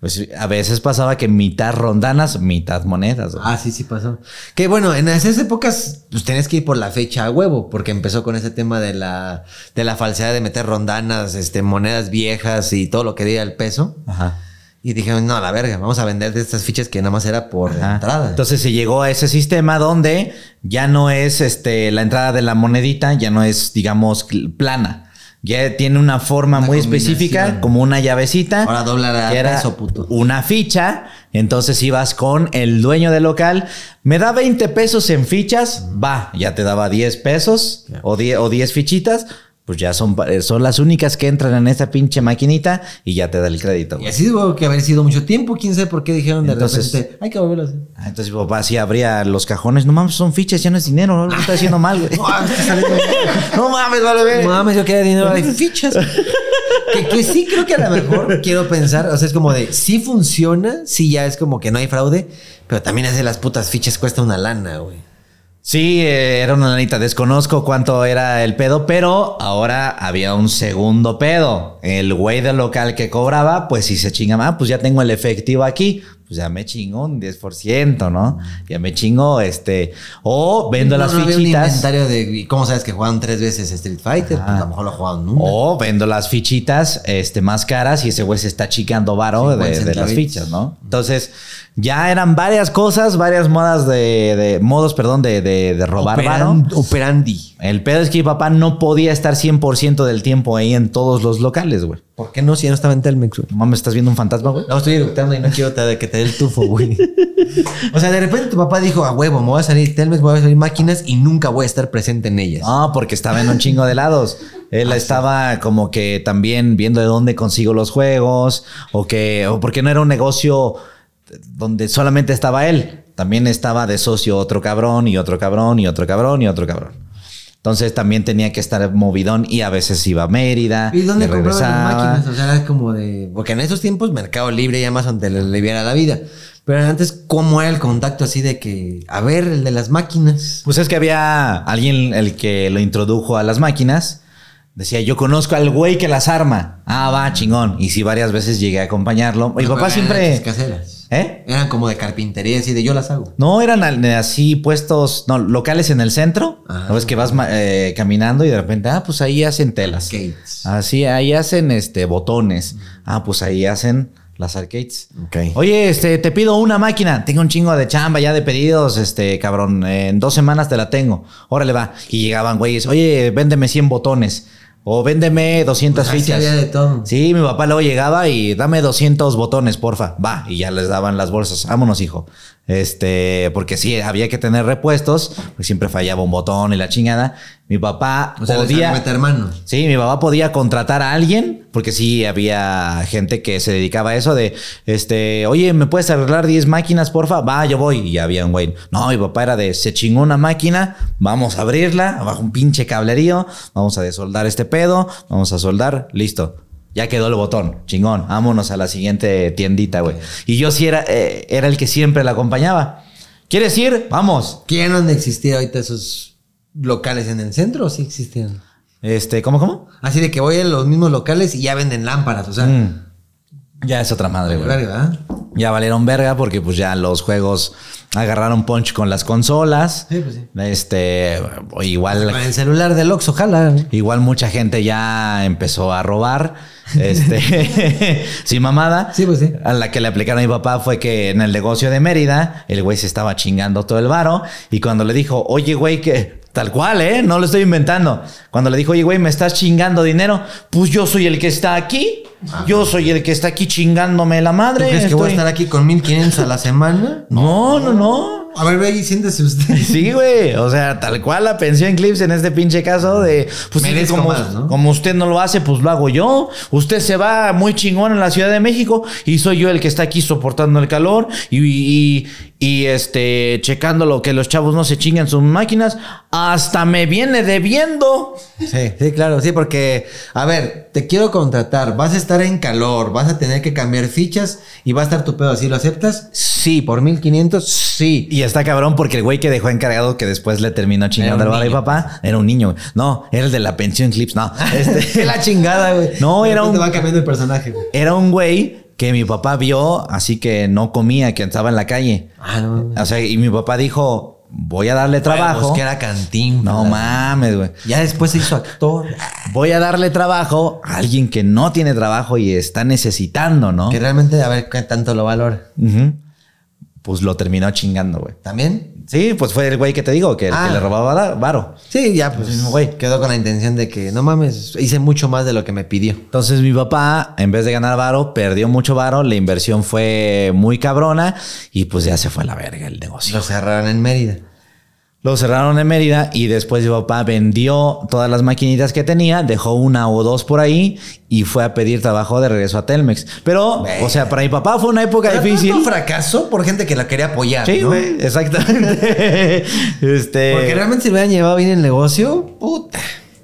Pues a veces pasaba que mitad rondanas, mitad monedas. güey. Ah, sí, sí pasó. Que bueno, en esas épocas, pues tenías que ir por la fecha a huevo, porque empezó con ese tema de la, de la falsedad de meter rondanas, este, monedas viejas y todo lo que diera el peso. Ajá. Y dijeron, no, la verga, vamos a vender de estas fichas que nada más era por Ajá. entrada. Entonces se llegó a ese sistema donde ya no es este, la entrada de la monedita, ya no es, digamos, plana. Ya tiene una forma Una muy específica, como una llavecita. Ahora dobla la peso, puto. Una ficha. Entonces ibas con el dueño del local. Me da 20 pesos en fichas. Va, ya te daba 10 pesos o 10, o 10 fichitas. Pues ya son, eh, son las únicas que entran en esa pinche maquinita y ya te da el crédito. Y güey. así tuvo que haber sido mucho tiempo, quién sabe por qué dijeron de Entonces- repente, hay que volverlo a hacer. Ah, Entonces papá sí abría los cajones. No mames, son fichas, ya no es dinero. No lo estoy haciendo mal, güey. [laughs] [laughs] No, mames, vale, ver. No mames, yo quería dinero de fichas. [laughs] que, que sí creo que a lo mejor quiero pensar, o sea, es como de, sí funciona, sí ya es como que no hay fraude, pero también hacer las putas fichas cuesta una lana, güey. Sí, eh, era una lanita. Desconozco cuánto era el pedo, pero ahora había un segundo pedo. El güey del local que cobraba, pues si se chingaba, ah, pues ya tengo el efectivo aquí. Pues ya me chingo un 10%, ¿no? Ya me chingo este. O vendo No, las no un fichitas. inventario de, ¿y ¿cómo sabes que jugaron tres veces Street Fighter? Pues a lo mejor lo jugaron nunca. O vendo las fichitas este, más caras y ese güey se está chicando varo 50 de, de las fichas, ¿no? Entonces, ya eran varias cosas, varias modas de, de- modos, perdón, de, de, de robar varo. Operan- Operandi. El pedo es que mi papá no podía estar 100% del tiempo ahí en todos los locales, güey. ¿Por qué no? Si ya no estaba en Telmex, güey. Mames, ¿estás viendo un fantasma, güey? No, estoy eructando y no quiero te- que te dé el tufo, güey. [laughs] o sea, de repente tu papá dijo, a huevo, me voy a salir Telmex, me voy a salir máquinas y nunca voy a estar presente en ellas. No, porque estaba en un chingo de lados. Él estaba como que también viendo de dónde consigo los juegos o que o porque no era un negocio donde solamente estaba él. También estaba de socio otro cabrón y otro cabrón y otro cabrón y otro cabrón. Entonces también tenía que estar movidón y a veces iba a Mérida. ¿Y dónde compraban las máquinas? O sea, era como de. Porque en esos tiempos Mercado Libre y Amazon te le aliviara la vida. Pero antes, ¿cómo era el contacto así de que, a ver, el de las máquinas? Pues es que había alguien el que lo introdujo a las máquinas. Decía, yo conozco al güey que las arma. Ah, va, chingón. Y sí, varias veces llegué a acompañarlo. Mi No, papá siempre... caseras. ¿Eh? Eran como de carpintería, así de yo las hago. No, eran así puestos, no, locales en el centro. Ah. ¿No ves que vas eh, caminando y de repente, ah, pues ahí hacen telas. Arcades. Así, ahí hacen este botones. Ah, pues ahí hacen las arcades. Ok. Oye, este, te pido una máquina. Tengo un chingo de chamba ya de pedidos, este, cabrón. En dos semanas te la tengo. Órale, va. Y llegaban güeyes. Oye, véndeme 100 botones. O véndeme 200 Pues fichas. había de todo. Sí, mi papá luego llegaba y dame 200 botones, porfa. Va. Y ya les daban las bolsas. Vámonos, hijo. Este, porque sí, había que tener repuestos. Porque siempre fallaba un botón y la chingada. Mi papá O sea, podía. meter mano. Sí, mi papá podía contratar a alguien, porque sí había gente que se dedicaba a eso de, este, oye, ¿me puedes arreglar 10 máquinas, porfa? Va, yo voy. Y había un güey. No, mi papá era de, se chingó una máquina, vamos a abrirla, abajo un pinche cablerío, vamos a desoldar este pedo, vamos a soldar, listo. Ya quedó el botón, chingón, vámonos a la siguiente tiendita, güey. Y yo sí era, eh, era el que siempre la acompañaba. ¿Quieres ir? Vamos. ¿Quién no existir ahorita esos locales en el centro o sí existen? Este, ¿cómo, cómo? Así de que voy a los mismos locales y ya venden lámparas, o sea, Mm. Ya es otra madre, güey. ¿verdad? Ya valieron verga porque pues ya los juegos agarraron punch con las consolas. Sí, pues sí. Este, Con igual, el celular del Oxxo, ojalá. igual mucha gente ya empezó a robar. Este, [laughs] [laughs] sin mamada. Sí, pues sí. A la que le aplicaron a mi papá fue que en el negocio de Mérida, el güey se estaba chingando todo el varo. Y cuando le dijo, oye, güey, que tal cual, ¿eh? No lo estoy inventando. Cuando le dijo, oye, güey, me estás chingando dinero, pues yo soy el que está aquí. Yo soy el que está aquí chingándome la ¿Tú madre. crees que voy a estar aquí con 1500 a la semana? No, no, no. A ver, ve y siéntese usted. [laughs] Sí, güey. O sea, tal cual la pensión Clips en este pinche caso de. Pues Merezco como, más, ¿no? como usted no lo hace, pues lo hago yo. Usted se va muy chingón en la Ciudad de México y soy yo el que está aquí soportando el calor y, y, y, este checando lo que los chavos no se chingan sus máquinas. Hasta me viene debiendo. Sí, sí, claro, sí, porque, a ver, te quiero contratar, vas a estar en calor, vas a tener que cambiar fichas y va a estar tu pedo así, ¿lo aceptas? Sí, por 1500, sí. Y está cabrón porque el güey que dejó encargado que después le terminó chingando al papá era un niño. No, era el de la pensión Clips. No, [laughs] este, [laughs] la chingada, güey. No, De era un- va cambiando el personaje, güey. era un güey que mi papá vio, así que no comía, que estaba en la calle. Ah, no. O sea, y mi papá dijo, voy a darle trabajo. Pues que era cantín. no mames, güey. Ya después se hizo actor. [laughs] Voy a darle trabajo a alguien que no tiene trabajo y está necesitando, ¿no? Que realmente, a ver qué tanto lo valora. Ujú. Pues lo terminó chingando, güey. ¿También? Sí, pues fue el güey que te digo, que, el Ah. que le robaba varo. Sí, ya, pues. El mismo güey. Quedó con la intención de que, no mames, hice mucho más de lo que me pidió. Entonces mi papá, en vez de ganar varo, perdió mucho varo, la inversión fue muy cabrona y pues ya se fue a la verga el negocio. Lo cerraron en Mérida. Lo cerraron en Mérida y después mi papá vendió todas las maquinitas que tenía, dejó una o dos por ahí y fue a pedir trabajo de regreso a Telmex. Pero, o sea, para mi papá fue una época Pero difícil. Un fracaso por gente que la quería apoyar. Sí, ¿no? exactamente. [laughs] este. Porque realmente si hubieran llevado bien el negocio, puta.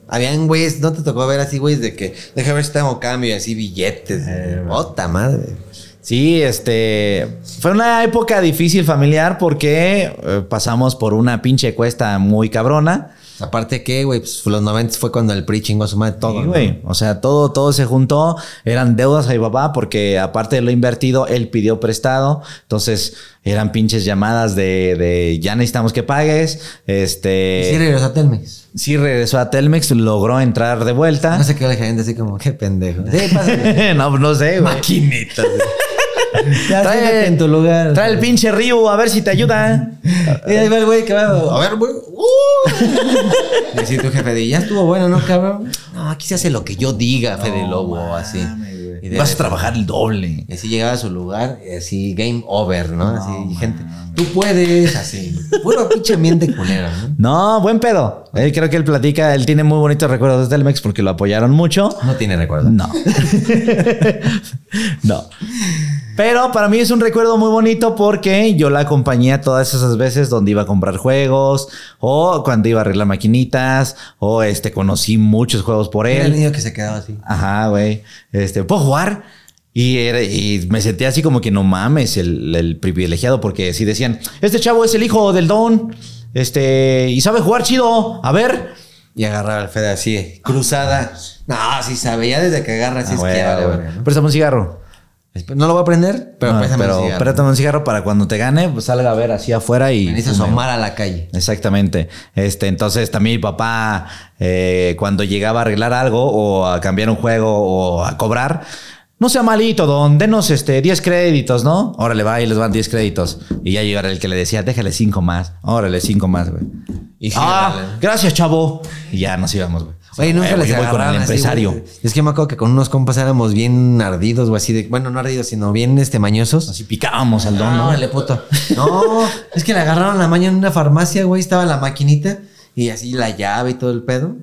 Habían güeyes, no te tocó ver así, güeyes, de que deja ver si tengo cambio y así billetes. Puta madre. Sí, este. Fue una época difícil familiar porque eh, pasamos por una pinche cuesta muy cabrona. Aparte que, güey, pues los 90 fue cuando el PRI chingó a su madre todo. Sí, ¿no? güey. O sea, todo, todo se juntó. Eran deudas a mi papá porque aparte de lo invertido, él pidió prestado. Entonces, eran pinches llamadas de, de ya necesitamos que pagues. Este. Y sí regresó a Telmex. sí regresó a Telmex, logró entrar de vuelta. No sé qué la gente así como, qué pendejo. Sí, [laughs] no, no sé, güey. Maquinitas. [laughs] [laughs] ya Trae- en tu lugar. Trae el pinche río a ver si te ayuda. Y [laughs] ahí va el güey que va. A ver, güey. Uh. Y así tu jefe de, ya estuvo bueno, ¿no, cabrón? No, aquí se hace lo que yo diga, Fede Lobo, así. Y de Vas a trabajar el doble. Y así llegaba a su lugar, y así game over, ¿no? así, y gente, tú puedes, así. Puro pinche ambiente culero, ¿no? No, buen pedo. Él creo que él platica, él tiene muy bonitos recuerdos de Telmex porque lo apoyaron mucho. No tiene recuerdo. No. [laughs] no. Pero para mí es un recuerdo muy bonito porque yo la acompañé todas esas veces donde iba a comprar juegos o cuando iba a arreglar maquinitas o este conocí muchos juegos por Era el él. niño que se quedaba así. Ajá, güey. Este, ¿puedo jugar? Y, era- y me sentía así como que no mames, el, el privilegiado, porque si decían, este chavo es el hijo del don, este, y sabe jugar chido, a ver. Y agarraba al Fede así, cruzada. No, sí sabe, ya desde que agarra así Ah, es güey, que vale, ¿no? Préstame un cigarro. No lo voy a prender, pero No, pero el cigarro. un cigarro para cuando te gane, pues salga a ver así afuera y. Me asomar a la calle. Exactamente. Este, entonces también mi papá, eh, cuando llegaba a arreglar algo o a cambiar un juego o a cobrar, No sea malito, don, denos este 10 créditos, ¿no? Órale, va y les van 10 créditos. Y ya era el que le decía, déjale 5 más. Órale, 5 más, güey. Y ah, gracias, chavo. Y ya nos íbamos, güey. Oye, nunca Eh, les voy con el así, empresario. Es que me acuerdo que con unos compas éramos bien ardidos, o así de. Bueno, no ardidos, sino bien este mañosos. Así picábamos al don, No, ¿no? dale, puto. No, es que le agarraron la mañana en una farmacia, güey. Estaba la maquinita y así la llave y todo el pedo.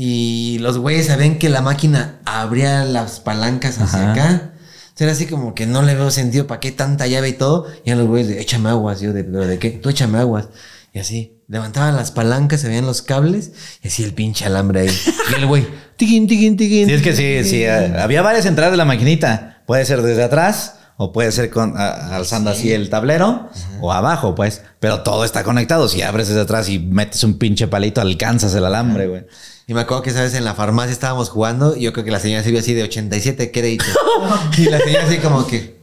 Y los güeyes sabían que la máquina abría las palancas hacia Ajá. acá. Entonces era así como que no le veo sentido para qué tanta llave y todo. Y eran los güeyes de échame aguas. Yo de, ¿pero de qué? Tú échame aguas. Y así, levantaban las palancas, se veían los cables y así el pinche alambre ahí. Y el güey, tiquín, tiquín, tiquín. Sí, es que sí, sí. eh, [laughs] Había varias entradas de la maquinita. Puede ser desde atrás o puede ser con, a- alzando así el tablero o abajo, pues. Pero todo está conectado. Si abres desde atrás y metes un pinche palito, alcanzas el alambre, güey. Y me acuerdo que esa vez en la farmacia estábamos jugando y yo creo que la señora se vio así de 87 créditos. [laughs] y la señora así como que...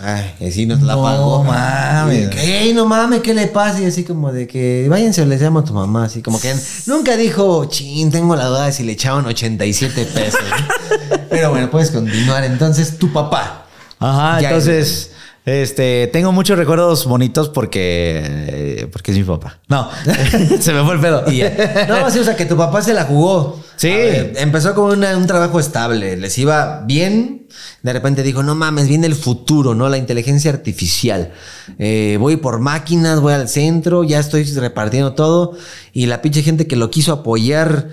Ay, y así nos la No pagó. mames. De que, "Ey, no mames, ¿qué le pasa? Y así como de que váyanse les llamo a tu mamá. Así como que nunca dijo, chin, tengo la duda de si le echaban 87 pesos. [laughs] Pero bueno, puedes continuar. Entonces, tu papá. Ajá, Ya entonces, este, tengo muchos recuerdos bonitos porque, eh, porque es mi papá. No, [laughs] se me fue el pedo. Y ya. No, sí, o sea, que tu papá se la jugó. Sí. Ver, empezó con una- un trabajo estable, les iba bien. De repente dijo, no mames, viene el futuro, ¿no? La inteligencia artificial. Eh, voy por máquinas, voy al centro, ya estoy repartiendo todo. Y la pinche gente que lo quiso apoyar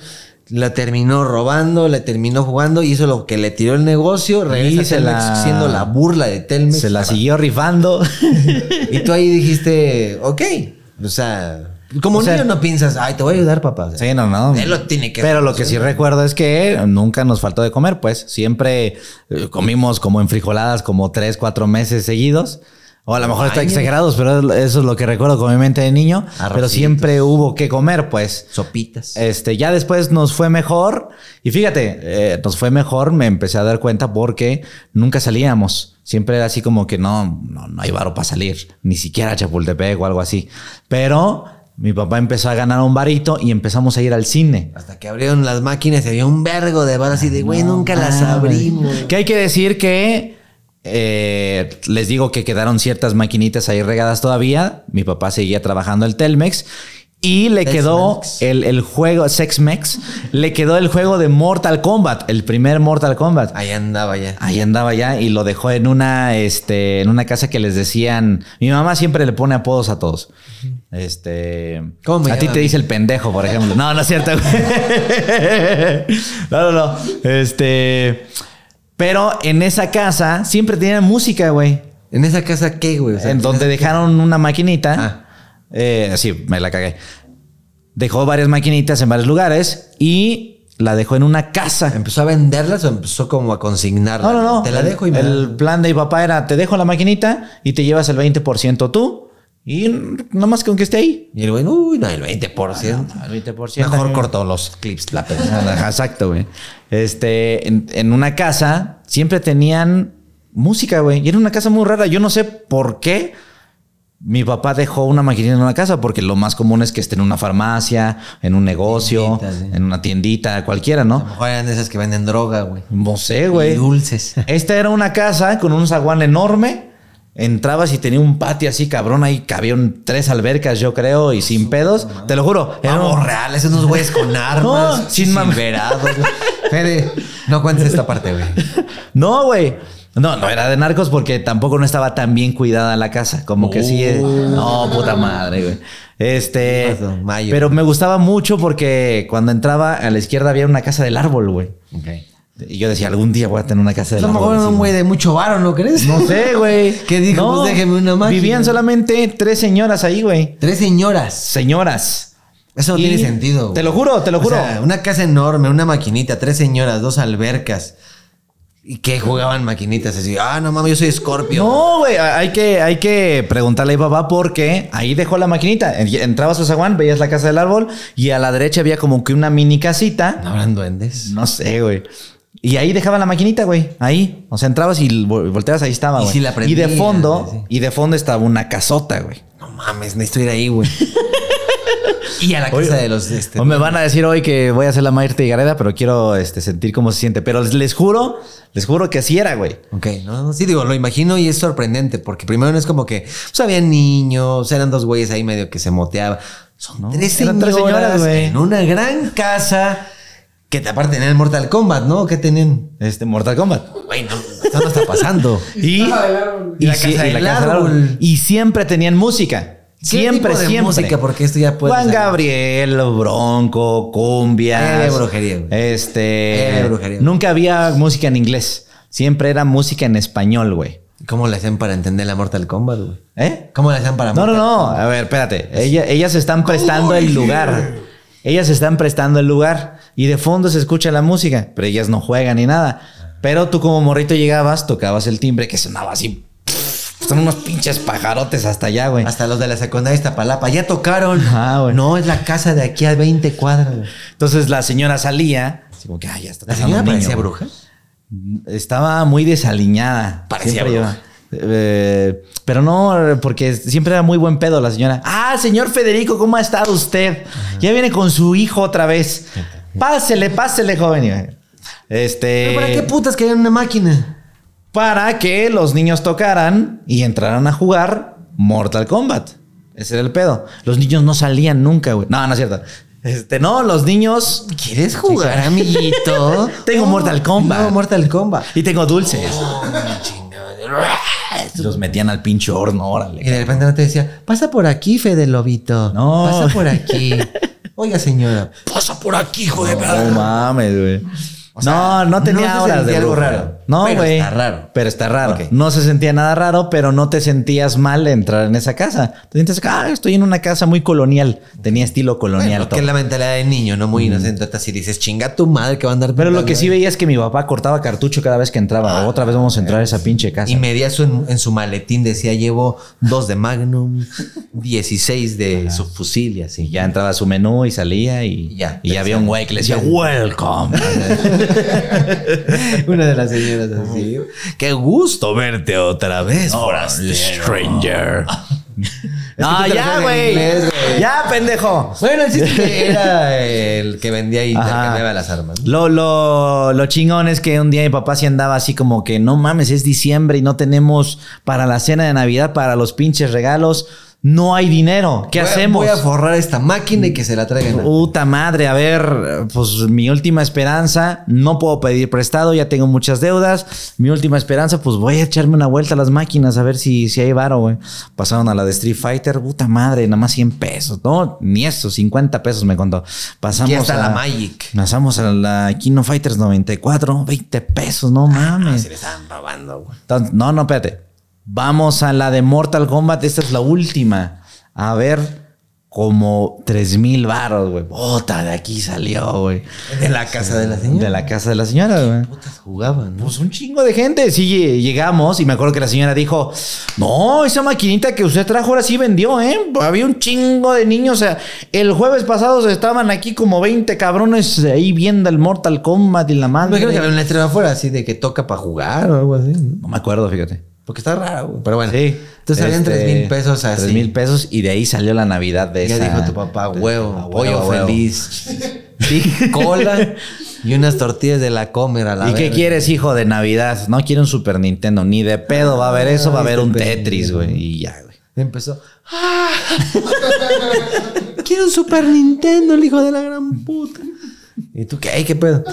la terminó robando, la terminó jugando es lo que le tiró el negocio. Regresa Y se a Telmex la- siendo la burla de Telmex. Se la para- siguió rifando. [laughs] Y tú ahí dijiste, ok. O sea, como O sea- niño no piensas, ay, te voy a ayudar, papá. O sea, Sí, no, no. Él lo tiene que Pero lo que sí recuerdo es que nunca nos faltó de comer, pues. Siempre eh, comimos como en frijoladas como tres, cuatro meses seguidos. O a lo mejor está Ay, exagerados, pero eso es lo que recuerdo con mi mente de niño. Pero Arrocitos. siempre hubo que comer, pues. Sopitas. Este, ya después nos fue mejor. Y fíjate, eh, nos fue mejor, me empecé a dar cuenta porque nunca salíamos. Siempre era así como que no, no, no hay varo para salir, ni siquiera a Chapultepec o algo así. Pero mi papá empezó a ganar un varito y empezamos a ir al cine. Hasta que abrieron las máquinas y había un vergo de balas así de, güey, nunca las Ah, abrimos. Que hay que decir que eh, les digo que quedaron ciertas maquinitas ahí regadas todavía. Mi papá seguía trabajando el Telmex. Y le quedó el, el juego, Sex-Mex, le quedó el juego de Mortal Kombat, el primer Mortal Kombat. Ahí andaba ya. Ahí andaba ya y lo dejó en una, este, en una casa que les decían. Mi mamá siempre le pone apodos a todos. Este. ¿Cómo a ti te dice el pendejo, por ejemplo. No, no es cierto. [laughs] no, no, no. Este. Pero en esa casa siempre tenían música, güey. ¿En esa casa qué, güey? O sea, En donde ¿tienes- dejaron una maquinita. Ah. Eh, sí, me la cagué. Dejó varias maquinitas en varios lugares y la dejó en una casa. ¿Empezó a venderlas o empezó como a consignarlas? No, no, no. Te la dejo y me El la- plan de mi papá era: te dejo la maquinita y te llevas el 20% tú. Y nomás con que esté ahí. Y el güey, uy, no, el 20%. El 20%. Mejor güey. cortó los clips la persona. [laughs] Exacto, güey. Este, en, en una casa siempre tenían música, güey. Y era una casa muy rara. Yo no sé por qué mi papá dejó una maquinita en una casa, porque lo más común es que esté en una farmacia, en un negocio, Tiendita, sí. en una tiendita, cualquiera, A ¿no? lo mejor eran esas que venden droga, güey. No sé, Y güey. dulces. Esta era una casa con un zaguán enorme. Entrabas y tenía un patio así, cabrón. Ahí cabían tres albercas, yo creo, y sin pedos. Te lo juro. Un- Vamos reales, unos güeyes con [laughs] armas, No, sin. [laughs] Fede, no cuentes esta parte, güey. No, güey. No, no era de narcos porque tampoco no estaba tan bien cuidada la casa. Como que sí. eh, No, puta madre, güey. Este. Mayo. Pero me gustaba mucho porque cuando entraba a la izquierda había una casa del árbol, güey. Y yo decía, algún día voy a tener una casa A del lo mejor era un güey de mucho varo, ¿no crees? No sé, güey. [laughs] ¿Qué dijo? Pues déjeme una máquina. Vivían solamente tres señoras ahí, güey. Tres señoras. Señoras. Eso no Y- tiene sentido. Te lo juro, te lo O juro. sea, una casa enorme, una maquinita, tres señoras, dos albercas. ¿Y qué jugaban maquinitas? Así, ah, no mames, yo soy Scorpio. No, güey, hay que, hay que preguntarle a papá porque ahí dejó la maquinita. En- Entrabas a zaguán, veías la casa del árbol y a la derecha había como que una mini casita. ¿No habrán duendes? No sé, güey. Y ahí dejaba la maquinita, güey. Ahí. O sea, entrabas y vol- volteabas, ahí estaba, Y güey. sí la y de fondo, sí. y de fondo estaba una casota, güey. No mames, necesito ir ahí, güey. [laughs] Y a la casa Oye, de los. Este, o me van a decir hoy que voy a hacer la Marta y Gareda, pero quiero este, sentir cómo se siente. Pero les, les juro, les juro que así era, güey. Ok, no, no, sí digo, lo imagino y es sorprendente porque primero no es como que pues, había niños, eran dos güeyes ahí medio que se moteaban. Son No, tres eran señoras, tres señoras, güey. en una gran casa que te- aparte tenían el Mortal Kombat, ¿no? ¿Qué tenían? Este, Mortal Kombat. Güey, no, esto no está pasando. [laughs] Y, la casa y la del casa del árbol. árbol. Y siempre tenían música. ¿Qué Siempre, tipo de siempre. música? Porque esto ya puede Juan Gabriel, Bronco, cumbia. Eh, brujería, güey. Este. Eh, brujería. Nunca había música en inglés. Siempre era música en español, güey. ¿Cómo le hacían para entender la Mortal Kombat, güey? ¿Eh? ¿Cómo le hacían para No, no, no. A ver, espérate. Ella- ellas están prestando el lugar. Ellas están prestando el lugar. Y de fondo se escucha la música. Pero ellas no juegan ni nada. Pero tú como morrito llegabas, tocabas el timbre que sonaba así. Son unos pinches pajarotes hasta allá, güey. Hasta los de la secundaria Iztapalapa ya tocaron. Ah, güey. No, es la casa de aquí a 20 cuadras. güey. Entonces la señora salía. Así como que, ay, ya está ¿La señora niño, parecía güey. bruja? Estaba muy desaliñada. Parecía bruja. iba- eh, pero no, porque siempre era muy buen pedo la señora. Ah, señor Federico, ¿cómo ha estado usted? Ya viene con su hijo otra vez. Pásele, pásele, joven. Este. ¿Pero ¿Para qué putas querían una máquina? para que los niños tocaran y entraran a jugar Mortal Kombat. Ese era el pedo. Los niños no salían nunca, güey. No, no es cierto. Este, no, los niños. ¿Quieres jugar, amiguito? [laughs] Tengo Mortal Kombat. No, Mortal Kombat. Y tengo dulces. Los metían al pinche horno, Y órale. de repente no te decía, pasa por aquí, Fede Lobito. No. Pasa por aquí. [laughs] Oiga, señora. Pasa por aquí, hijo de No mames, güey. O sea, no, no tenía no horas de algo raro. No, Pero güey. está raro. Pero está raro. No se sentía nada raro, pero no te sentías mal entrar en esa casa. Te sientes, ah, estoy en una casa muy colonial. Tenía estilo colonial. Bueno, que es la mentalidad de niño, no muy inocente. Así dices, chinga tu madre que va a andar. Pero lo que sí ¿eh?". veía es que mi papá cortaba cartucho cada vez que entraba. Otra vez vamos a entrar a esa pinche casa. Y medía eso en, en su maletín, decía, llevo dos de Magnum, 16 de su fusil y así. Ya entraba a su menú y salía y, Y ya. y había un güey que le decía, welcome. [laughs] Una de las señoras así. Qué gusto verte otra vez, stranger. [laughs] [laughs] no, te lo ya, güey. Ya, pendejo. Bueno, el chiste [laughs] era el que vendía y intercambiaba las armas. Lo, lo, lo chingón es que un día mi papá sí andaba así como que no mames, es diciembre y no tenemos para la cena de Navidad, para los pinches regalos, no hay dinero. ¿Qué Voy a- hacemos? Voy a forrar esta máquina y que se la traigan. Puta madre, a ver, pues mi última esperanza, no puedo pedir prestado, ya tengo muchas deudas. Mi última esperanza, pues voy a echarme una vuelta a las máquinas a ver si, si hay varo, güey. Pasaron a la de Street Fighter, puta madre, nada más 100 pesos, no, ni eso, 50 pesos me contó. Pasamos a la Magic. Pasamos a la Kino Fighters 94, 20 pesos, no mames. Se le estaban robando, güey. No, no, espérate. Vamos a la de Mortal Kombat. Esta es la última. A ver, como 3 mil baros, güey. Bota, de aquí salió, güey. De la casa de la señora. De la casa de la señora, güey. Putas jugaban, ¿no? Pues un chingo de gente. Sí, lle- llegamos y me acuerdo que la señora dijo: No, esa maquinita que usted trajo ahora sí vendió, ¿eh? Había un chingo de niños. O sea, el jueves pasado estaban aquí como 20 cabrones ahí viendo el Mortal Kombat y la Me madre. imagino que había un letrero afuera así de que toca para jugar o algo así. No me acuerdo, fíjate. Porque está raro, güey. Pero bueno. Sí. Entonces habían Este, 3 mil pesos así. 3 mil pesos y de ahí salió la Navidad de Ya esa. dijo tu papá, huevo, pollo huevo. feliz. [laughs] Sí, cola y unas tortillas de la comer a la ¿Y qué quieres, hijo de Navidad? No quiero un Super Nintendo, ni de pedo va a haber eso, va a haber un este Tetris, güey. Y ya, güey. Empezó. ¡Ah! [laughs] Quiero un Super Nintendo, el hijo de la gran puta. [laughs] ¿Y tú qué? ¿Qué pedo?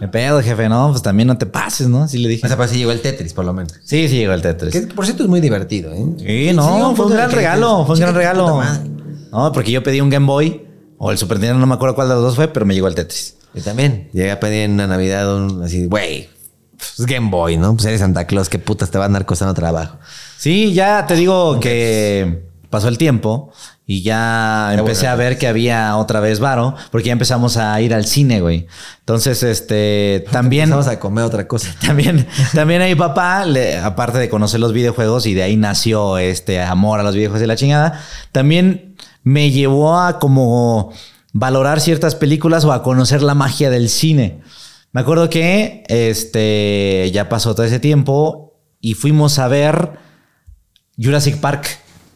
Me pedo, jefe, no, pues también no te pases, ¿no? Sí le dije. O sea, pues sí llegó el Tetris, por lo menos. Sí, sí llegó el Tetris. Que por cierto es muy divertido, ¿eh? Sí, no, Sí, fue un gran regalo, fue un gran "Chica, tu regalo. puta madre". No, porque yo pedí un Game Boy o el Super Nintendo, no me acuerdo cuál de los dos fue, pero me llegó el Tetris. Yo también. Llegué a pedir en una Navidad un así, güey, pues Game Boy, ¿no? Pues eres Santa Claus, qué putas te va a andar costando trabajo. Sí, ya te digo que pasó el tiempo y ya empecé a ver que había otra vez varo, porque ya empezamos a ir al cine, güey. Entonces, este, [laughs] también... Vamos a comer otra cosa. [laughs] También, también a mi papá, le- aparte de conocer los videojuegos y de ahí nació este amor a los videojuegos y la chingada, también me llevó a como valorar ciertas películas o a conocer la magia del cine. Me acuerdo que este ya pasó todo ese tiempo y fuimos a ver Jurassic Park.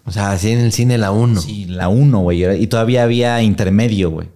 O sea, así en el cine la 1. Sí, la 1, güey. Y todavía había intermedio, güey.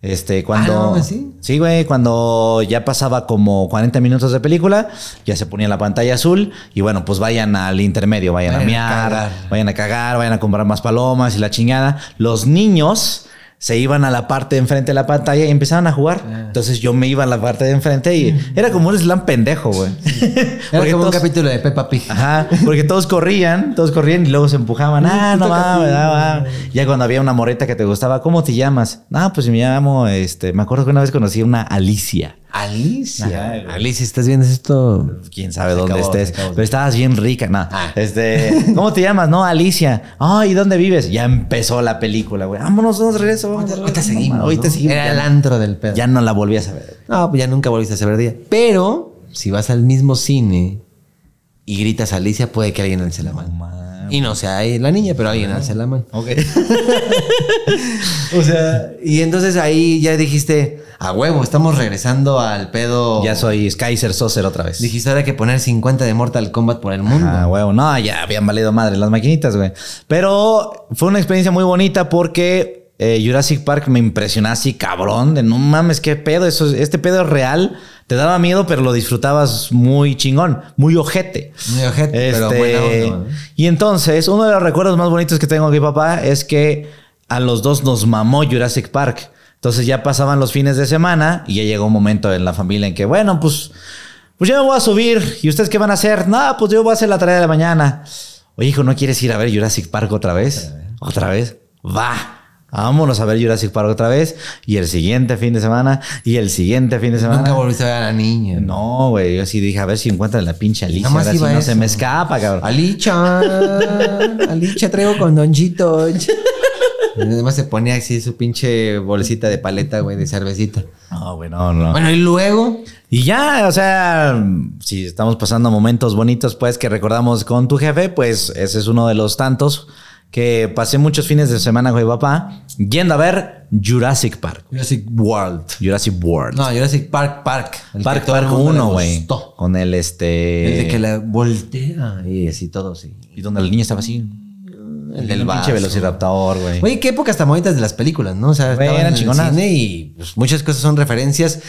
Este, cuando. Ah, ¿sí? Sí, güey. Cuando ya pasaba como 40 minutos de película, ya se ponía la pantalla azul. Y bueno, pues vayan al intermedio, vayan, a Vayan a miar, vayan a cagar, vayan a comprar más palomas y la chingada. Los niños se iban a la parte de enfrente de la pantalla y empezaban a jugar. Ah. Entonces yo me iba a la parte de enfrente y era como un slam pendejo, güey. Era Porque como un capítulo de Peppa Pig. Ajá, porque todos corrían, todos corrían y luego se empujaban. Ah, no mames, ah. Ya cuando había una moreta que te gustaba, ¿cómo te llamas? Ah, pues me llamo, este, me acuerdo que una vez conocí a una Alicia. Alicia. Ajá. Alicia, ¿estás viendo esto? Quién sabe Se dónde acabó, estés, pero estabas bien rica, no. Ah. Este, ¿cómo te llamas? No, Alicia. Ay, ¿dónde vives? Ya empezó la película, güey. Vámonos, vamos, regreso. vamos, Ahorita, ahorita seguimos. Ahorita ¿no? seguimos. Era Ya el antro del pedo. Ya no la volví a saber. No, pues ya nunca volviste a saber de ella. Pero si vas al mismo cine y gritas Alicia, puede que alguien alce la mano. y no sea la niña, pero alguien alce la mano. Ok. [laughs] O sea, y entonces ahí ya dijiste, a huevo, estamos regresando al pedo. ya soy Skyzer Saucer otra vez. Dijiste ahora hay que poner 50 de Mortal Kombat por el mundo. Ah, huevo. No, ya habían valido madre las maquinitas, güey. Pero fue una experiencia muy bonita porque eh, Jurassic Park me impresionó así, cabrón. De no mames, qué pedo. Eso, es- este pedo es real. Te daba miedo, pero lo disfrutabas muy chingón, muy ojete. Muy ojete, pero Este, buena onda, ¿no? Y entonces, uno de los recuerdos más bonitos que tengo aquí, papá, es que a los dos nos mamó Jurassic Park. Entonces ya pasaban los fines de semana y ya llegó un momento en la familia en que, bueno, pues, pues yo me voy a subir. ¿Y ustedes qué van a hacer? No, pues yo voy a hacer la tarea de la mañana. Oye, hijo, ¿no quieres ir a ver Jurassic Park otra vez? ¿Otra vez? Va. Vámonos a ver Jurassic Park otra vez. Y el siguiente fin de semana. Y el siguiente fin de semana. Nunca volviste a ver a la niña. No, güey. Yo sí dije, a ver si encuentran la pinche Alicia. Nada más Ahora iba no eso. se me escapa, cabrón. Alicia, [laughs] Alicia traigo con Don Chito. Y Además se ponía así su pinche bolsita de paleta, güey, de cervecita. No, güey, no, no. Bueno, y luego, Y ya, o sea, si estamos pasando momentos bonitos, pues, que recordamos con tu jefe, pues ese es uno de los tantos que pasé muchos fines de semana con mi papá yendo a ver Jurassic Park. Jurassic World. Jurassic World. No, Jurassic Park Park. El Park Park mundo le 1, güey. Con el este. El de que la voltea y así todo, sí. Y donde el niño estaba así. El del pinche velociraptor, güey. Oye, qué épocas tan bonitas de las películas, ¿no? O sea, estaban eran en el chingonas. cine y pues, muchas cosas son referencias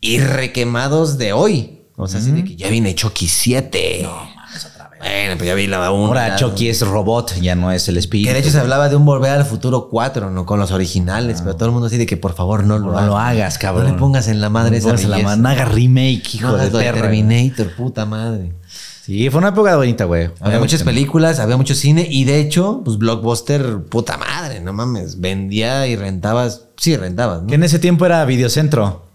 y requemados de hoy. O sea, así de que ya viene Chucky 7. No. Bueno, pues ya vi la 1. Ahora Chucky es robot, ya no es el espíritu. Que de hecho se hablaba de un volver al futuro 4, ¿no? Con los originales, pero todo el mundo así de que por favor no lo, No hagas. lo hagas, cabrón. No le pongas en la madre No le esa pongas en la belleza. ma- No haga remake, hijo No de hagas lo de perra. Terminator, puta madre. Sí, fue una época bonita, güey. Había muchas películas, había mucho cine y de hecho, pues Blockbuster, puta madre, no mames, vendía y rentabas, sí, rentabas, ¿no? Que en ese tiempo era Videocentro.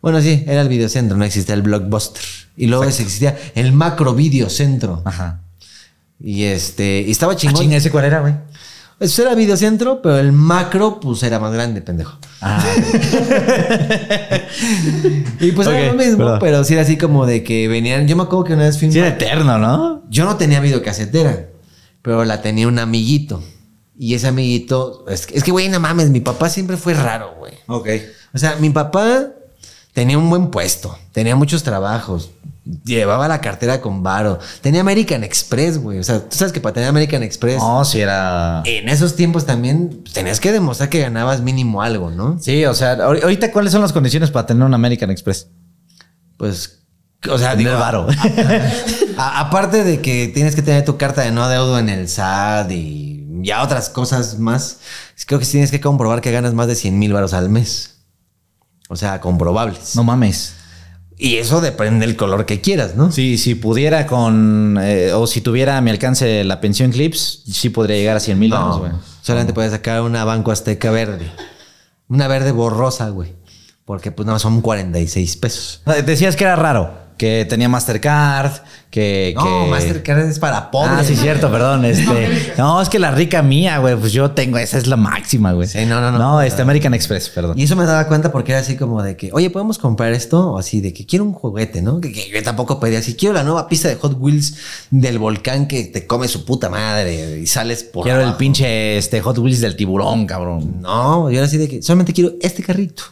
Bueno, sí, era el videocentro, no existía el Blockbuster. Y luego existía el macro videocentro. Ajá. Y este, y estaba Ah, chingón. chinga, ¿ese cuál era, güey? Eso era videocentro, pero el macro, pues era más grande, pendejo. Ah, [laughs] Y pues era lo mismo, perdón. pero sí era así como de que venían. Yo me acuerdo que una vez fui. sí era eterno, ¿no? Yo no tenía videocasetera, pero la tenía un amiguito. Y ese amiguito, es que, es que, güey, no mames, mi papá siempre fue raro, güey. Ok. O sea, mi papá tenía un buen puesto, tenía muchos trabajos, llevaba la cartera con varo, tenía American Express, güey. O sea, tú sabes que para tener American Express, No, sí era... en esos tiempos también tenías que demostrar que ganabas mínimo algo, ¿no? Sí, o sea, ahor- ahorita ¿cuáles son las condiciones para tener un American Express? Pues, o sea, Tener digo, varo. [laughs] a- aparte de que tienes que tener tu carta de no adeudo en el SAT y ya otras cosas más, creo que tienes que comprobar que ganas más de 100 mil varos al mes. O sea, comprobables. No mames. Y eso depende del color que quieras, ¿no? Sí, si pudiera con... eh, o si tuviera a mi alcance la pensión Clips, sí podría llegar a 100 mil No, güey. solamente puedes sacar una Banco Azteca verde. Una verde borrosa, güey. Porque pues nada más son 46 pesos. Decías que era raro, que tenía Mastercard, que... No, que- Mastercard es para pobres. Ah, sí, cierto, perdón. [laughs] Este, no, es que la rica mía, güey, pues yo tengo, esa es la máxima, güey. Sí, no, no, no. No, este American Express, perdón. Y eso me daba cuenta porque era así como de que, oye, podemos comprar esto o así de que quiero un juguete, ¿no? Que, que yo tampoco pedía así, quiero la nueva pista de Hot Wheels del volcán que te come su puta madre y sales por. Quiero el pinche este, Hot Wheels del tiburón, cabrón. No, yo era así de que solamente quiero este carrito.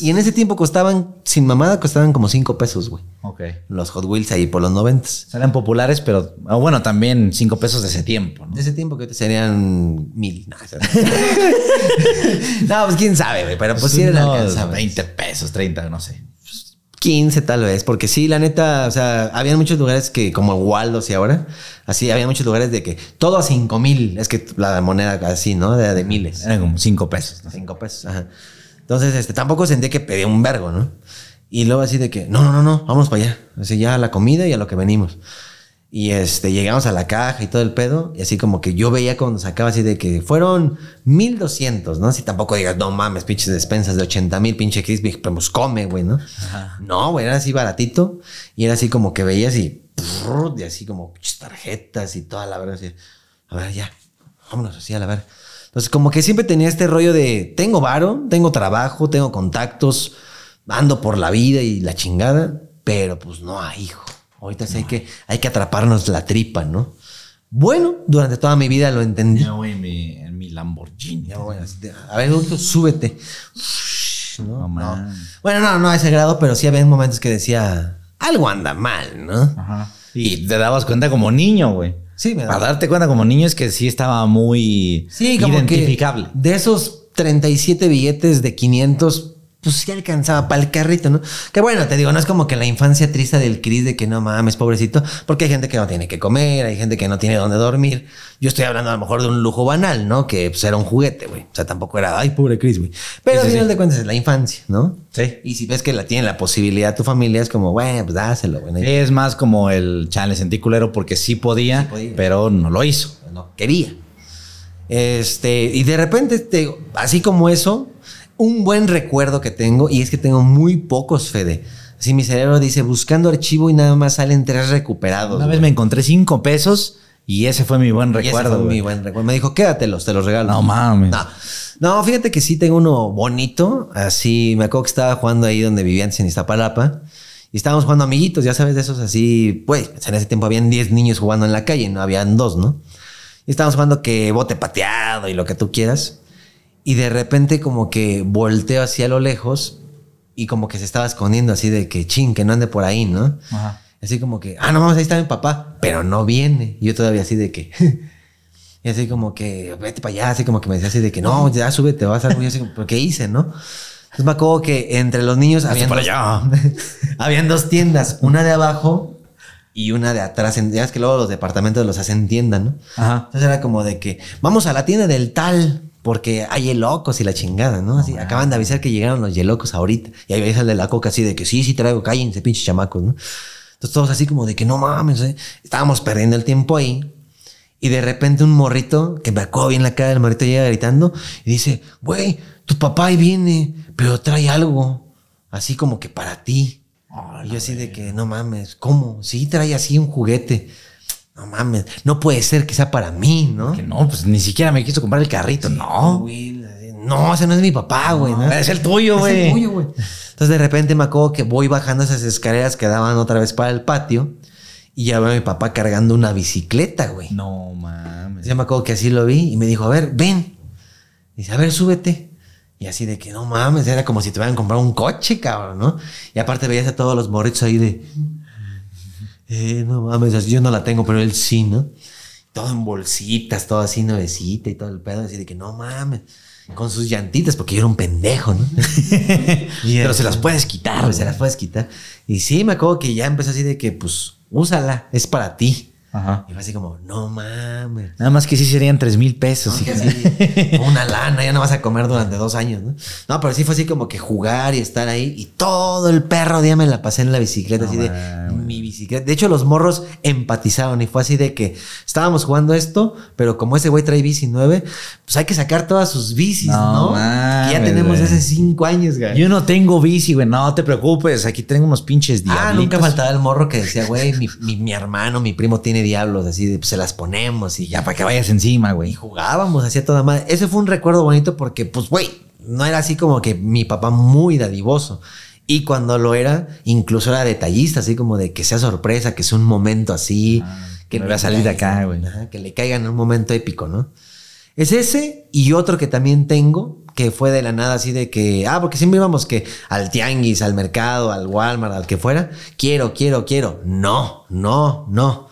Y en ese tiempo costaban, sin mamada, costaban como 5 pesos, güey. Ok. Los Hot Wheels ahí por los noventas. Eran populares, pero ah, bueno, también cinco pesos de ese tiempo, ¿no? De ese tiempo que serían mil. No, [laughs] no, pues quién sabe, güey. Pero pues sí eran Unos alcanzables. 20 pesos, 30, no sé. 15 tal vez, porque sí, la neta, o sea, había muchos lugares que, como Waldos y ahora, así, había muchos lugares de que todo a 5 mil, es que la moneda así, ¿no? De, de miles. Eran como cinco pesos. ¿no? 5 pesos, ajá. Entonces, este, tampoco sentía que pedía un vergo, ¿no? Y luego así de que, no, no, no, no, vamos para allá. Así ya a la comida y a lo que venimos. Y este, llegamos a la caja y todo el pedo. Y así como que yo veía cuando sacaba así de que fueron 1200, ¿no? Si tampoco digas, no mames, pinches despensas de 80 mil, pinche crispy, pues come, güey, ¿no? No, güey, era así baratito. Y era así como que veías y, prrr, y así como tarjetas y toda la verdad. Así, a ver, ya, vámonos así a la ver. Entonces, como que siempre tenía este rollo de tengo varo, tengo trabajo, tengo contactos, ando por la vida y la chingada, pero pues no hay, hijo. Ahorita sí hay, que, hay que atraparnos la tripa, ¿no? Bueno, durante toda mi vida lo entendí. Ya voy en mi, en mi Lamborghini. Ya, de, a ver, adulto, súbete. ¿no? No. Bueno, no, no a ese grado, pero sí había momentos que decía, algo anda mal, ¿no? Ajá. Y te dabas cuenta como niño, güey. Sí, me Para darte cuenta como niño es que sí estaba muy Sí, como identificable. que de esos 37 billetes de 500, pues sí alcanzaba para el carrito, ¿no? Que bueno, te digo, no es como que la infancia triste del Cris de que no mames, pobrecito, porque hay gente que no tiene que comer, hay gente que no tiene dónde dormir. Yo estoy hablando a lo mejor de un lujo banal, ¿no? Que pues, era un juguete, güey. O sea, tampoco era, ay, pobre Cris, güey. Pero Sí, al final sí. de cuentas es la infancia, ¿no? Sí. Y si ves que la tiene la posibilidad tu familia, es como, bueno, pues dáselo, güey. Es más como el chale sentí culero porque sí podía, podía. pero no lo hizo. no quería. Este, y de repente, te así como eso, un buen recuerdo que tengo, y es que tengo muy pocos, Fede. Así mi cerebro dice, buscando archivo y nada más salen tres recuperados. Una vez me encontré cinco pesos y ese fue mi buen Y ese recuerdo. fue mi buen recuerdo. Me dijo, quédatelos, te los regalo. No mames. No. No, fíjate que sí tengo uno bonito. Así, me acuerdo que estaba jugando ahí donde vivía antes en Iztapalapa. Y estábamos jugando amiguitos, ya sabes, de esos así. Pues, en ese tiempo habían 10 niños jugando en la calle, no habían dos, ¿no? Y estábamos jugando que bote pateado y lo que tú quieras. Y de repente, como que volteo hacia lo lejos y como que se estaba escondiendo así de que chin, que no ande por ahí, ¿no? Ajá. Así como que, ah, no mames, ahí está mi papá, pero no viene. Y yo todavía así de que, [laughs] y así como que, vete para allá, así como que me decía así de que, no, ya súbete, vas a algo. Y así como, ¿pero qué hice, no? Entonces me acuerdo que entre los niños habían dos, allá. [laughs] habían dos tiendas, una de abajo y una de atrás. Ya es que luego los departamentos los hacen tienda, ¿no? Ajá. Entonces era como de que vamos a la tienda del tal porque hay locos y la chingada, ¿no? Así acaban de avisar que llegaron los yelocos ahorita. Y ahí veis al de la coca así de que sí, sí traigo, cállense, pinches chamacos, ¿no? Entonces todos así como de que no mames, ¿eh? estábamos perdiendo el tiempo ahí. Y de repente un morrito, que me acuerdo bien la cara del morrito, llega gritando y dice, güey, tu papá ahí viene, pero trae algo, así como que para ti. y yo así de que, no mames, ¿cómo? Sí, trae así un juguete. No mames, no puede ser que sea para mí, ¿no? Que no, pues ni siquiera me quiso comprar el carrito. no. Güey, No, ese no es mi papá, güey. ¿no? Es el tuyo, Es güey. el tuyo, güey. Entonces de repente me acuerdo que voy bajando esas escaleras que daban otra vez para el patio y ya veo a mi papá cargando una bicicleta, güey. No mames. Ya me acuerdo que así lo vi y me dijo, a ver, ven. Dice, a ver, súbete. Y así de que no mames, era como si te hubieran comprado un coche, cabrón, ¿no? Y aparte veías a todos los morritos ahí de, eh, no mames, yo no la tengo, pero él sí, ¿no? Todo en bolsitas, todo así nuevecita y todo el pedo, así de que no mames. Con sus llantitas, porque yo era un pendejo, ¿no? [laughs] Pero se las puedes quitar. Se las puedes quitar. Y sí, me acuerdo que ya empezó así de que, pues, úsala, es para ti. Ajá. Y fue así como, no mames. Nada más que sí serían tres mil pesos. No, sí, [laughs] una lana, ya no vas a comer durante dos años, ¿no? No, pero sí fue así como que jugar y estar ahí. Y todo el perro día me la pasé en la bicicleta, No así de mi bicicleta. De hecho, los morros empatizaron y fue así de que estábamos jugando esto, pero como ese güey trae bici nueve, pues hay que sacar todas sus bicis, No ¿no? ya tenemos hace cinco años, güey. Yo no tengo bici, güey. No te preocupes. Aquí tengo unos pinches diablitos. Ah, nunca faltaba el morro que decía, güey, mi, mi- mi hermano, mi primo tiene diablos, así de, pues, se las ponemos y ya para que vayas encima, Y güey. jugábamos, hacía toda madre. Ese fue un recuerdo bonito porque, pues, güey, no era así como que mi papá muy dadivoso. Y cuando lo era, incluso era detallista, así como de que sea sorpresa, que sea un momento así. Ah, que me vea salir de acá, güey. Que le caiga en un momento épico, ¿no? Es ese y otro que también tengo, que fue de la nada así de que, ah, porque siempre íbamos que al tianguis, al mercado, al Walmart, al que fuera, quiero, quiero, quiero. No, no, no.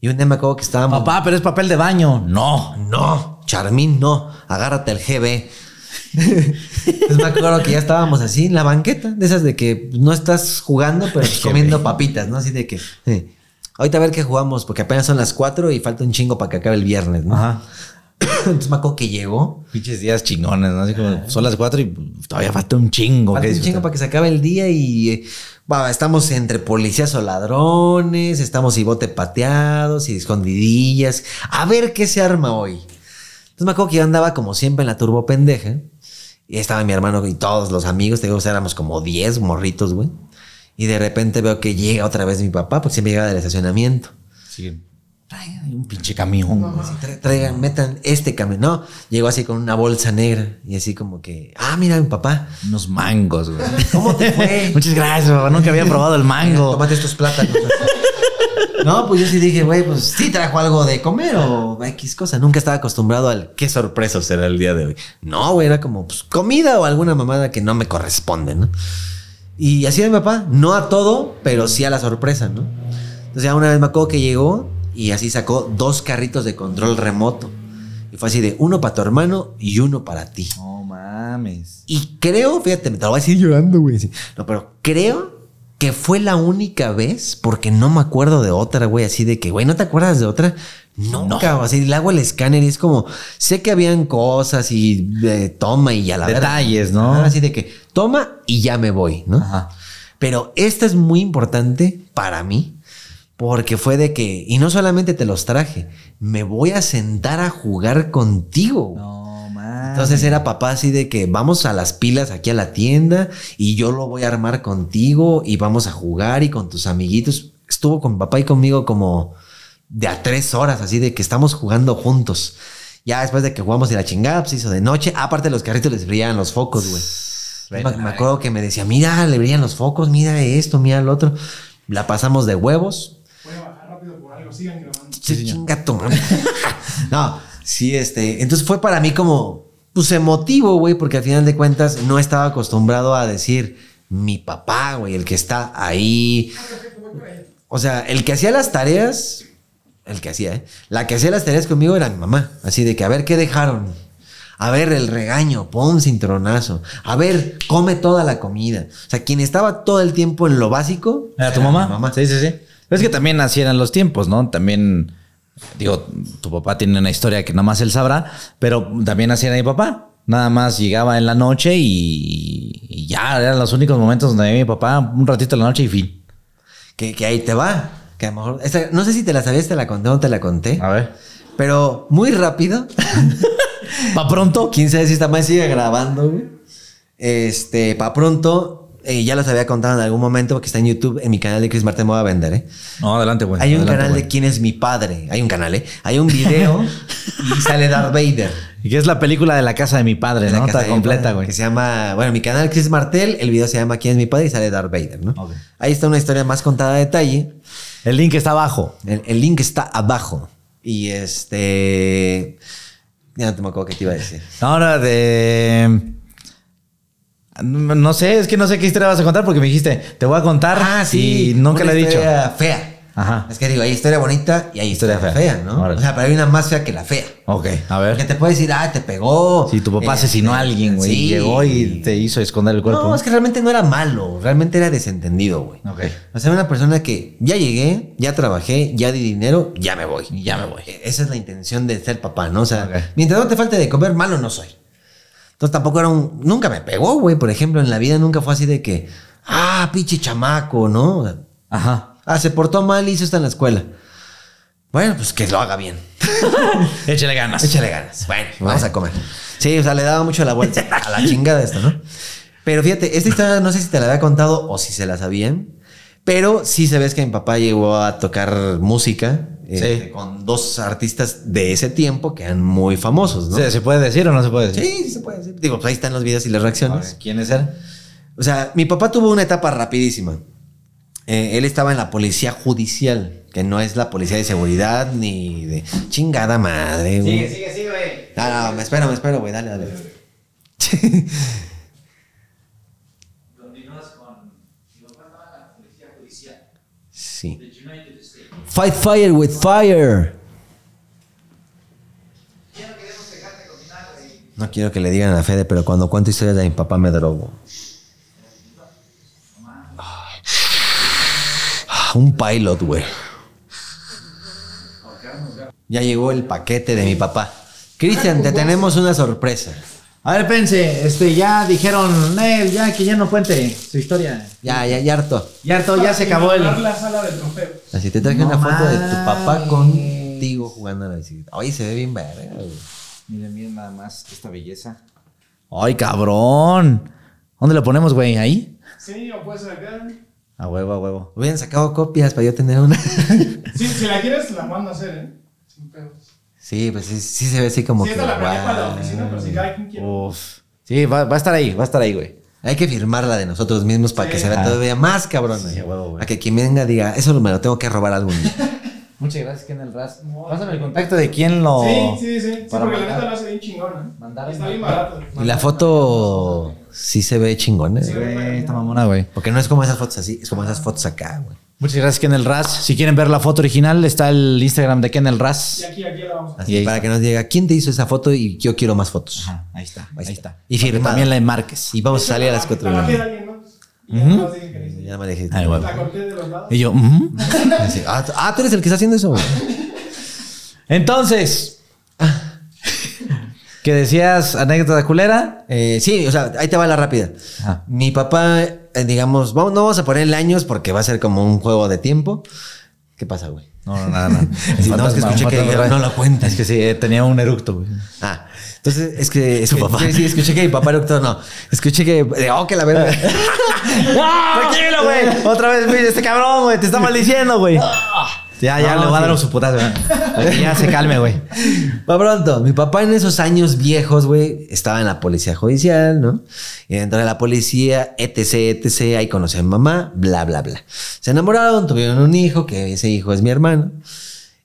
Y un día me acuerdo que estábamos... Papá, pero es papel de baño. No. No, Charmín, no. Agárrate el GB. Entonces [laughs] me acuerdo que ya estábamos así en la banqueta, de esas de que no estás jugando, pero comiendo papitas, ¿no? Así de que, ahorita a ver qué jugamos, porque apenas son las 4 y falta un chingo para que acabe el viernes, ¿no? Ajá. Entonces me acuerdo que llegó. Pinches días chingones, ¿no? Así como son las cuatro y todavía falta un chingo. Falta un chingo para que se acabe el día y eh, estamos entre policías o ladrones, estamos y bote pateados y escondidillas. A ver qué se arma hoy. Entonces me acuerdo que yo andaba como siempre en la turbo pendeja. Y estaba mi hermano y todos los amigos, te digo, éramos como 10 morritos, güey. Y de repente veo que llega otra vez mi papá, porque siempre llegaba del estacionamiento. Sí. Traigan un pinche camión. Tra- Traigan, metan este camión. No, llegó así con una bolsa negra y así como que, ah, mira mi papá. Unos mangos, güey. [laughs] ¿Cómo te fue? [laughs] Muchas gracias, papá. Nunca había probado el mango. Tómate estos plátanos. No, pues yo sí dije, güey, pues sí trajo algo de comer o X cosa. Nunca estaba acostumbrado al qué sorpresa será el día de hoy. No, güey, era como pues, comida o alguna mamada que no me corresponde, ¿no? Y así era mi papá, no a todo, pero sí a la sorpresa, ¿no? Entonces ya una vez me acuerdo que llegó y así sacó dos carritos de control remoto. Y fue así de uno para tu hermano y uno para ti. No mames. Y creo, fíjate, me te lo voy a decir llorando, güey. sí. No, pero creo que fue la única vez, porque no me acuerdo de otra, güey, así de que, güey, ¿no te acuerdas de otra? Nunca, así le hago el escáner y es como, sé que habían cosas y eh, toma y ya la. Detalles, ¿no? Así de que toma y ya me voy, ¿no? Ajá. Pero esta es muy importante para mí, porque fue de que, y no solamente te los traje, me voy a sentar a jugar contigo. No mames. Entonces era papá así de que vamos a las pilas aquí a la tienda y yo lo voy a armar contigo y vamos a jugar y con tus amiguitos. Estuvo con papá y conmigo como de a tres horas, así de que estamos jugando juntos. Ya después de que jugamos de la chingada, pues hizo de noche. Aparte los carritos les brillaban los focos, güey. Me, me acuerdo que me decía, mira, le brillan los focos, mira esto, mira lo otro. La pasamos de huevos. Algo, sigan grabando. Sí, chinga tu madre. no, sí, este. Entonces fue para mí como, pues emotivo, güey, porque al final de cuentas no estaba acostumbrado a decir mi papá, güey, el que está ahí. O sea, el que hacía las tareas, el que hacía, ¿eh? La que hacía las tareas conmigo era mi mamá. Así de que, a ver, ¿qué dejaron? A ver, el regaño, pon cintronazo. A ver, come toda la comida. O sea, quien estaba todo el tiempo en lo básico. ¿Era tu mamá? mi mamá. Sí, sí, sí. Es que también así eran los tiempos, ¿no? También, digo, tu papá tiene una historia que nada más él sabrá, pero también así era mi papá. Nada más llegaba en la noche y, y ya eran los únicos momentos donde mi papá un ratito en la noche y fin. que, que ahí te va. Que a lo mejor. esta- no sé si te la sabías, te la conté o no te la conté. A ver. Pero muy rápido. [laughs] ¿Pa pronto? Quién sabe si esta madre sigue grabando, güey. Este, pa' pronto. Eh, ya los había contado en algún momento porque está en YouTube, en mi canal de Chris Martin me voy a vender, ¿eh? No, adelante, güey. Hay un Adelante, canal de quién es mi padre. Hay un canal, ¿eh? Hay un video [laughs] y sale Darth Vader. Y que es la película de la casa de mi padre, la ¿no? casa Está completa, güey. Que se llama, bueno, mi canal Chris Martel, el video se llama ¿Quién es mi padre? y sale Darth Vader, ¿no? Ok. Ahí está una historia más contada a detalle. El link está abajo. El, el link está abajo. Y este. Ya no te me acuerdo qué te iba a decir. Ahora de. No sé, es que no sé qué historia vas a contar porque me dijiste, te voy a contar. Y nunca le he dicho. historia fea. Ajá. Es que digo, hay historia bonita y hay Historia historia, fea. fea, ¿no? Órale. O sea, pero hay una más fea que la fea. Ok, a ver. te puede decir, ah, te pegó. Si tu papá Este, asesinó a alguien, güey, y sí. llegó y te hizo esconder el cuerpo. No, es que realmente no era malo. Realmente era desentendido, güey. Ok. O sea, una persona que ya llegué, ya trabajé, ya di dinero, ya me voy. Ya me voy. E- Esa es la intención de ser papá, ¿no? O sea, mientras no te falte de comer, malo no soy. Entonces tampoco era un. Nunca me pegó, güey. Por ejemplo, en la vida nunca fue así de que. Ah, pinche chamaco, ¿no? Ajá. Ah, se portó mal y hizo esto en la escuela. Bueno, pues que lo haga bien. [laughs] Échale ganas. Échale ganas. Bueno, vamos a comer. Sí, o sea, le daba mucho la vuelta a la chingada esto, ¿no? Pero fíjate, esta historia no sé si te la había contado o si se la sabían, pero sí sabes que mi papá llegó a tocar música este, con dos artistas de ese tiempo que eran muy famosos, ¿no? ¿Se, se puede decir o no se puede decir? Sí, sí se puede decir. Digo, pues ahí están los videos y las reacciones. ¿Quiénes eran? O sea, mi papá tuvo una etapa rapidísima. Eh, él estaba en la policía judicial, que no es la policía de seguridad ni de chingada madre. güey. sigue, sigue, güey. No, no, me espero, me espero, güey. Dale, dale. [laughs] Continúas con. Los manda a la policía judicial Sí. de United States. Fight fire with fire. No quiero que le digan a Fede, pero cuando cuento historias de mi papá me drogo. Ah, Un pilot, güey. Ya llegó el paquete de mi papá. Cristian, te tenemos una sorpresa. A ver, pense, este, ya dijeron, Nel, ya que ya no cuente su historia. Ya, ya, ya harto. Ya harto, ya se acabó el. La sala de trofeos. Así te traje No una foto de tu papá contigo jugando a la bicicleta. Oye, se ve bien verga, güey. Miren, miren nada más esta belleza. ¡Ay, cabrón! ¿Dónde lo ponemos, güey? ¿Ahí? Sí, o puede ser acá. A huevo, a huevo. Hubieran sacado copias para yo tener una. Sí, si la quieres, la mando a hacer, ¿eh? Sin pedos. Sí, pues sí, sí se ve así como Sí, que. esta la para la oficina, pero si cada quien quiere. Uf. Sí, va, va a estar ahí, va a estar ahí, güey. Hay que firmarla de nosotros mismos para Sí. que se vea Ah. todavía más cabrón. Sí, a huevo, güey. A que quien venga diga, eso me lo tengo que robar algún día. [laughs] Muchas gracias, Ken el Ras. Pásame el contacto de quién lo. Sí, sí, sí. Sí, porque la mandar. neta lo hace bien chingón, ¿eh? Mandar- Está bien barato. y la foto sí se ve chingona. Sí. Güey, esta mamona, güey. Porque no es como esas fotos así, es como esas fotos acá, güey. Muchas gracias, Ken el Ras. Si quieren ver la foto original, está el Instagram de Ken el Ras. Y aquí, aquí la vamos a hacer. Así, para que nos diga quién te hizo esa foto y yo quiero más fotos. Ajá, ahí está, ahí, Ahí está. está. Y que firmada. También la enmarques. Y vamos a salir a las 4 de la La bajé de mañana. alguien, ¿no? Y ya que me dejé. Ay, güey. La corté de los lados. Y yo. Así, Ah, ah, tú eres el que está haciendo eso, güey. Entonces, ¿qué decías? ¿Anécdota culera? Eh, sí, o sea, ahí te va la rápida. Mi papá, digamos, vamos, no vamos a ponerle años porque va a ser como un juego de tiempo. ¿Qué pasa, güey? No, no, nada, nada. [laughs] Sí, no, es que escuché que dijeron, no lo cuentas. Es que sí, eh, tenía un eructo, güey. Ah, entonces es que. Es que- papá. Sí, sí, escuché que mi papá doctor, no. Escuché que. eh, Oh, que la verga. [laughs] [laughs] Tranquilo, güey. Otra vez, güey, este cabrón, güey, te está maldiciendo, güey. Ya, ya, No, le voy a dar su putazo, güey. Ya se calme, güey. [laughs] Va pronto. Mi papá en esos años viejos, güey, estaba en la policía judicial, ¿no? Y dentro de la policía, etc, etc, ahí conoció a mi mamá, bla, bla, bla. Se enamoraron, tuvieron un hijo, que ese hijo es mi hermano.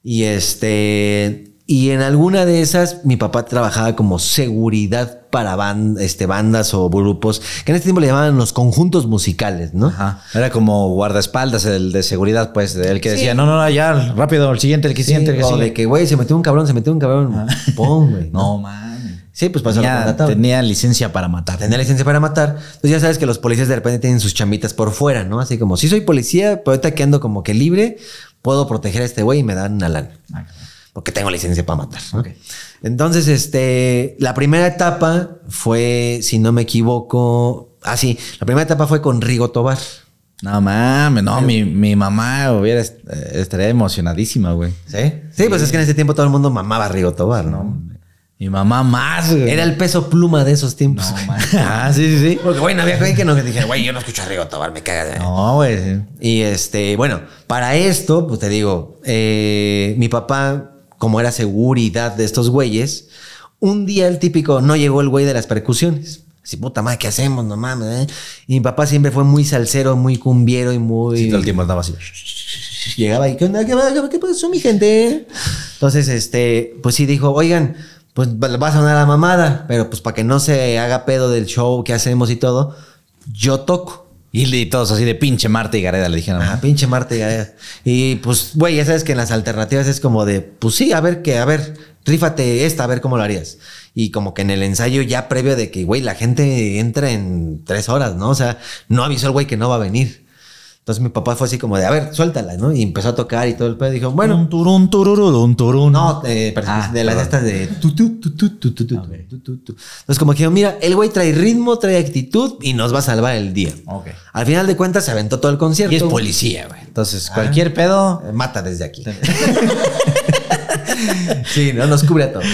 Y este. Y en alguna de esas, mi papá trabajaba como seguridad para este, bandas o grupos, que en este tiempo le llamaban los conjuntos musicales, ¿no? Ajá. Era como guardaespaldas, el de seguridad, pues, el que Sí. decía, no, no, ya, rápido, el siguiente, el que Sí, siguiente, el que o de que, güey, se metió un cabrón, se metió un cabrón. [laughs] Pum, güey. No, man. Sí, pues pasó Tenía, contratado. tenía licencia para matar. Tenía licencia para matar. Entonces ya sabes que los policías de repente tienen sus chamitas por fuera, ¿no? Así como, si soy policía, pero ahorita que ando como que libre, puedo proteger a este güey y me dan una lana. Ah. Porque tengo licencia para matar. Entonces, este, la primera etapa fue, si no me equivoco, ah, sí, la primera etapa fue con Rigo Tobar. No mames, no, mi, mi mamá hubiera eh, estaría emocionadísima, güey. ¿Sí? Sí, pues es que en ese tiempo todo el mundo mamaba a Rigo Tobar, ¿no? Mi mamá más, güey. Era el peso pluma de esos tiempos. No, [laughs] ah, sí, sí, sí. Porque, güey, no había güey que no que dije, güey, yo no escucho a Rigo Tobar, me caga. de- No, güey. Y este, bueno, para esto, pues te digo, eh, mi papá, como era seguridad de estos güeyes, un día el típico, no llegó el güey de las percusiones. Así, puta madre, ¿qué hacemos? No mames. eh?". Y mi papá siempre fue muy salsero, muy cumbiero y muy. Sí, todo el tiempo andaba así. Llegaba y, ¿qué onda? ¿Qué, qué pasó, mi gente? Entonces, este, pues sí dijo, oigan, pues va a sonar la mamada, pero pues para que no se haga pedo del show que hacemos y todo, yo toco. Y, y todos así de pinche Marta y Gareda le dijeron. Ah, pinche Marta. ya- Y pues, güey, ya sabes que en las alternativas es como de, pues sí, a ver que, a ver, rífate esta, a ver cómo lo harías. Y como que en el ensayo ya previo de que, güey, la gente entra en tres horas, ¿no? O sea, no avisó el güey que no va a venir. Entonces mi papá fue así como de, a ver, suéltala, ¿no? Y empezó a tocar y todo el pedo. Dijo, bueno, un turun, tururun, turun. no, eh, Ah, de las estas de tu, tu, tu, tu, tu, tu, tu, Ok. tu, tu, tu. Entonces, como que mira, el güey trae ritmo, trae actitud y nos va a salvar el día. Ok. Al final de cuentas, se aventó todo el concierto. Y es policía, güey. Entonces, cualquier pedo. Eh, Mata desde aquí. [laughs] [laughs] sí, no nos cubre a todos.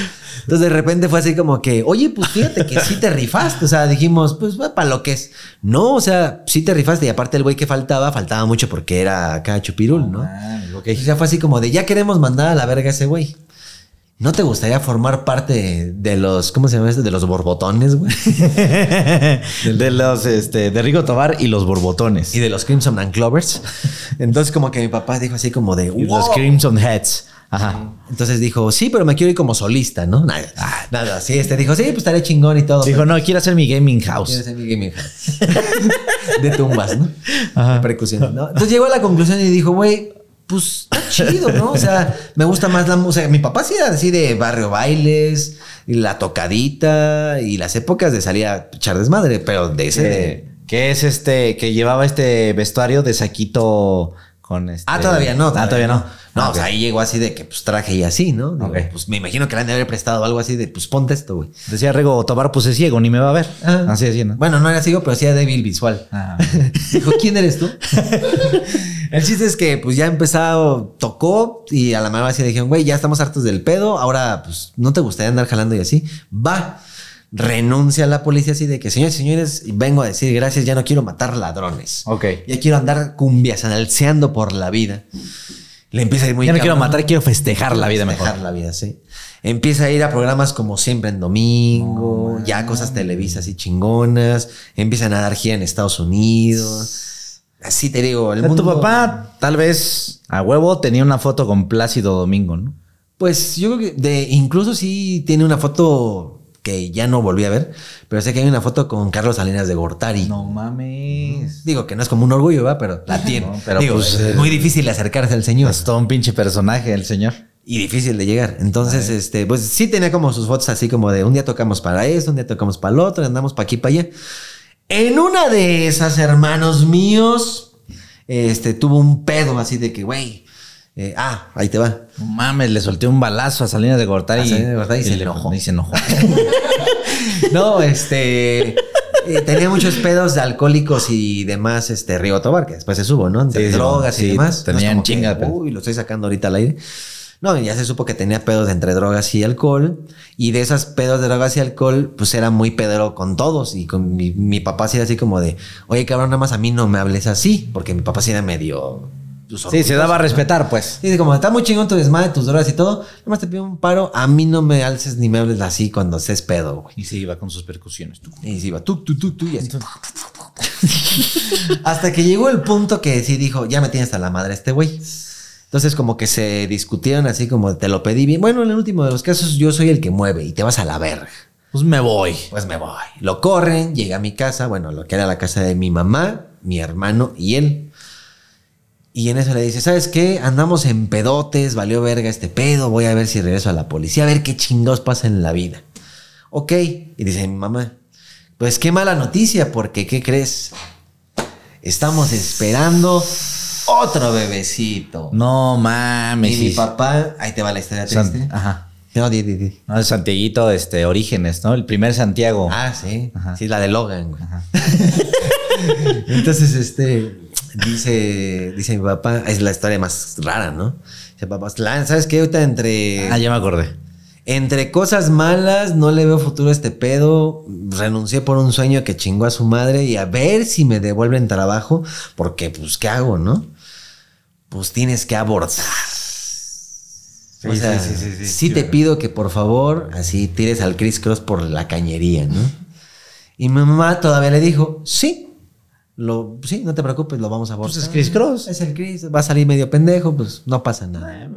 Entonces de repente fue así como que, oye, pues fíjate que sí te rifaste. O sea, dijimos, pues para lo que es. No, o sea, sí te rifaste. Y aparte el güey que faltaba, faltaba mucho porque era acá chupirul, ¿no? Ah, ok. Y ya fue así como de, ya queremos mandar a la verga a ese güey. ¿No te gustaría formar parte de los, ¿cómo se llama este? De los borbotones, güey. [laughs] de los, este, de Rigo Tobar y los borbotones. Y de los Crimson and Clovers. Entonces como que mi papá dijo así como de, Y los "Wow". Crimson Heads. Ajá. Entonces dijo, sí, pero me quiero ir como solista, ¿no? Nada, nada, sí, este dijo, sí, pues estaré chingón y todo. Dijo, pero no, quiero hacer mi gaming house. quiero hacer mi gaming house". [laughs] de tumbas, ¿no? Ajá. De percusión, ¿no? Entonces llegó a la conclusión y dijo, güey, pues está chido, ¿no? O sea, me gusta más la música. Mi papá sí era así de barrio bailes, y la tocadita y las épocas de salir a echar desmadre, pero de ese... de- que es este, que llevaba este vestuario de saquito con este. Ah, todavía no. Ah, todavía no. No, Ah, o sea, ahí llegó así de que pues traje y así, ¿no? Digo. Pues me imagino que le han de haber prestado algo así de pues ponte esto, güey. Decía Rego, Tobar, pues es ciego, ni me va a ver. Ah. Así así, ¿no? Bueno, no era ciego, pero sí era débil visual. Ah. [laughs] Dijo, ¿quién eres tú? [laughs] El chiste es que pues ya empezado, tocó y a la mano así dijeron, güey, ya estamos hartos del pedo, ahora pues no te gustaría andar jalando y así. Va, renuncia a la policía así de que, señores, señores, vengo a decir gracias, ya no quiero matar ladrones. Ok. Ya quiero andar cumbias, analceando por la vida. Le empieza a ir muy Ya no quiero matar, quiero festejar la vida Festejar mejor. la vida, sí. Empieza a ir a programas como Siempre en Domingo, ya cosas televisas y chingonas. Empiezan a dar gira en Estados Unidos. Así te digo, el O sea, mundo... Tu papá, tal vez a huevo, tenía una foto con Plácido Domingo, ¿no? Pues yo creo que de, incluso sí tiene una foto que ya no volví a ver, pero sé que hay una foto con Carlos Salinas de Gortari. No mames. Digo que no es como un orgullo, ¿va? Pero la [laughs] tiene. No, pero Digo, pues, es eh, muy difícil acercarse al señor. Es todo un pinche personaje el señor. y difícil de llegar. Entonces, este, pues sí tenía como sus fotos así como de un día tocamos para esto, un día tocamos para el otro, andamos para aquí, para allá. En una de esas, hermanos míos, este, tuvo un pedo así de que, güey, eh, ah, ahí te va. No mames, le solté un balazo a Salinas de Gortari. A Salinas de Gortari y se enojó. Y se enojó. [laughs] No, este, eh, tenía muchos pedos de alcohólicos y demás, este, Río Tobar, que después se subo, ¿no? Sí, sí, drogas sí, y demás. No tenían como que, chinga de pedo. Uy, lo estoy sacando ahorita al aire. No, ya se supo que tenía pedos entre drogas y alcohol. Y de esas pedos de drogas y alcohol, pues era muy pedero con todos. Y con mi, mi papá sí era así como de, oye, cabrón, nada más a mí no me hables así. Porque mi papá sí era medio... Sí, se daba a respetar, pues. Sí, como está muy chingón tu desmadre, tus drogas y todo. Nada más te pido un paro. A mí no me alces ni me hables así cuando estés pedo, güey. Y se iba con sus percusiones. tú. Y se iba tú, tú, tú, tú, y así. [laughs] Hasta que llegó el punto que sí dijo, ya me tiene hasta la madre este güey. Entonces como que se discutieron así como te lo pedí bien. Bueno, en el último de los casos yo soy el que mueve y te vas a la verga. Pues me voy. Pues me voy. Lo corren, llega a mi casa, bueno, lo que era la casa de mi mamá, mi hermano y él. Y en eso le dice, ¿sabes qué? Andamos en pedotes, valió verga este pedo, voy a ver si regreso a la policía, a ver qué chingados pasa en la vida. Ok. Y dice mi mamá, pues qué mala noticia, porque ¿qué crees? Estamos esperando otro bebecito. No mames. y mi papá, ahí te va la historia San- triste. Ajá. No, di, di, di. No, el Santiaguito, este, Orígenes, ¿no? El primer Santiago. Ah, sí. Ajá. Sí, la de Logan, güey. Ajá. [laughs] Entonces, este, dice, dice mi papá, es la historia más rara, ¿no? Dice papá, "La- ¿sabes qué? Ahorita entre, Ah, ya me acordé. entre cosas malas, no le veo futuro a este pedo. Renuncié por un sueño que chingó a su madre y a ver si me devuelven trabajo, porque, pues, ¿qué hago, no? Pues tienes que abortar. o Sí, sea, sí, sí, sí, te pido que por favor, así tires al Chris Cross por la cañería, ¿no? Y mi mamá todavía le dijo, sí, lo, sí, no te preocupes, lo vamos a abortar. Pues es Chris Cross. Es el Chris, va a salir medio pendejo, pues no pasa nada.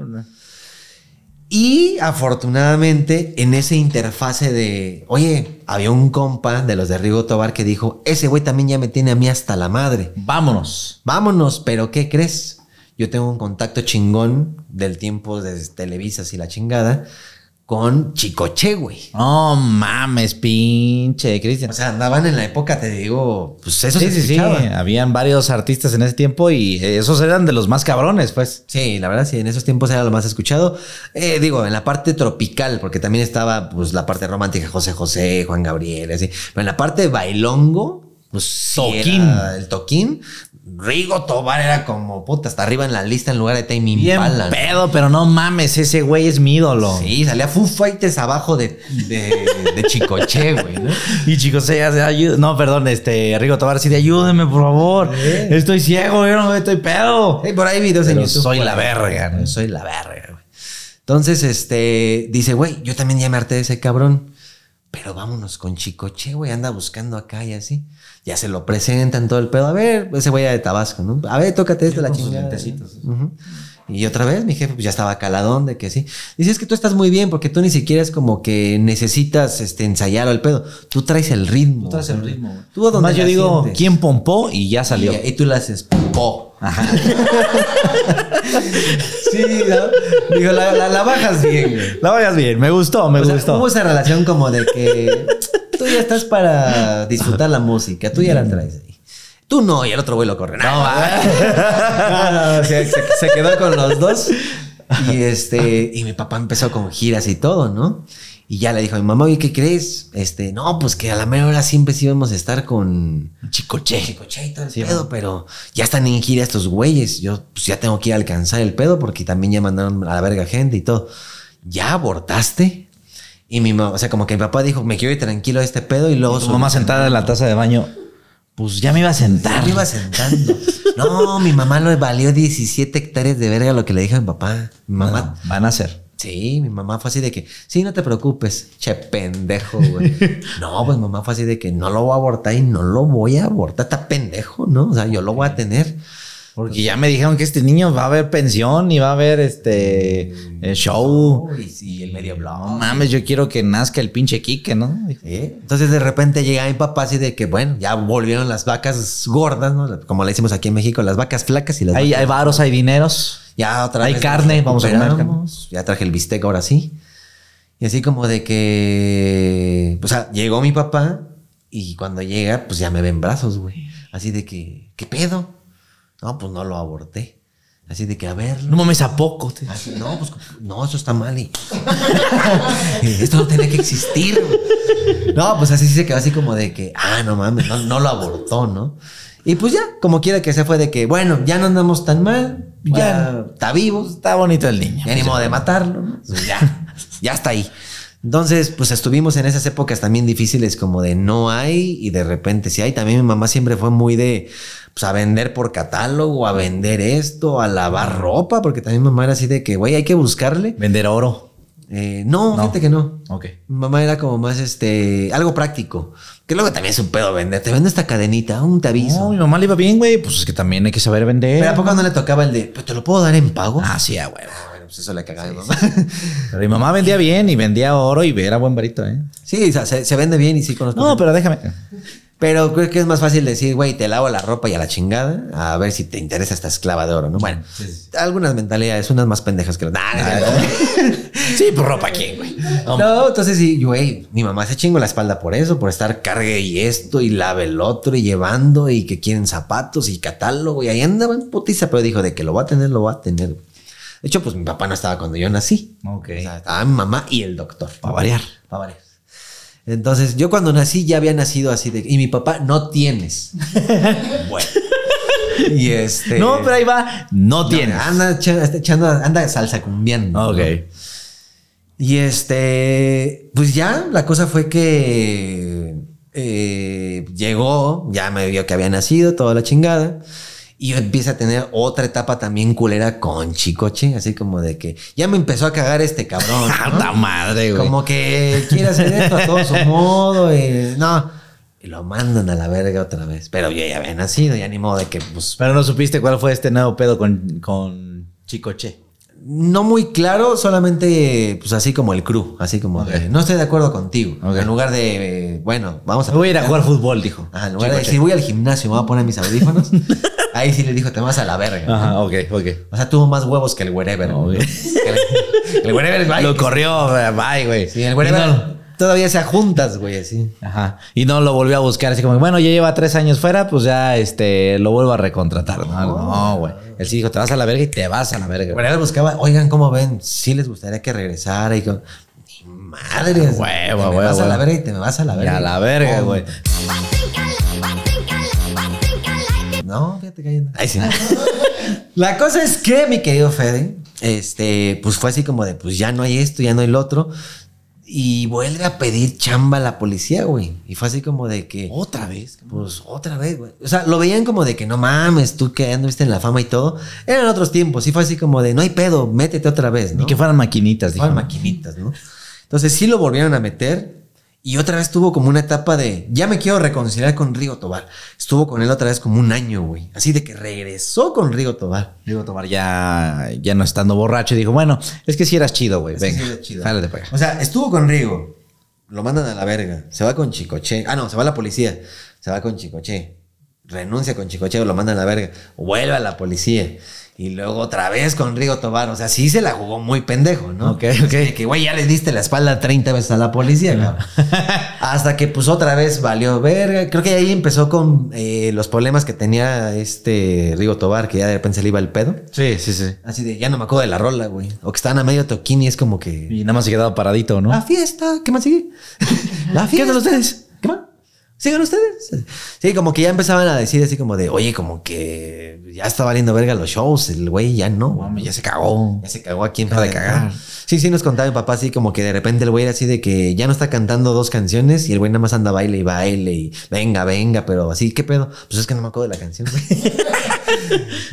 Y afortunadamente, en esa interfase de, oye, había un compa de los de Rigo Tobar que dijo, ese güey también ya me tiene a mí hasta la madre. Vámonos. Vámonos, pero ¿qué crees? Yo tengo un contacto chingón del tiempo de Televisas y la chingada con Chicoche, güey. No mames, pinche Cristian. O sea, andaban en la época, te digo, pues eso sí, se sí, sí. Habían varios artistas en ese tiempo y esos eran de los más cabrones, pues. Sí, la verdad, sí, en esos tiempos era lo más escuchado. Eh, digo, en la parte tropical, porque también estaba pues la parte romántica, José José, Juan Gabriel, así. Pero en la parte bailongo, pues sí Toquín. era el toquín. Rigo Tobar era como puta, hasta arriba en la lista en lugar de Tame Bien Impala. ¿no? pedo, pero no mames, ese güey es mi ídolo. Sí, salía Foo Fighters abajo de, de, de Chicoche, [laughs] güey, ¿no? Y chicos, ella se. No, perdón, este, Rigo Tobar, sí, de ayúdeme, por favor. Estoy ciego, yo no estoy pedo. Sí, por ahí videos en Pero YouTube. soy la verga, ¿no? Soy la verga, güey. Entonces, este, dice, güey, yo también ya me harté de ese cabrón. Pero vámonos con Chicoche, güey, anda buscando acá y así. Ya se lo presentan todo el pedo. A ver, ese güey de Tabasco, ¿no? A ver, tócate esto, la con sus chingada. lentecitos. Y otra vez mi jefe pues, ya estaba caladón de que sí. Dice, es que tú estás muy bien porque tú ni siquiera es como que necesitas este, ensayar al pedo. Tú traes el ritmo. Tú traes el ritmo, güey. Tú donde Más yo digo, sientes. ¿quién pompó? Y ya salió. Y, y tú la haces po. [laughs] sí, ¿no? Digo, la, la- la bajas bien, güey. La vayas bien, me gustó, me O sea, gustó. hubo esa relación como de que tú ya estás para disfrutar la música, tú ya la traes. Tú no, y el otro güey lo corre. No, [laughs] no, no, se, se- se quedó con los dos. Y este, y mi papá empezó con giras y todo, ¿no? Y ya le dijo a mi mamá, oye, ¿qué crees? Este, no, pues que a la mera hora siempre sí íbamos a estar con Chicoche. Chicoche y todo el Sí, pedo, pero ya están en gira estos güeyes. Yo pues ya tengo que ir a alcanzar el pedo porque también ya mandaron a la verga gente y todo. ¿Ya abortaste? Y mi mamá, o sea, como que mi papá dijo, me quiero ir tranquilo de este pedo y luego Tu mamá sentada en la taza de baño. Pues ya me iba a sentar. me iba sentando. No, mi mamá le valió 17 hectáreas de verga lo que le dije a mi papá. Mi mamá, Van a ser. sí, mi mamá fue así de que, sí, no te preocupes, che pendejo, güey. [laughs] No, pues mamá fue así de que no lo voy a abortar y no lo voy a abortar, está pendejo, ¿no? O sea, yo lo voy a tener. Porque ya me dijeron que este niño va a haber pensión y va a haber este eh, show. Y, y el medio No blog. mames, yo quiero que nazca el pinche Quique, ¿no? ¿Eh? Entonces de repente llega mi papá así de que, bueno, ya volvieron las vacas gordas, ¿no? Como le decimos aquí en México, las vacas flacas y las Hay, vacas hay varos, hay dineros. Ya otra Hay vez carne, vamos a comer Ya traje el bistec ahora sí. Y así como de que. O sea, llegó mi papá y cuando llega, pues ya me ven brazos, güey. Así de que, ¿qué pedo? No, pues no lo aborté. Así de que, a ver. No mames, ¿a poco? Así, no, pues no, eso está mal. Y... [laughs] Esto no tenía que existir. No, pues así se quedó así como de que, ah, no mames, no, no lo abortó, ¿no? Y pues ya, como quiera que se fue de que, bueno, ya no andamos tan mal, ya está vivo, Está bonito el niño. ya ni modo de matarlo, ¿no? Pues ya, ya está ahí. Entonces, pues estuvimos en esas épocas también difíciles como de no hay y de repente sí hay. También mi mamá siempre fue muy de, pues a vender por catálogo, a vender esto, a lavar ropa, porque también mamá era así de que, güey, hay que buscarle. Vender oro. Eh, no, No. fíjate que no. Ok. Mi mamá era como más este, algo práctico. Que luego también es un pedo vender. Te vendo esta cadenita, un te aviso. No, mi mamá le iba bien, güey. Pues es que también hay que saber vender. Pero a poco no le tocaba el de, pues te lo puedo dar en pago. Ah, sí, ah, güey. bueno, pues eso le cagaba mi mamá. Pero mi mamá vendía bien y vendía oro y era buen varito, ¿eh? Sí, o sea, se, se vende bien y sí conozco. No, pero déjame. Pero creo que es más fácil decir, güey, te lavo la ropa y a la chingada, a ver si te interesa esta esclava de oro, ¿no? Bueno, algunas mentalidades, unas más pendejas que. Nah, cierto. [laughs] Sí, pues ropa quién, güey. No, entonces sí, güey, mi mamá se chingó la espalda por eso, por estar cargue y esto y lave el otro y llevando y que quieren zapatos y catálogo y ahí andaba en putiza, pero dijo de que lo va a tener, lo va a tener. De hecho, pues mi papá no estaba cuando yo nací. Ok. O sea, estaba mi mamá y el doctor. Para variar. Para variar. Entonces, yo cuando nací ya había nacido así de... Y mi papá, no tienes. [laughs] bueno. Y este... No, pero ahí va. No no, tienes. Anda echando, anda salsa cumbiando. Ok. Y este, pues ya la cosa fue que eh, llegó, ya me vio que había nacido, toda la chingada. Y yo empiezo a tener otra etapa también culera con Chicoche, así como de que ya me empezó a cagar este cabrón. [laughs] ¿no? ¡Puta madre, güey! Como que quiere hacer esto a todo su [laughs] modo. Y, no. Y lo mandan a la verga otra vez. Pero yo ya había nacido, ya ni modo de que, pues, Pero no supiste cuál fue este nuevo pedo con, con Chicoche. No muy claro, solamente, pues así como el crew, así como de, no estoy de acuerdo contigo. En lugar de, eh, bueno, vamos a. Voy a ir a jugar fútbol, dijo. Ajá, en lugar de decir, voy al gimnasio, me voy a poner mis audífonos. [laughs] ahí sí le dijo, te vas a la verga. Ajá, ok, ok. O sea, tuvo más huevos que el wherever. El, el wherever, [laughs] bye. Lo corrió, bye, güey. Sí, el wherever no- todavía se juntas, güey, así. Ajá. Y no lo volvió a buscar. Así como, bueno, ya lleva tres años fuera, pues ya este, lo vuelvo a recontratar. No, no, güey. Él sí dijo, te vas a la verga y te vas a la verga. El wherever buscaba, oigan, ¿cómo ven? Sí les gustaría que regresara y con... Ni madre. Huevo, te huevo, me vas a la huevo. verga y te me vas a la Y verga. a la verga, Oh, güey. No, fíjate que Ay, sí. La cosa es que, mi querido Fede, este, pues fue así como de, pues ya no hay esto, ya no hay lo otro. Y vuelve a pedir chamba a la policía, güey. Y fue así como de que, Otra vez. pues otra vez, güey. O sea, lo veían como de que no mames, tú que anduviste en la fama y todo. Eran otros tiempos. Y fue así como de, no hay pedo, métete otra vez, ¿no? Ni que fueran maquinitas, dijo. Fueron maquinitas, ¿no? Entonces sí lo volvieron a meter Y otra vez tuvo como una etapa de, ya me quiero reconciliar con Rigo Tobar. Estuvo con él otra vez como un año, güey. Así de que regresó con Rigo Tobar. Rigo Tobar ya, ya no estando borracho dijo, bueno, es que si eras chido, güey. Venga, sí chido. jálate para acá. O sea, estuvo con Rigo. Lo mandan a la verga. Se va con Chicoche. Ah, no, se va a la policía. Se va con Chicoche. Renuncia con Chicoche, lo mandan a la verga. Vuelve a la policía. Y luego otra vez con Rigo Tobar. O sea, sí se la jugó muy pendejo, ¿no? Ok, ok. de Que, güey, ya le diste la espalda 30 veces a la policía, cabrón. [laughs] Hasta que, pues, otra vez valió verga. Creo que ahí empezó con eh, los problemas que tenía este Rigo Tobar, que ya de repente se le iba el pedo. Sí, sí, sí. Así de, ya no me acuerdo de la rola, güey. O que estaban a medio toquín y es como que... Y nada más se quedaba paradito, ¿no? La fiesta, ¿qué más sigue? [laughs] La fiesta. ¿Qué hacen ustedes? ¿Qué más? ¿Sigan ustedes? Sí, como que ya empezaban a decir así como de, oye, como que ya está valiendo verga los shows, el güey ya no. Ya se cagó. Ya se cagó aquí en Deja de cagar. Sí, sí, nos contaba mi papá así como que de repente el güey era así de que ya no está cantando dos canciones y el güey nada más anda baile y baile y venga, venga, pero así, ¿qué pedo? Pues es que no me acuerdo de la canción. [laughs]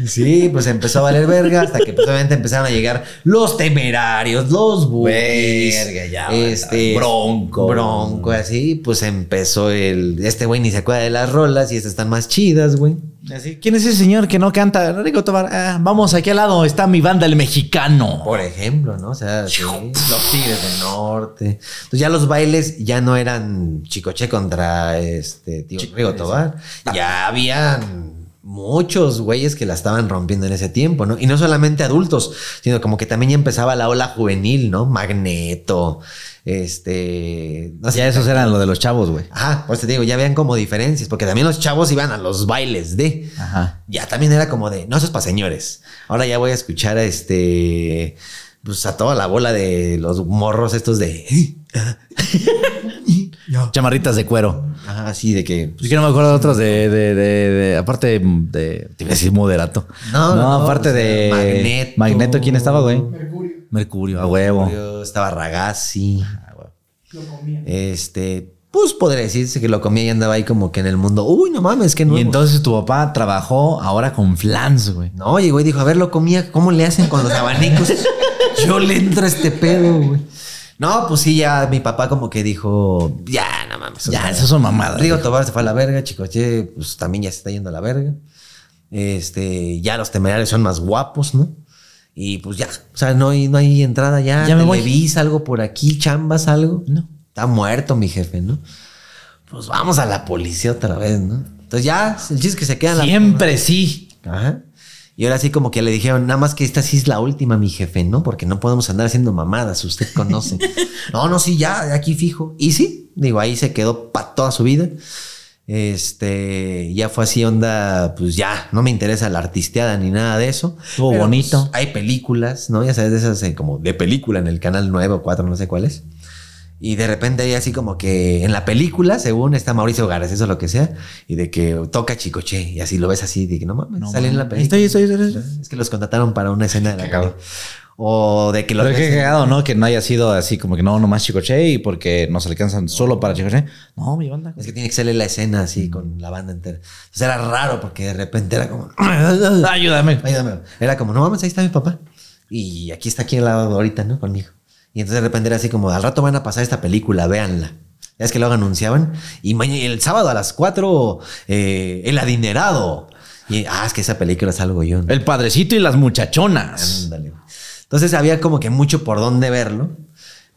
Sí, pues empezó a valer verga hasta que pues, obviamente empezaron a llegar los temerarios, los bookies, Verga, ya, este Bronco. Bronco, así, pues empezó el este güey ni se acuerda de las rolas y estas están más chidas, güey. Así, ¿Quién es ese señor que no canta? Rigo Tobar. Ah, vamos, aquí al lado está mi banda, el mexicano. Por ejemplo, ¿no? O sea, sí, los Tigres del Norte. Entonces ya los bailes ya no eran Chicoche contra este tío Rigo Tobar. Ya habían muchos güeyes que la estaban rompiendo en ese tiempo, ¿no? Y no solamente adultos, sino como que también ya empezaba la ola juvenil, ¿no? Magneto, este... no sé, Ya esos eran lo de los chavos, güey. Ajá, por eso te digo, ya vean como diferencias, porque también los chavos iban a los bailes de... Ajá. Ya también era como de, no, eso es para señores. Ahora ya voy a escuchar a este, pues a toda la bola de los morros estos de... [laughs] [laughs] Chamarritas de cuero. Ajá, así de que... Pues yo no me acuerdo de otros de, de, de, de- aparte de, te iba a decir moderato. No, no, no, aparte o sea, de Magneto. Magneto, ¿quién estaba, güey? Mercurio. Mercurio, a huevo. Yo estaba Ragazzi. Lo comía. Este, pues podría decirse que lo comía y andaba ahí como que en el mundo. Uy, no mames, que no. Y entonces tu papá trabajó ahora con Flans, güey. No, llegó y dijo, a ver, lo comía, ¿cómo le hacen con los abanicos? [laughs] Yo le entro a este pedo, güey. No, pues sí, ya mi papá como que dijo, ya, no mames. Ya, esas son mamadas. Rigo. Tobar se fue a la verga, Chicoche, pues también ya se está yendo a la verga. Este, ya los temerarios son más guapos, ¿no? Y pues ya, o sea, no hay, no hay entrada ya. Ya me voy. Algo por aquí, chambas, algo. No. Está muerto mi jefe, ¿no? Pues vamos a la policía otra vez, ¿no? Entonces ya, el chiste es que se queda en la Siempre sí. Ajá. Y ahora sí como que le dijeron, nada más que esta sí es la última, mi jefe, ¿no? Porque no podemos andar haciendo mamadas, usted conoce. [laughs] no, no, sí, ya, aquí fijo. Y sí, digo, ahí se quedó para toda su vida. Este, ya fue así onda, pues ya, no me interesa la artisteada ni nada de eso. Estuvo Pero, bonito. pues, hay películas, ¿no? Ya sabes, de esas eh, como de película en el canal 9 o 4, no sé cuál es. Y de repente hay así como que en la película, según está Mauricio Garcés o lo que sea, y de que toca Chicoche, y así lo ves así, de que no mames, No sale en la película. Estoy, estoy, estoy. Es que los contrataron para una escena de la Cagado. O de que los Pero en- cagado, ¿no? Que no haya sido así como que no, nomás Chicoche y porque nos alcanzan solo para Chicoche. No, mi banda. Es que tiene que salir la escena así con la banda entera. Entonces era raro porque de repente era como. Ayúdame. Ayúdame. Era como, no mames, ahí está mi papá. Y aquí está aquí al lado ahorita, ¿no? Conmigo. Y entonces de repente era así como, al rato van a pasar esta película, véanla. Ya es que luego anunciaban. Y mañana, el sábado a las 4, eh, El Adinerado. Y, ah, es que esa película es algo yo. ¿no? El padrecito y las muchachonas. Ándale. Entonces había como que mucho por dónde verlo.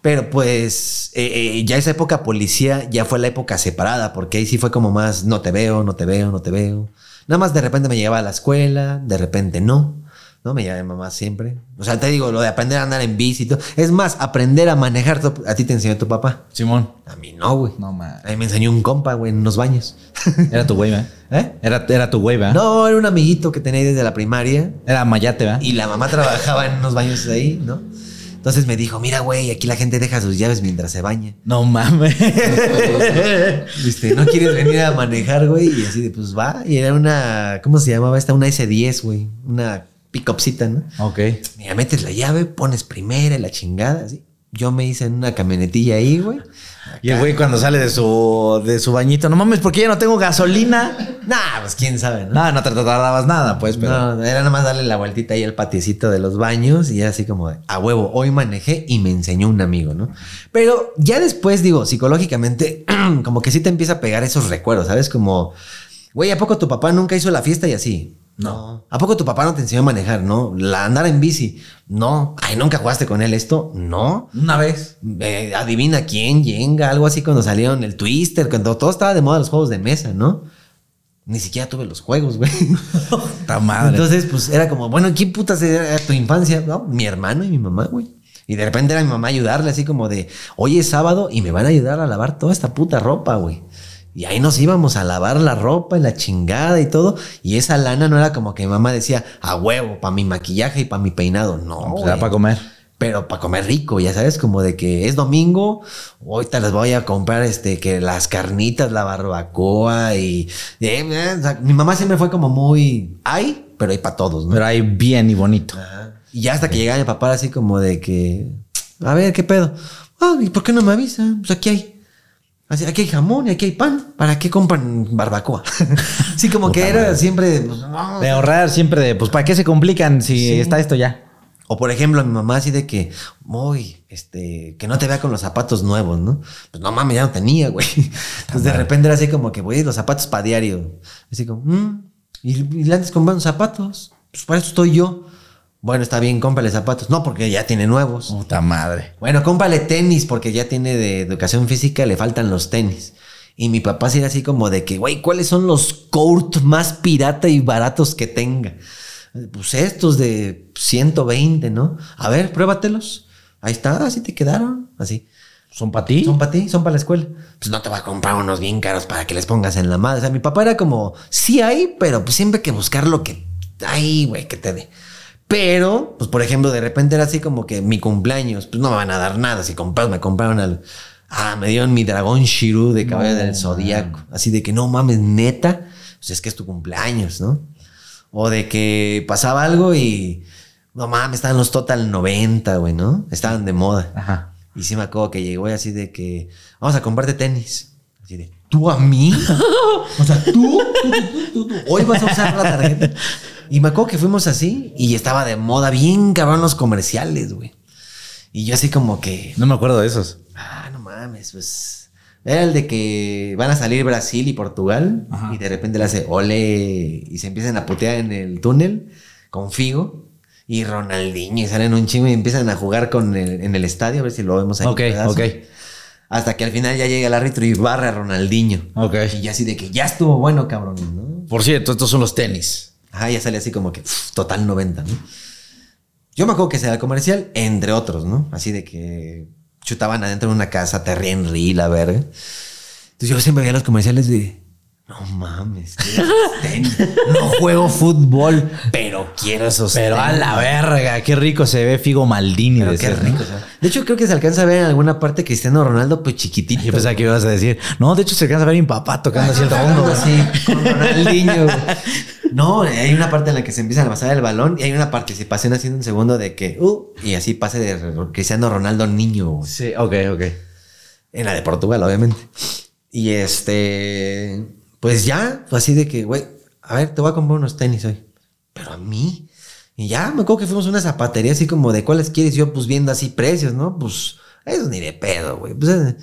Pero pues eh, eh, ya esa época policía ya fue la época separada, porque ahí sí fue como más, no te veo, no te veo, no te veo. Nada más de repente me llevaba a la escuela, de repente no. No me mi mamá siempre. O sea, te digo, lo de aprender a andar en bici y todo. Es más, aprender a manejar, a ti te enseñó tu papá. Simón. A mí no, güey. No, man. A mí me enseñó un compa, güey, en unos baños. [laughs] Era tu güey, ¿verdad? [laughs] ¿Eh? Era, era tu güey, ¿verdad? No, era un amiguito que tenía ahí desde la primaria. Era Mayate, ¿verdad? Y la mamá trabajaba en unos baños de ahí, ¿no? Entonces me dijo, mira, güey, aquí la gente deja sus llaves mientras se baña. No mames. [laughs] Este, ¿no quieres venir a manejar, güey? Y así de, pues va. Y era una, ¿cómo se llamaba esta? Una S10, güey. Una pick-upcita, ¿no? ok. Mira, metes la llave, pones primera y la chingada, así. yo me hice en una camionetilla ahí, güey. Y el güey cuando sale de su, de su bañito, no mames, porque ya no tengo gasolina. [laughs] Nah, pues quién sabe, ¿no? No, no te tardabas nada, pues, pero. No, era nada más darle la vueltita ahí al patiecito de los baños y así como de, a huevo, hoy manejé y me enseñó un amigo, ¿no? Pero ya después, digo, psicológicamente, [clears throat] como que sí te empieza a pegar esos recuerdos, ¿sabes? Como, güey, ¿a poco tu papá nunca hizo la fiesta y así? No. ¿A poco tu papá no te enseñó a manejar? No. La andar en bici. No. Ay, nunca jugaste con él esto. No. Una vez. Eh, adivina quién, Jenga, algo así cuando salieron el Twister, cuando todo estaba de moda los juegos de mesa, ¿no? Ni siquiera tuve los juegos, güey. [laughs] Está madre. Entonces, pues era como, bueno, ¿quién putas era tu infancia? No, mi hermano y mi mamá, güey. Y de repente era mi mamá ayudarle así como de, hoy es sábado y me van a ayudar a lavar toda esta puta ropa, güey. Y ahí nos íbamos a lavar la ropa y la chingada y todo. Y esa lana no era como que mi mamá decía, a huevo, para mi maquillaje y para mi peinado. No, Pues era para comer. pero para comer rico, ya sabes, como de que es domingo, ahorita les voy a comprar este que las carnitas, la barbacoa y eh, eh, o sea, mi mamá siempre fue como muy ay, pero hay para todos, ¿no? Pero ahí bien y bonito. Ajá. Y ya hasta que llegaba mi papá así como de que a ver, ¿qué pedo? Ah, ¿y por qué no me avisa? Pues aquí hay Así, aquí hay jamón y aquí hay pan. ¿Para qué compran barbacoa? [laughs] sí, como que era siempre. pues, no, De ahorrar siempre de, pues, ¿para qué se complican si Sí. está esto ya? O por ejemplo, mi mamá así de que, uy, este, que no te vea con los zapatos nuevos, ¿no? Pues no mames, ya no tenía, güey. [laughs] Entonces de repente era así como que, güey, los zapatos para diario. Así como, mm, ¿y, y andas comprando zapatos? Pues para eso estoy yo. Bueno, está bien, cómprale zapatos. No, porque ya tiene nuevos. Puta madre. Bueno, cómprale tenis porque ya tiene de educación física, le faltan los tenis. Y mi papá sí era así como de que, güey, ¿cuáles son los court más pirata y baratos que tenga? Pues estos de 120, ¿no? A ver, pruébatelos. Ahí está, así te quedaron. Así. ¿Son para ti? Son para ti, son para la escuela. Pues no te va a comprar unos bien caros para que les pongas en la madre. O sea, mi papá era como, sí hay, pero pues siempre hay que buscar lo que hay, güey, que te dé. Pero, pues por ejemplo, de repente era así como que mi cumpleaños, pues no me van a dar nada. Si compras, me compraron al. Ah, me dieron mi dragón Shiru de cabello del zodiaco. Así de que no mames, neta. Pues es que es tu cumpleaños, ¿no? O de que pasaba algo y. No mames, estaban los Total 90, güey, ¿no? Estaban de moda. Ajá. Y sí me acuerdo que llegó y así de que vamos a comprarte tenis. Así de, ¿tú a mí? o sea, ¿tú? ¿Tú, tú, tú, tú, hoy vas a usar la tarjeta. Y me acuerdo que fuimos así y estaba de moda bien cabrón los comerciales, güey. Y yo así como que, No me acuerdo de esos. ah, no mames, pues. Era el de que van a salir Brasil y Portugal y de repente le hace ole y se empiezan a putear en el túnel con Figo y Ronaldinho y salen un chingo y empiezan a jugar con el- en el estadio a ver si lo vemos ahí. Ok, ok. Hasta que al final ya llega el árbitro y barra a Ronaldinho. Ok. Y ya así de que ya estuvo bueno, cabrón, ¿no? Por cierto, estos son los tenis. Ajá, ya sale así como que total 90, ¿no? Yo me acuerdo que sea el comercial, entre otros, ¿no? Así de que chutaban adentro de una casa, Terry Henry, la verga. Entonces yo siempre veía los comerciales de, no mames, no juego fútbol, pero quiero esos Pero a tenis". la verga, qué rico se ve Figo Maldini de qué ser, ¿no? rico. De hecho, creo que se alcanza a ver en alguna parte Cristiano Ronaldo, pues chiquitito. Yo pensaba que ibas a decir, no, de hecho se alcanza a ver mi papá tocando así el fondo. así, con Ronaldinho. No, hay una parte en la que se empiezan a pasar el balón y hay una participación de un segundo de que, uh, y así pase de Cristiano Ronaldo niño. Sí, ok, ok. En la de Portugal, obviamente. Y este, pues ya, fue así de que, güey, a ver, te voy a comprar unos tenis hoy. Pero a mí. Y ya, me acuerdo que fuimos a una zapatería así como de cuáles quieres. Yo, pues viendo así precios, ¿no? Pues, eso ni de pedo, güey. Pues, eh,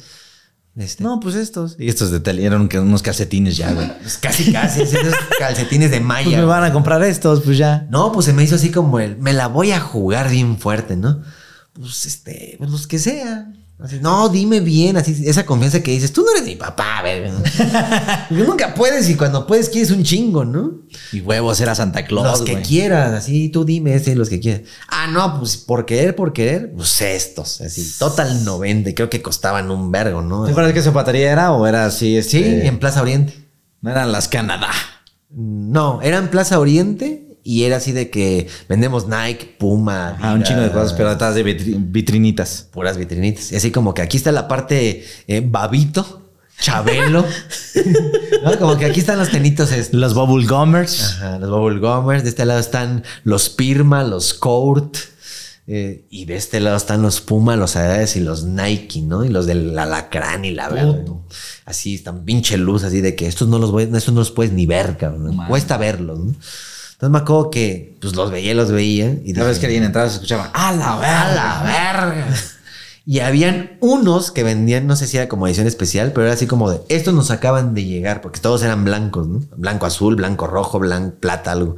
este, No, pues estos. Y estos de tele eran que- unos calcetines ya, güey. [laughs] pues casi, casi, esos [laughs] calcetines de Pues malla. me van a comprar estos, pues ya. No, pues se me hizo así como el, me la voy a jugar bien fuerte, ¿no? Pues este, pues los que sea. Así, no, dime bien, así, esa confianza que dices, tú no eres mi papá, bebé. [laughs] Nunca puedes y cuando puedes quieres un chingo, ¿no? Y huevos era Santa Claus, los que quieras, así, tú dime ese, los que quieras. Ah, no, pues por querer, por querer, pues estos, así, total 90, y creo que costaban un vergo, ¿no? ¿Te acuerdas qué zapatería era o era así? Sí, Este, en Plaza Oriente. No eran las Canadá. No, era en Plaza Oriente y era así de que vendemos Nike, Puma. Ah, un chingo de cosas, pero atrás de vitri- vitrinitas. Puras vitrinitas. Y así como que aquí está la parte eh, babito, chabelo. [laughs] ¿no? Como que aquí están los tenitos estos. Los Bubble Gummers. Ajá, los bubble gummers. De este lado están los Pirma, los Court. Eh, y de este lado están los Puma, los Adidas y los Nike, ¿no? Y los del alacrán y la verdad. Así, están pinche luz, así de que estos no los voy, estos no los puedes ni ver, cabrón. Cuesta verlos, ¿no? Entonces me acuerdo que pues los veía, los veía. Y Cada vez que alguien entraba se escuchaba, ¡a la ¡A verga! la verga! [laughs] Y habían unos que vendían, no sé si era como edición especial, pero era así como de, estos nos acaban de llegar, porque todos eran blancos, ¿no? Blanco azul, blanco rojo, blanco plata, algo.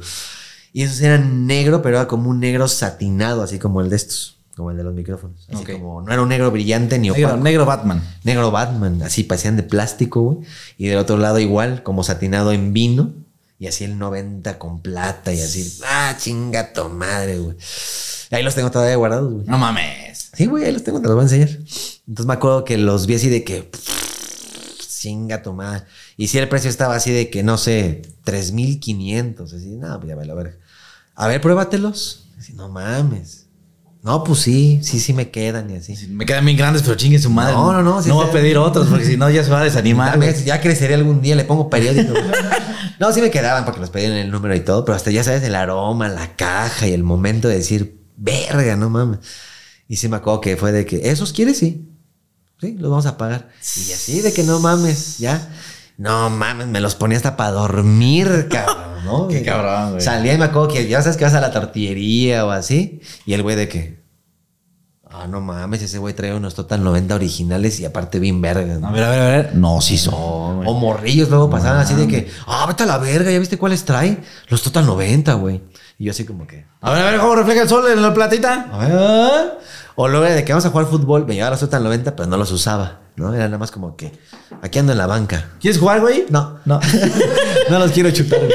Y esos eran negro, pero era como un negro satinado, así como el de estos, como el de los micrófonos. Así como, no era un negro brillante ni Negro, opaco. negro Batman. Negro Batman, así parecían de plástico, güey. Y del otro lado igual, como satinado en vino. Y así el 90 con plata y así. Ah, chinga tu madre, güey. Ahí los tengo todavía guardados, güey. No mames. Sí, güey, ahí los tengo, te los voy a enseñar. Entonces me acuerdo que los vi así de que. Chinga tu madre. Y si el precio estaba así de que, no sé, 3500. Así, no, pues ya me lo verga. A ver, pruébatelos. Así, no mames. No, pues sí, sí, sí me quedan y así. Me quedan bien grandes, pero chingue su madre. No, no, no, sí no voy a pedir otros porque si no ya se va a desanimar. Ya creceré algún día, le pongo periódico. [laughs] no, sí me quedaban porque los pedían el número y todo, pero hasta ya sabes el aroma, la caja y el momento de decir, verga, no mames. Y sí me acuerdo que fue de que, ¿esos quieres? Sí. Sí, los vamos a pagar. Y así de que no mames, ya. No mames, me los ponía hasta para dormir, [laughs] cabrón, ¿no? Qué cabrón, güey. Salía y me acuerdo que ya sabes que vas a la tortillería o así. Y el güey de que, ah, no mames, ese güey trae unos Total 90 originales y aparte bien vergas. ¿no? A ver, a ver, a ver. No, sí son. O morrillos luego pasaban así de que, ah, vete a la verga, ¿ya viste cuáles trae? Los Total 90, güey. Y yo así como que, A ver, a ver cómo refleja el sol en la platita. a ver. O luego de que vamos a jugar fútbol, me llevaba los Total 90, pero no los usaba, ¿no? Era nada más como que, aquí ando en la banca. ¿Quieres jugar, güey? No, No. [laughs] no los quiero chutar. güey.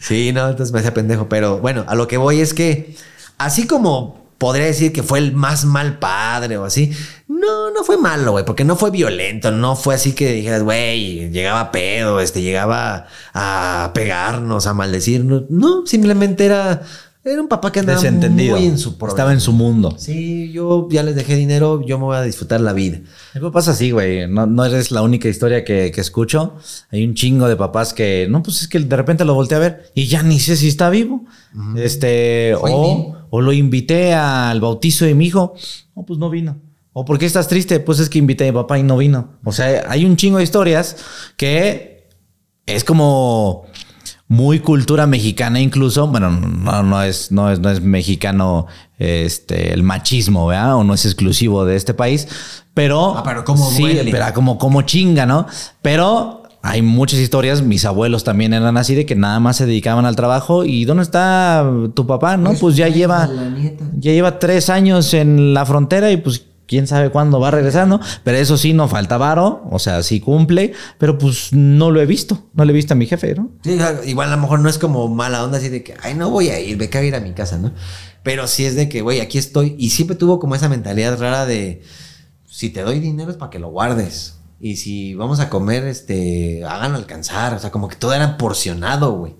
Sí, no, entonces me hacía pendejo. Pero bueno, a lo que voy es que, así como podría decir que fue el más mal padre o así, no, no fue malo, güey, porque no fue violento, no fue así que dijeras, güey, llegaba pedo, este, llegaba a pegarnos, a maldecirnos. No, simplemente era, era un papá que andaba muy en su problema. Estaba en su mundo. Sí, yo ya les dejé dinero, yo me voy a disfrutar la vida. Mi papá es así, güey. No, no eres la única historia que, que escucho. Hay un chingo de papás que, no, pues es que de repente lo volteé a ver y ya ni sé si está vivo. Este, o, o lo invité al bautizo de mi hijo. No, pues no vino. O ¿por qué estás triste? Pues es que invité a mi papá y no vino. O sea, hay un chingo de historias que es como muy cultura mexicana incluso, bueno, no, no es, no es, no es mexicano este, el machismo, ¿verdad? O no es exclusivo de este país, pero... Ah, pero cómo Sí, duele. pero como, como chinga, ¿no? Pero hay muchas historias, mis abuelos también eran así, de que nada más se dedicaban al trabajo. ¿Y dónde está tu papá? No, pues ya lleva, ya lleva tres años en la frontera y pues quién sabe cuándo va ¿no? Pero eso sí, no falta varo, o sea, sí cumple, pero pues no lo he visto, no le he visto a mi jefe, ¿no? Sí, igual a lo mejor no es como mala onda así de que, ay, no voy a ir, me cago ir a mi casa, ¿no? Pero sí es de que, güey, aquí estoy. Y siempre tuvo como esa mentalidad rara de, si te doy dinero es para que lo guardes. Y si vamos a comer, este, háganlo alcanzar. O sea, como que todo era porcionado, güey.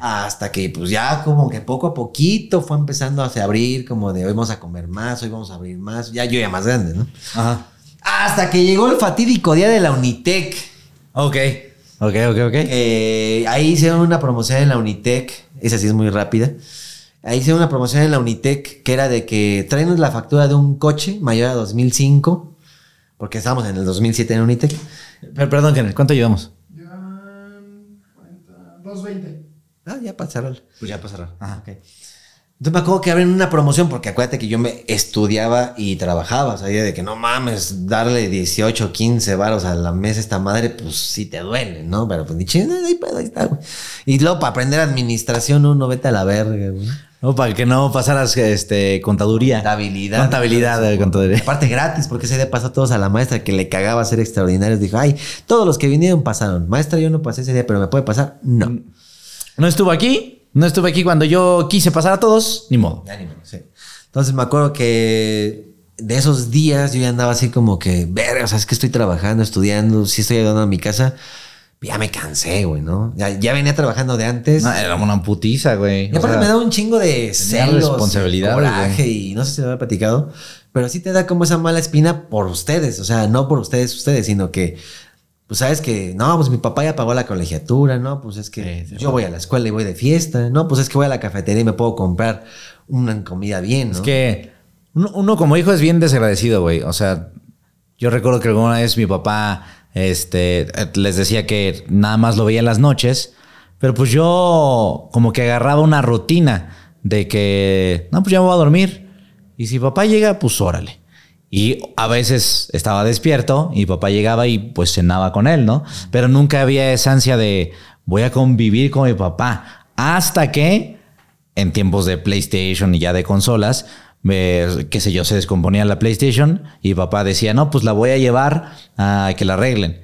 Hasta que, pues ya como que poco a poquito fue empezando a se abrir, como de hoy vamos a comer más, hoy vamos a abrir más. Ya yo ya más grande, ¿no? Ajá. Hasta que llegó el fatídico día de la Unitec. Ok. Ok, ok, ok. Eh, ahí hicieron una promoción en la Unitec. Esa sí es muy rápida. Ahí hicieron una promoción en la Unitec que era de que tráenos la factura de un coche mayor a 2005. Porque estábamos en el 2007 en Unitec. Pero, perdón, Kenneth, ¿cuánto llevamos? Ya 40, 220. Ah, ya pasaron. Pues ya pasará. Ajá. Ok. Entonces me acuerdo que abren una promoción porque acuérdate que yo me estudiaba y trabajaba. O sea, de que no mames, darle 18, 15 varos a la mesa a esta madre, pues sí te duele, ¿no? Pero pues ni chingada, ahí, ahí está, güey. Y luego para aprender administración, uno vete a la verga, güey. No, para que no pasaras este, contaduría. Contabilidad. Contabilidad, eh, contaduría. Aparte gratis, porque ese día pasó todos a la maestra que le cagaba ser extraordinarios. Dijo, ay, todos los que vinieron pasaron. Maestra, yo no pasé ese día, pero ¿me puede pasar? No. No estuvo aquí, no estuve aquí cuando yo quise pasar a todos, ni modo. Ya ni modo, sí. Entonces me acuerdo que de esos días yo ya andaba así como que, verga, o sea, es que estoy trabajando, estudiando, sí estoy ayudando a mi casa. Ya me cansé, güey, ¿no? Ya, ya venía trabajando de antes. No, era una putiza, güey. y aparte me da un chingo de celos, responsabilidad, coraje y no sé si lo había platicado, pero sí te da como esa mala espina por ustedes, o sea, no por ustedes, ustedes, sino que, pues sabes que, no, pues mi papá ya pagó la colegiatura, no, pues es que Sí, sí, yo voy a la escuela y voy de fiesta, no, pues es que voy a la cafetería y me puedo comprar una comida bien, ¿no? Es que uno, uno como hijo es bien desagradecido, güey. O sea, yo recuerdo que alguna vez mi papá este, les decía que nada más lo veía en las noches, pero pues yo como que agarraba una rutina de que, no, pues ya me voy a dormir. Y si papá llega, pues órale. Y a veces estaba despierto y papá llegaba y pues cenaba con él, ¿no? Pero nunca había esa ansia de voy a convivir con mi papá. Hasta que en tiempos de PlayStation y ya de consolas, me- qué sé yo, se descomponía la PlayStation y papá decía, no, pues la voy a llevar a que la arreglen.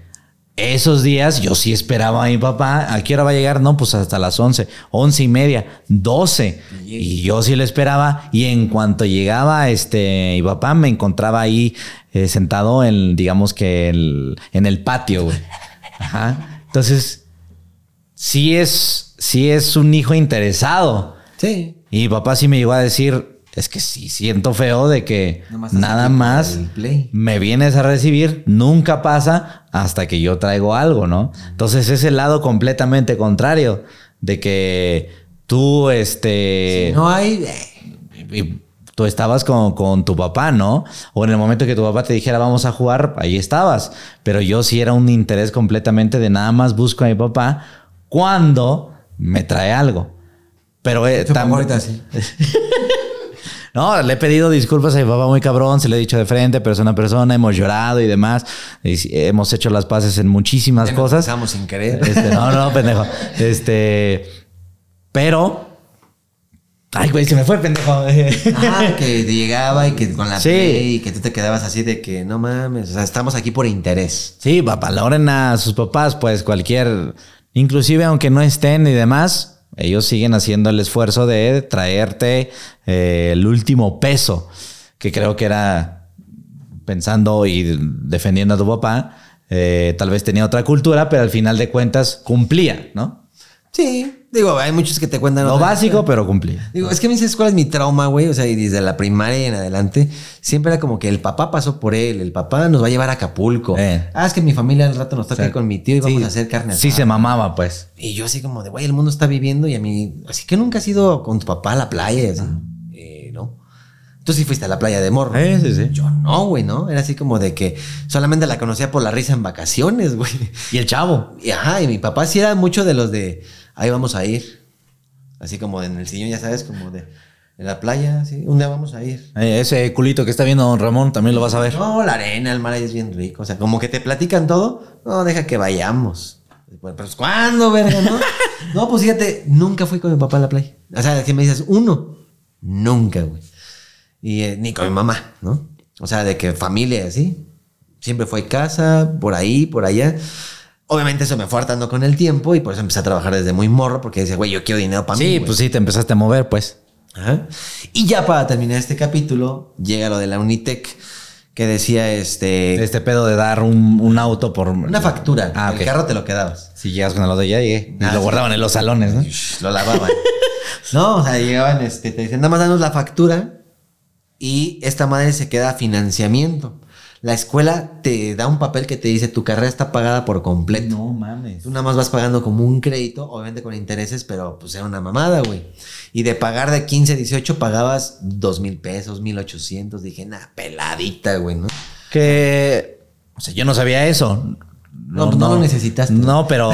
Esos días yo sí esperaba a mi papá. ¿A qué hora va a llegar? No, pues hasta las 11, 11 y media, 12. Y yo sí le esperaba. Y en cuanto llegaba este, mi papá, me encontraba ahí eh, sentado en, digamos que el- en el patio, güey. Ajá. Entonces, sí es, sí es un hijo interesado. Sí. Y mi papá sí me llegó a decir, es que sí siento feo de que Nomás nada más play. me vienes a recibir, nunca pasa hasta que yo traigo algo, ¿no? Entonces es el lado completamente contrario de que tú, este... No hay. eh, y tú estabas con, con tu papá, ¿no? O en el momento que tu papá te dijera vamos a jugar, ahí estabas. Pero yo sí era un interés completamente de nada más busco a mi papá cuando me trae algo. Pero eh, tu papá tam- ahorita sí. [laughs] no, le he pedido disculpas a mi papá muy cabrón, se lo he dicho de frente, persona a persona, hemos llorado y demás. Y hemos hecho las paces en muchísimas nos cosas. besamos sin querer. Este, no, no, pendejo. [laughs] Este, pero. Ay, güey, se me fue, pendejo. Ah, [laughs] que llegaba y que con la Sí. play y que tú te quedabas así de que no mames, o sea, estamos aquí por interés. Sí, valoren a sus papás, pues cualquier, inclusive aunque no estén y demás, ellos siguen haciendo el esfuerzo de traerte eh, el último peso, que creo que era pensando y defendiendo a tu papá, eh, tal vez tenía otra cultura, pero al final de cuentas cumplía, ¿no? Sí, digo, hay muchos que te cuentan. Lo básico, pero cumplía. Digo, es que me dices cuál es mi trauma, güey. O sea, y desde la primaria en adelante, siempre era como que el papá pasó por él, el papá nos va a llevar a Acapulco. Eh. Ah, es que mi familia al rato nos toca ir con mi tío y vamos Sí, a hacer carne Sí se mamaba, pues. Y yo así como de, güey, el mundo está viviendo y a mí, así que nunca has ido con tu papá a la playa. Eh, no. Tú sí fuiste a la playa de morro. Sí, sí, sí. Yo no, güey, ¿no? Era así como de que solamente la conocía por la risa en vacaciones, [laughs] güey. Y el chavo. Y ajá, y mi papá sí era mucho de los de, ahí vamos a ir. Así como en el sillón, ya sabes, como de, en la playa, sí, un día vamos a ir. Eh, ese culito que está viendo don Ramón también lo vas a ver. No, la arena, el mar ahí es bien rico. O sea, como que te platican todo. No, deja que vayamos. Bueno, Pero ¿cuándo, verga, no? [laughs] No, pues fíjate, nunca fui con mi papá a la playa. O sea, que me dices, uno. Nunca, güey. Y eh, ni con mi mamá, ¿no? O sea, de que familia, así. Siempre fue casa, por ahí, por allá. Obviamente eso me fue hartando con el tiempo y por eso empecé a trabajar desde muy morro porque decía, güey, yo quiero dinero para mí. Sí, pues sí, te empezaste a mover, pues. Ajá. Y ya para terminar este capítulo, llega lo de la Unitec que decía este. Este pedo de dar un, un auto por... Una factura. Ah, el carro te lo quedabas. Si llegas con el auto ya llegué. Y Ah, lo sí. guardaban en los salones, ¿no? Lo lavaban. [laughs] no, o sea, llegaban, este, te dicen, nada más danos la factura y esta madre se queda a financiamiento. La escuela te da un papel que te dice tu carrera está pagada por completo. mames. Tú nada más vas pagando como un crédito, obviamente con intereses, pero pues era una mamada, güey. Y de pagar de 15, 18 pagabas dos mil pesos, mil ochocientos. Dije, nah, peladita, güey, ¿no? Que... O sea, yo no sabía eso. No, pues no lo necesitaste. No, pero...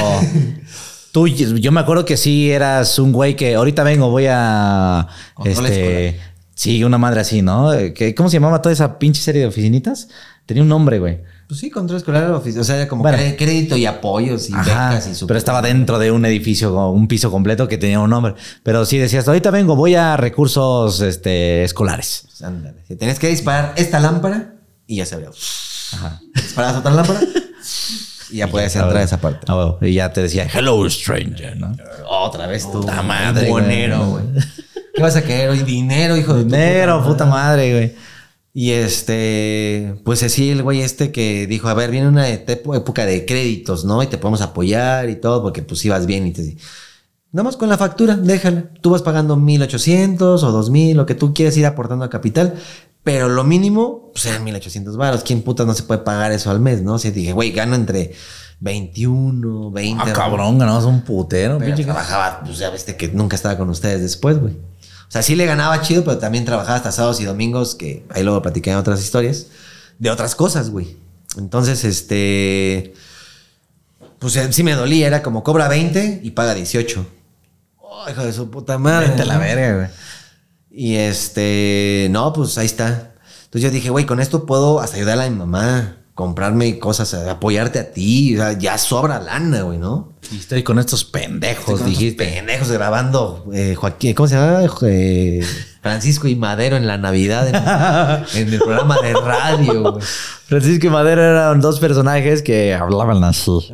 Tú, yo me acuerdo que sí eras un güey que ahorita vengo, voy a... Este... Sí, una madre así, ¿no? ¿Cómo se llamaba toda esa pinche serie de oficinitas? Tenía un nombre, güey. Pues sí, control escolar ofici- O sea, como Bueno. crédito y apoyos y Ajá, becas y super- pero estaba dentro de un edificio, un piso completo que tenía un nombre. Pero sí decías, ahorita vengo, voy a recursos este, escolares. Pues, ándale. Si tenías que disparar esta lámpara y ya se abrió. Disparabas otra lámpara y ya podías entrar a esa parte. Y ya te decía, hello, stranger, ¿no? Otra vez tú. Puta madre, Bonero, güey. ¿Qué vas a querer hoy? Dinero, hijo de Dinero, puta madre, güey. Y este, pues así el güey este que dijo, a ver, viene una época de créditos, ¿no? Y te podemos apoyar y todo, porque pues ibas bien y te... Nada más con la factura, déjala. Tú vas pagando 1800 o 2000, lo que tú quieras ir aportando a capital, pero lo mínimo, pues eran 1800 baros. ¿Quién puta no se puede pagar eso al mes, no? O sea, dije, güey, gano entre 21, 20. Ah, cabrón, ganabas un putero, Pero trabajaba, pues ya viste que nunca estaba con ustedes después, güey. O sea, sí le ganaba chido, pero también trabajaba hasta sábados y domingos, que ahí luego platiqué en otras historias, de otras cosas, güey. Entonces, este. Pues eh, sí me dolía, era como cobra 20 y paga 18. Oh, hijo de su puta madre. Vete a la verga, güey. Y este, no, pues ahí está. Entonces yo dije, güey, con esto puedo hasta ayudarle a mi mamá, comprarme cosas, apoyarte a ti. O sea, ya sobra lana, güey, ¿no? Y estoy con estos pendejos, Con estos dijiste. pendejos grabando eh, Joaquín, ¿cómo se llama? Eh, Francisco y Madero en la Navidad en, [laughs] en el programa de radio. Francisco y Madero eran dos personajes que hablaban así.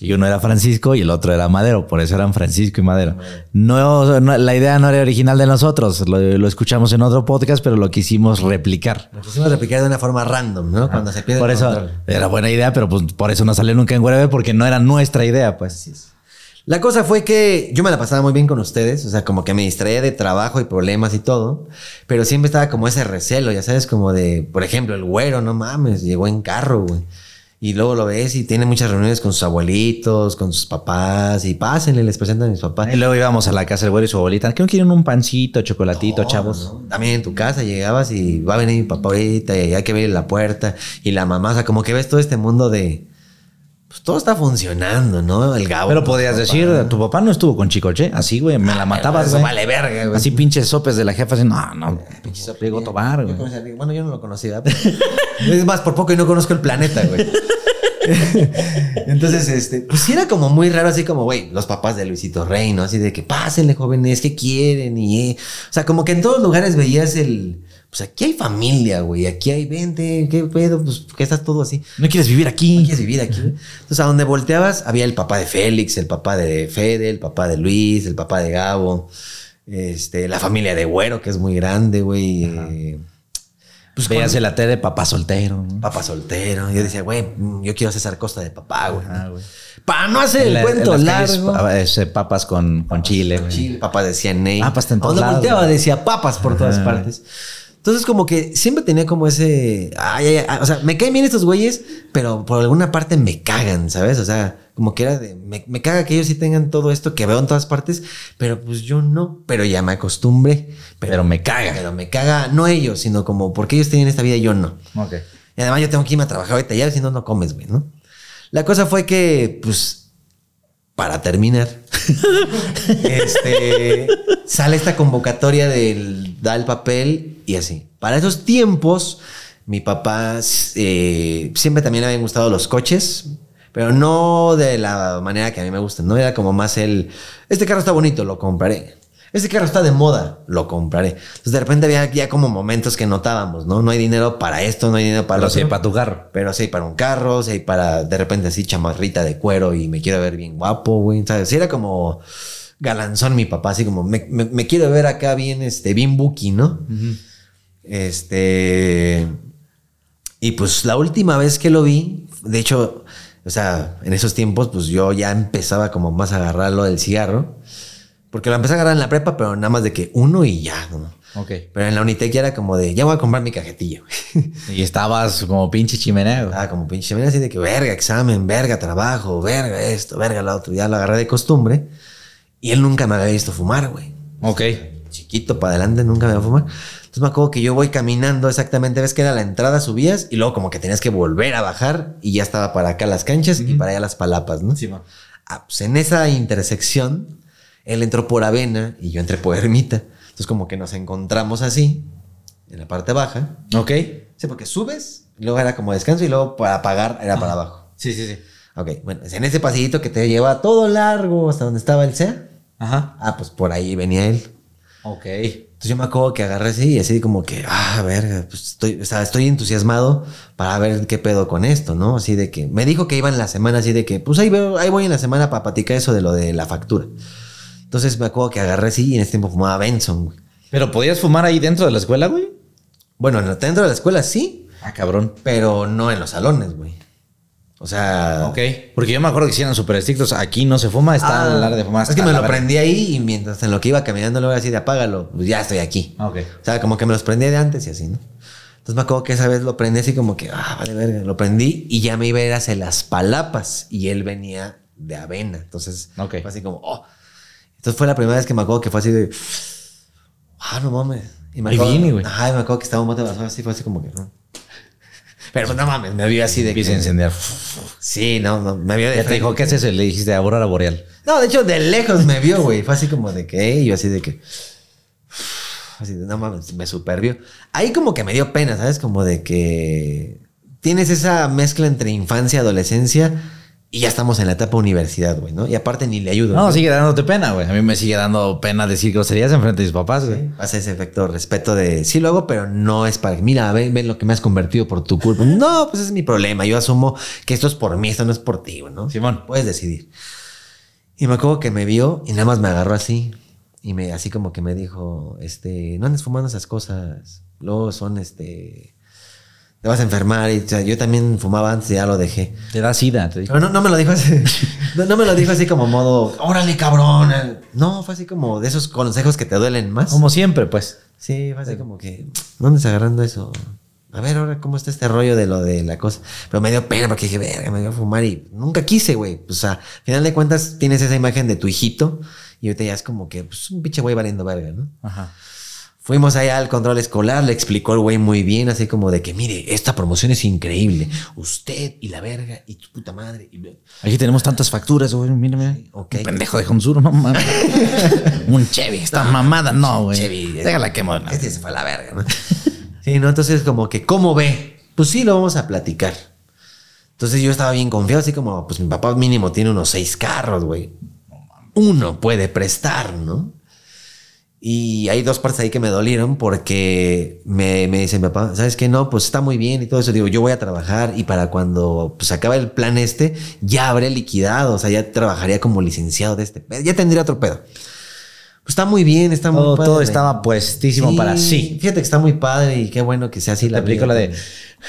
Y uno era Francisco y el otro era Madero, por eso eran Francisco y Madero. No, no- la idea no era original de nosotros, lo, lo escuchamos en otro podcast, pero lo quisimos replicar. Lo quisimos replicar de una forma random, ¿no? Cuando se pierde Por el eso era buena idea, pero pues por eso no salió nunca en Wherever, porque no era nuestra idea, pues. La cosa fue que yo me la pasaba muy bien con ustedes, o sea, como que me distraía de trabajo y problemas y todo, pero siempre estaba como ese recelo, ya sabes, como de, por ejemplo, el güero, no mames, llegó en carro, güey. Y luego lo ves y tiene muchas reuniones con sus abuelitos, con sus papás, y pásenle, les presentan a mis papás. Y luego íbamos a la casa del güero y su abuelita. ¿Qué no quieren un pancito, chocolatito, No, chavos? no. También en tu casa llegabas y va a venir mi papá ahorita y hay que abrir la puerta y la mamá, o sea, como que ves todo este mundo de... Pues todo está funcionando, ¿no? El Gabo. Pero podías papá. decir, tu papá no estuvo con Chicoche, así, güey, me la matabas, güey. vale verga, güey. Así pinches sopes de la jefa, así, no, no, pinche sope Diego Tobar, güey. Bueno, yo no lo conocía. pero- es más, por poco y no conozco el planeta, güey. [laughs] Entonces, este, pues sí era como muy raro, así como, güey, los papás de Luisito Rey, ¿no? Así de que pásenle, jóvenes, ¿qué quieren? Y, eh, o sea, como que en todos lugares veías el, pues aquí hay familia, güey, aquí hay vente, ¿qué pedo? Pues, ¿qué estás todo así? No quieres vivir ¿No aquí. quieres vivir aquí? Entonces, a donde volteabas, había el papá de Félix, el papá de Fede, el papá de Luis, el papá de Gabo, este, la familia de Güero, que es muy grande, güey. eh, pues Veías cuando- la tele de papá soltero. ¿no? Papá soltero. Yo decía, güey, mm, yo quiero César Costa de papá, güey. Ah, güey. Para no hacer el En la- cuento calles, largo. ese, papas con, con chile, güey. Chile, papá decía Ney. Papas en todos donde lados, volteaba decía papas por todas Ajá. partes. Entonces, como que siempre tenía como ese. Ay, ay, ay, o sea, me caen bien estos güeyes, pero por alguna parte me cagan, ¿sabes? O sea, como que era de. Me, me caga que ellos sí tengan todo esto que veo en todas partes, pero pues yo no. Pero ya me acostumbré. Pero me caga. Pero me caga, no ellos, sino como porque ellos tienen esta vida y yo no. Ok. Y además yo tengo que irme a trabajar ahorita ya, si no, no comes, güey, ¿no? La cosa fue que, pues, para terminar, [laughs] este, sale esta convocatoria del da el papel y así. Para esos tiempos, mi papá eh, siempre también le habían gustado los coches, pero no de la manera que a mí me gustan, ¿no? Era como más el, este carro está bonito, lo compraré. Este carro está de moda, lo compraré. Entonces de repente había ya como momentos que notábamos, ¿no? No hay dinero para esto, no hay dinero para Pero lo sí, otro. para tu carro. Pero sí, para un carro, sí, para de repente así chamarrita de cuero y me quiero ver bien guapo, güey. ¿Sabes? Sí, era como galanzón mi papá, así como me, me- me quiero ver acá bien, este, bien buki, ¿no? Este. Y pues la última vez que lo vi, de hecho, o sea, en esos tiempos, pues yo ya empezaba como más a agarrar lo del cigarro. Porque lo empecé a agarrar en la prepa, pero nada más de que uno y ya, ¿no? Ok. Pero en la Unitec ya era como de, ya voy a comprar mi cajetilla. [laughs] Y estabas como pinche chimenea. Ah, como pinche, mira así de que verga, examen, verga, trabajo, verga, esto, verga, lo otro. Ya lo agarré de costumbre. Y él nunca me había visto fumar, güey. Ok. Chiquito para adelante, nunca me había fumar. Entonces me acuerdo que yo voy caminando exactamente, ves que era la entrada, subías y luego como que tenías que volver a bajar y ya estaba para acá las canchas y para allá las palapas, ¿no? Ah, pues en esa intersección, él entró por Avena y yo entré por Ermita. Entonces como que nos encontramos así, en la parte baja. Ok. Sí, porque subes, y luego era como descanso y luego para pagar era para abajo. Sí, sí, sí. Ok, bueno, es en ese pasillito que te lleva todo largo hasta donde estaba el SEA. Ajá. Ah, pues por ahí venía él. Ok. Entonces yo me acuerdo que agarré así y así como que, ah, verga, pues estoy, o sea, estoy entusiasmado para ver qué pedo con esto, ¿no? Así de que me dijo que iba en la semana, así de que, pues ahí, veo, ahí voy en la semana para platicar eso de lo de la factura. Entonces me acuerdo que agarré así y en ese tiempo fumaba Benson, güey. ¿Pero podías fumar ahí dentro de la escuela, güey? Bueno, en- dentro de la escuela sí, Ah, cabrón. pero no en los salones, güey. O sea... Ok. Porque yo me acuerdo que si eran súper estrictos. Aquí no se fuma, está Ah, área de fumar. Es que me la lo prendí ahí y mientras en lo que iba caminando lo voy así de apágalo, pues ya estoy aquí. Ok. O sea, como que me los prendí de antes y así, ¿no? Entonces me acuerdo que esa vez lo prendí así como que, ah, vale, verga. Lo prendí y ya me iba a ir hacia las palapas y él venía de avena. Entonces fue así como, oh. Entonces fue la primera vez que me acuerdo que fue así de, Ah, no mames. Y me acuerdo- viene, güey. Ay, me acuerdo que estaba un bote de basura así, fue así como que no. Pero no mames, me vio así de Empieza a que. encender. Sí, no, no, me vio de Ya te dijo, ¿qué es eso? Y Le dijiste aurora boreal. No, de hecho, de lejos me vio, güey. Fue así como de que, y yo así de que. Así de, no mames, me super vio. Ahí como que me dio pena, ¿sabes? Como de que tienes esa mezcla entre infancia y adolescencia y ya estamos en la etapa universidad, güey, ¿no? Y aparte ni le ayudo. No, sigue dándote pena, güey. A mí me sigue dando pena decir groserías en frente de mis papás, güey. Pasa ese efecto respeto de sí lo hago, pero no es para mira, ven, ven lo que me has convertido por tu culpa. No, pues ese es mi problema. Yo asumo que esto es por mí, esto no es por ti, ¿no? Simón. Puedes decidir. Y me acuerdo que me vio y nada más me agarró así. Y me, así como que me dijo, este, no andes fumando esas cosas. Luego son, este, te vas a enfermar. Y, o sea, yo también fumaba antes y ya lo dejé. Te da sida, te. Pero no, no me lo dijo así. [laughs] No, no me lo dijo así como modo, órale, cabrón. No, fue así como de esos consejos que te duelen más. Como siempre, pues. Sí, fue así como que, ¿dónde está agarrando eso? A ver, ahora, ¿cómo está este rollo de lo de la cosa? Pero me dio pena porque dije, verga, me voy a fumar y nunca quise, güey. O sea, al final de cuentas tienes esa imagen de tu hijito y ahorita ya es como que, pues, un pinche güey valiendo verga, ¿no? Ajá. Fuimos allá al control escolar, le explicó el güey muy bien, así como de que, mire, esta promoción es increíble. Usted y la verga y tu puta madre. Aquí tenemos tantas facturas, güey. Mírame. ok. Un pendejo de Honsuru, no mames. [laughs] Un Chevy. Esta mamada, no, güey. Chevy, Déjala que moderna. Este se fue a la verga, ¿no? sí, ¿no? Entonces, como que, ¿cómo ve? Pues sí, lo vamos a platicar. Entonces yo estaba bien confiado, así como, pues mi papá mínimo tiene unos seis carros, güey. Uno puede prestar, ¿no? Y hay dos partes ahí que me dolieron porque me, me dice mi papá, ¿sabes qué? No, pues está muy bien y todo eso. Digo, yo voy a trabajar y para cuando pues acabe el plan este, ya habré liquidado, o sea, ya trabajaría como licenciado de este pedo, ya tendría otro pedo. Pues está muy bien, está muy Todo, padre. todo estaba puestísimo para sí. Fíjate que está muy padre y qué bueno que sea así La la película vida. de.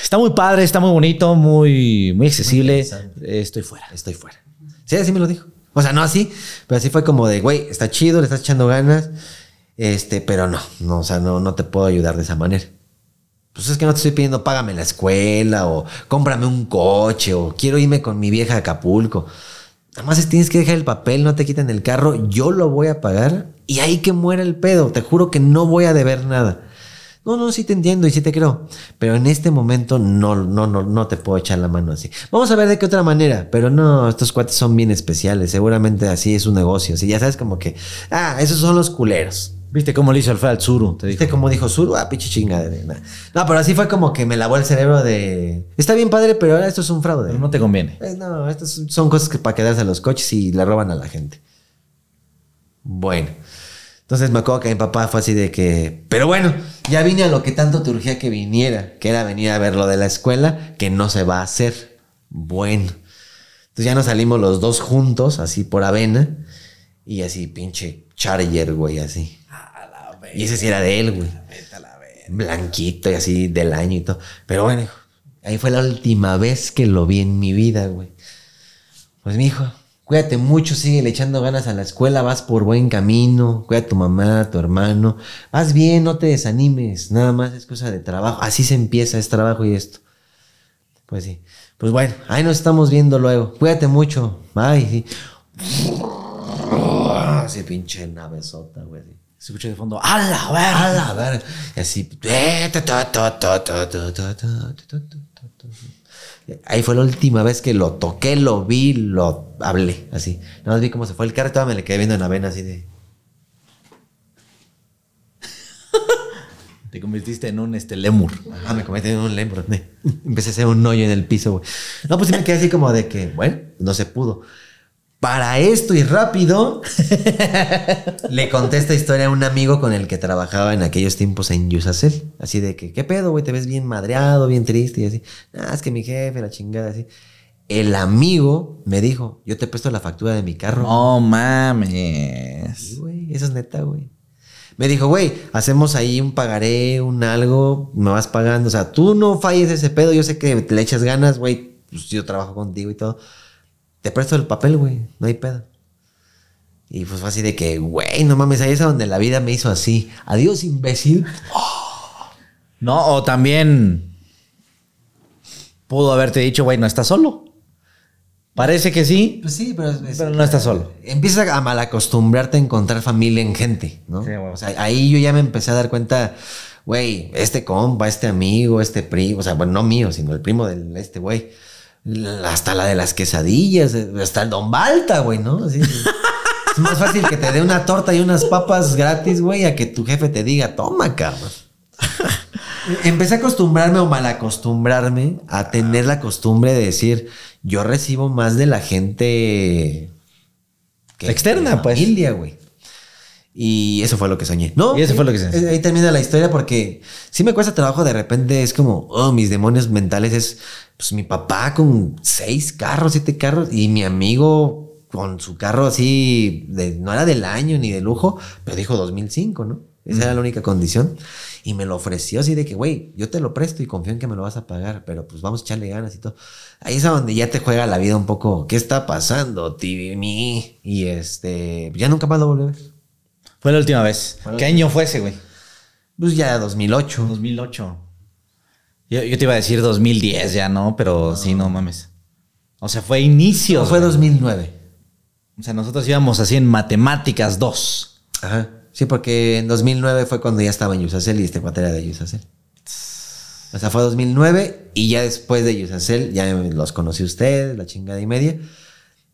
Está muy padre, está muy bonito, muy, muy accesible. interesante. Eh, Estoy fuera. Estoy fuera. Sí, así me lo dijo. O sea, no así, pero así fue como de, güey, está chido, le estás echando ganas. Este, pero no, no, o sea, no, no te puedo ayudar de esa manera. Pues es que no te estoy pidiendo págame la escuela o cómprame un coche o quiero irme con mi vieja a Acapulco. Nada más es tienes que dejar el papel, no te quiten el carro, yo lo voy a pagar y ahí que muera el pedo. Te juro que no voy a deber nada. No, no, sí te entiendo y sí te creo. Pero en este momento no, no, no, no te puedo echar la mano así. Vamos a ver de qué otra manera. Pero no, estos cuates son bien especiales. Seguramente así es un negocio. Si ya sabes como que, ah, esos son los culeros. ¿Viste cómo le hizo el al Zuru? Te dijo. ¿Viste cómo dijo Zuru? Ah, pinche chingadera. Nah. No, pero así fue como que me lavó el cerebro de. Está bien padre, pero ahora esto es un fraude. No te conviene. Eh, no, estas son cosas que para quedarse a los coches y le roban a la gente. Bueno. Entonces me acuerdo que mi papá fue así de que, pero bueno, ya vine a lo que tanto te urgía que viniera, que era venir a ver lo de la escuela, que no se va a hacer. Bueno. Entonces ya nos salimos los dos juntos, así por avena, y así pinche Charger, güey, así. Y ese sí era de él, güey. Blanquito y así del año y todo. Pero bueno, hijo, ahí fue la última vez que lo vi en mi vida, güey. Pues mi hijo, cuídate mucho, sigue le echando ganas a la escuela, vas por buen camino, cuida a tu mamá, a tu hermano, vas bien, no te desanimes, nada más es cosa de trabajo, así se empieza, es trabajo y esto. Pues sí, pues bueno, ahí nos estamos viendo luego, cuídate mucho, bye. Sí. Así pinche navezota, güey. Se escucha de fondo, a la verga, a la así. Ahí fue la última vez que lo toqué, lo vi, lo hablé, así. Nada más vi cómo se fue el carro todavía me le quedé viendo en la vena, así de. Te convertiste en un este, lemur. Ah, me convertí en un lemur. Empecé a hacer un hoyo en el piso, güey. No, pues sí me quedé así como de que, bueno, no se pudo. Para esto y rápido, [laughs] le conté esta historia a un amigo con el que trabajaba en aquellos tiempos en Yusacel. Así de que, ¿qué pedo, güey? Te ves bien madreado, bien triste y así. Ah, es que mi jefe, la chingada, así. El amigo me dijo, yo te presto la factura de mi carro. No Sí, mames. güey, eso es neta, güey. Me dijo, güey, hacemos ahí un pagaré, un algo, me vas pagando. O sea, tú no falles ese pedo, yo sé que le echas ganas, güey. Pues yo trabajo contigo y todo. Te presto el papel, güey, no hay pedo. Y pues fue así de que, güey, no mames, ahí es donde la vida me hizo así. Adiós, imbécil. No, o también pudo haberte dicho, güey, no estás solo. Parece que sí, Pues sí, pero, es- pero no estás solo. empiezas a malacostumbrarte a encontrar familia en gente, ¿no? Sí, güey. O sea, ahí yo ya me empecé a dar cuenta, güey, este compa, este amigo, este primo, o sea, bueno, no mío, sino el primo de este güey. Hasta la de las quesadillas, eh, hasta el Don Balta, güey, ¿no? Así, es más fácil que te dé una torta y unas papas gratis, güey, a que tu jefe te diga, toma, cabrón. [laughs] Empecé a acostumbrarme o mal acostumbrarme a tener la costumbre de decir, yo recibo más de la gente Externa, de la pues. Güey. Y eso fue lo que soñé. No. Y eso fue lo que soñé. eh, Ahí termina la historia porque sí me cuesta trabajo de repente. Es como, oh, mis demonios mentales es pues mi papá con seis carros, siete carros y mi amigo con su carro así, de, no era del año ni de lujo, pero dijo 2005, ¿no? Esa era la única condición. Y me lo ofreció así de que, güey, yo te lo presto y confío en que me lo vas a pagar, pero pues vamos a echarle ganas y todo. Ahí es a donde ya te juega la vida un poco. ¿Qué está pasando, Tibimi? Y este, ya nunca más lo volví a ver. Fue la última vez. ¿Qué año fue ese, güey? Pues ya 2008. 2008. Yo, yo te iba a decir 2010 ya, ¿no? Pero sí, no mames. O sea, fue inicio. No, fue 2009. O sea, nosotros íbamos así en matemáticas 2. Ajá. Sí, porque en 2009 fue cuando ya estaba en Yusacel y este cuate era de Yusacel. O sea, fue 2009 y ya después de Yusacel ya los conocí a ustedes, la chingada y media.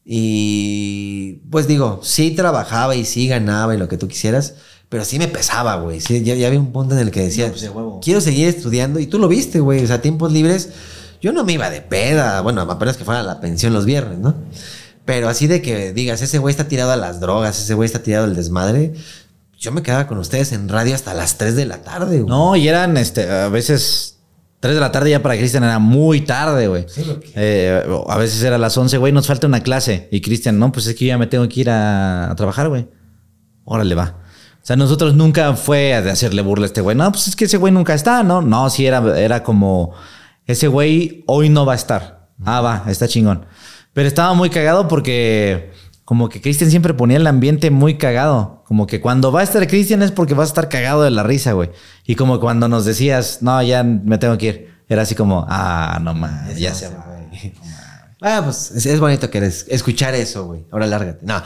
Y pues digo, sí trabajaba y sí ganaba y lo que tú quisieras, pero sí me pesaba, güey. Sí, ya, ya había un punto en el que decía, No, pues, de huevo. quiero seguir estudiando y tú lo viste, güey. O sea, tiempos libres, yo no me iba de peda, bueno, apenas que fuera a la pensión los viernes, ¿no? Pero así de que digas, ese güey está tirado a las drogas, ese güey está tirado al desmadre. Yo me quedaba con ustedes en radio hasta las 3 de la tarde, güey. No, y eran este, a veces 3 de la tarde ya para Cristian era muy tarde, güey. Sí, porque- Eh, a veces era las 11, güey, nos falta una clase. Y Cristian, no, pues es que yo ya me tengo que ir a, a trabajar, güey. Órale, va. O sea, nosotros nunca fue de hacerle burla a este güey. No, pues es que ese güey nunca está, ¿no? No, sí era, era como, ese güey hoy no va a estar. Ah, va, está chingón. Pero estaba muy cagado porque como que Cristian siempre ponía el ambiente muy cagado. Como que cuando va a estar Cristian es porque vas a estar cagado de la risa, güey. Y como cuando nos decías, no, ya me tengo que ir. Era así como, ah, no más, ya se va. [laughs] Ah, pues es, es bonito que eres- escuchar eso, güey. Ahora lárgate. No.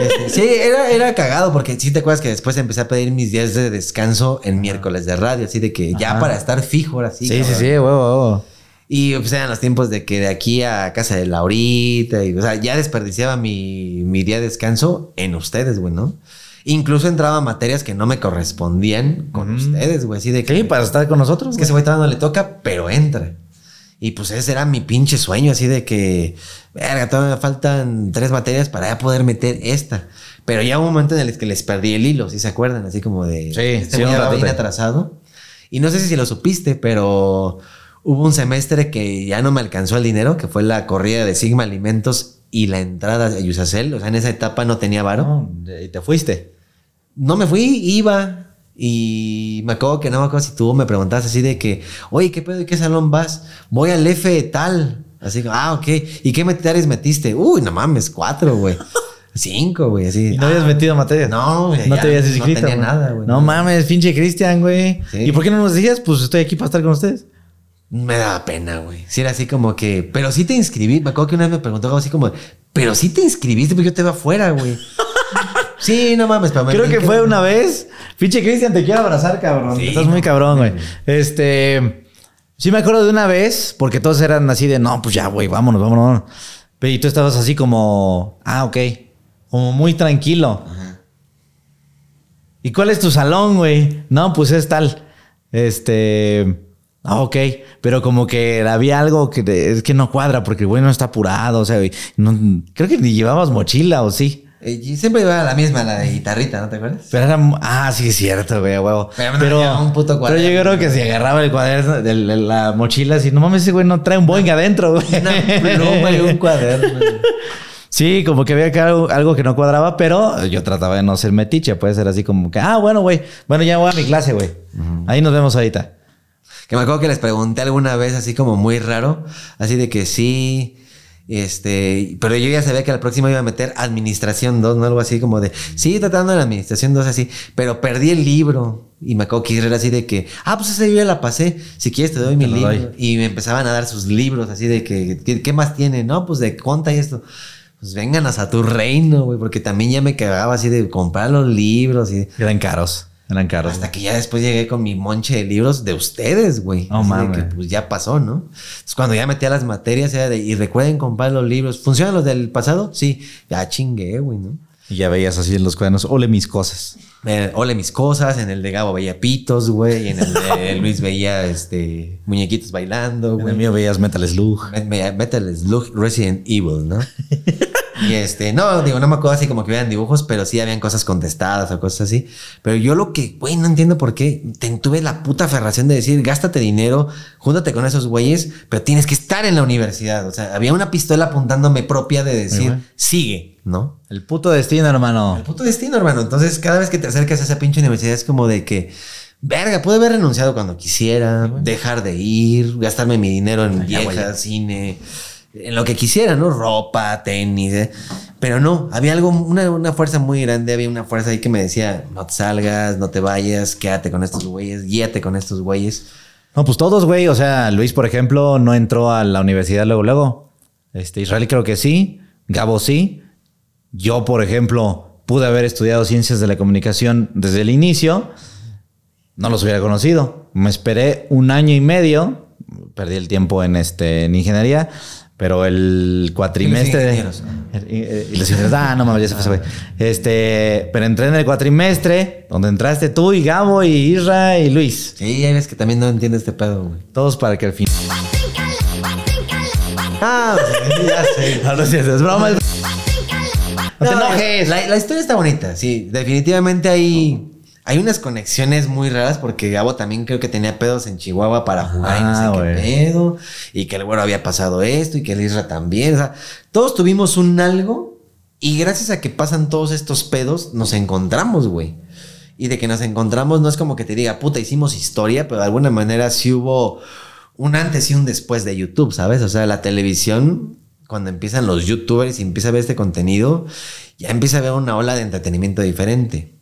Este, sí, era, era cagado porque sí te acuerdas que después empecé a pedir mis días de descanso en miércoles de radio, así de que ya Ajá. para estar fijo ahora sí. Sí, sí, sí, huevo, huevo. Y pues eran los tiempos de que de aquí a casa de Laurita, y, o sea, ya desperdiciaba mi, mi día de descanso en ustedes, güey, ¿no? Incluso entraba a materias que no me correspondían con Ujú. ustedes, güey, así de que... Sí, para estar con nosotros. Es que ese güey todavía no le toca, pero entra. Y pues ese era mi pinche sueño, así de que, verga, todavía me faltan tres materias para ya poder meter esta. Pero ya hubo un momento en el que les perdí el hilo, si se acuerdan, así como de, Sí, este sí, un atrasado. Y no sé si lo supiste, pero hubo un semestre que ya no me alcanzó el dinero, que fue la corrida de Sigma Alimentos y la entrada a Yusacel. O sea, en esa etapa no tenía varo. No, y te fuiste. No me fui, iba. Y me acuerdo que no me acuerdo si tú me preguntabas así de que, oye, ¿qué pedo y qué salón vas? Voy al F tal. Así que, ah, ok. ¿Y qué materias metiste? Uy, no mames, cuatro, güey. [laughs] Cinco, güey, así. ¿Y no habías Ah, metido materia? No, güey, No ya te habías no inscrito. tenía güey. nada, güey. No mames, pinche Cristian, güey. Sí. ¿Y por qué no nos decías? Pues estoy aquí para estar con ustedes. Me daba pena, güey. Sí, era así como que, pero sí te inscribí. Me acuerdo que una vez me preguntó algo así como, pero sí te inscribiste porque yo te veo afuera, güey. [laughs] sí, no mames, me Creo que fue una vez. Pinche Cristian, te quiero abrazar, cabrón. Sí, Estás muy cabrón, güey. Este. Sí, me acuerdo de una vez, porque todos eran así de no, pues ya, güey, vámonos, vámonos. vámonos". Pero y tú estabas así como, ah, ok. Como muy tranquilo. ¿Y cuál es tu salón, güey? No, pues es tal. Este. Ah, ok. Pero como que había algo que es que no cuadra porque el güey no está apurado. O sea, güey, no- creo que ni llevabas mochila o sí. Eh, y siempre iba a la misma, la de guitarrita, ¿no te acuerdas? Pero era. Ah, sí, es cierto, güey, huevo. Pero Pero, no un puto pero yo cuaderno. creo que si agarraba el cuaderno de la, la mochila, así, no mames, ese güey no trae un Boeing adentro, güey. Una pluma y un cuaderno. [laughs] Sí, como que había que algo, algo que no cuadraba, pero yo trataba de no ser metiche. Puede ser así como que, ah, bueno, güey. Bueno, ya voy a mi clase, güey. Ahí nos vemos ahorita. Que me acuerdo que les pregunté alguna vez así como muy raro, así de que sí. Este, pero yo ya sabía que al próximo iba a meter administración 2, ¿no? Algo así como de, sí, tratando de la administración 2 así, pero perdí el libro. Y me acuerdo que era así de que, ah, pues esa yo ya la pasé, si quieres te doy mi libro. doy. Y me empezaban a dar sus libros así de que, ¿qué, qué más tiene? No, pues de conta y esto. Pues vénganos a tu reino, güey, porque también ya me cagaba así de comprar los libros y Eran caros. Eran caros. hasta que ya después llegué con mi monche de libros de ustedes, güey. De mames. que pues ya pasó, ¿no? Entonces cuando ya metí a las materias era de, y recuerden comprar los libros. ¿Funcionan los del pasado? Sí. Ya chingué, güey, ¿no? Y ya veías así en los cuadernos, ole mis cosas. Eh, ole mis cosas, en el de Gabo veía pitos, güey, en el de [laughs] Luis veía este muñequitos bailando, En güey. el mío veías Metal Slug. Me- me- Metal Slug Resident Evil, ¿no? [laughs] y este, no, digo, no me acuerdo así como que vean dibujos, pero sí habían cosas contestadas o cosas así. Pero yo lo que, güey, no entiendo por qué te- tuve la puta aferración de decir, gástate dinero, júntate con esos güeyes, pero tienes que estar en la universidad. O sea, había una pistola apuntándome propia de decir, sigue, ¿no? El puto destino, hermano. El puto destino, hermano. Entonces, cada vez que te acercas a esa pinche universidad es como de que, verga, pude haber renunciado cuando quisiera, dejar de ir, gastarme mi dinero en viejas, cine, en lo que quisiera, ¿no? Ropa, tenis, ¿eh? Pero no, había algo, una, una fuerza muy grande, había una fuerza ahí que me decía, no te salgas, no te vayas, quédate con estos güeyes, guíate con estos güeyes. No, pues todos, güey. O sea, Luis, por ejemplo, no entró a la universidad luego, luego. Este, Israel creo que sí. Gabo sí. Yo, por ejemplo, pude haber estudiado ciencias de la comunicación desde el inicio. No los hubiera conocido. Me esperé un año y medio. Perdí el tiempo en, este, en ingeniería. Pero el cuatrimestre... Y los ingenieros. Y, y los ingenieros, ah, no mames, ya se fue ese güey. Este, pero entré en el cuatrimestre, donde entraste tú y Gabo y Isra y Luis. Sí, ya ves que también no entiendes este pedo, güey. Todos para que al fin. Ah, ya sé. [laughs] No, no es broma. es- No te No, enojes. La, la historia está bonita, sí. Definitivamente hay, hay unas conexiones muy raras porque Gabo también creo que tenía pedos en Chihuahua para jugar y no sé qué pedo. Y que el güero había pasado esto y que el Isra también. O sea, todos tuvimos un algo y gracias a que pasan todos estos pedos nos encontramos, güey. Y de que nos encontramos no es como que te diga, puta, hicimos historia, pero de alguna manera sí hubo un antes y un después de YouTube, ¿sabes? O sea, la televisión, cuando empiezan los youtubers y empieza a ver este contenido, ya empieza a ver una ola de entretenimiento diferente.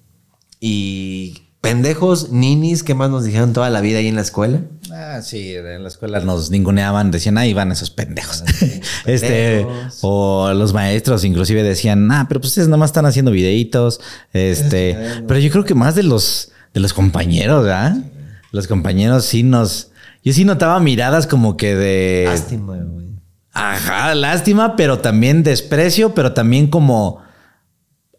Y pendejos, ninis, ¿qué más nos dijeron toda la vida ahí en la escuela? Ah, sí, en la escuela nos ninguneaban, decían, ahí van esos pendejos. [laughs] este, pendejos. o los maestros inclusive decían, ah, pero pues ustedes nada más están haciendo videitos. Este, Es pero yo creo que más de los, de los compañeros, ¿verdad? Los compañeros sí nos, yo sí notaba miradas como que de, Lástima, güey. ajá, lástima, pero también desprecio, pero también como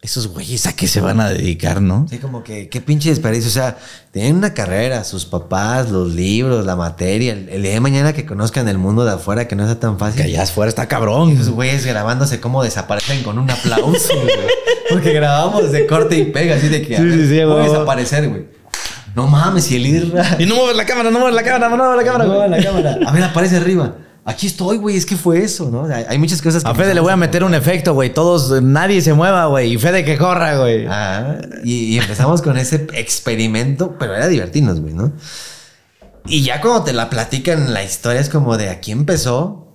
esos güeyes a qué se van a dedicar, ¿no? Sí, como que qué pinche desperdicio. O sea, tienen una carrera, sus papás, los libros, la materia. El, el día de mañana que conozcan el mundo de afuera, que no sea tan fácil. Que allá afuera está cabrón. Esos güeyes grabándose cómo desaparecen con un aplauso, güey. Porque grabamos de corte y pega, así de que a Sí, ver, sí, sí, voy a desaparecer, güey. No mames, y el Irra. Y no mueves la cámara, no mueves la cámara, no mueves la cámara. No, güey. la cámara. A ver, aparece arriba. Aquí estoy, güey. Es que fue eso, ¿no? Hay muchas cosas que A Fede le voy a meter un efecto, güey. Todos, nadie se mueva, güey. Y Fede que corra, güey. Ah, y, y empezamos con ese experimento, pero era divertirnos, güey, ¿no? Y ya cuando te la platican la historia es como de aquí empezó,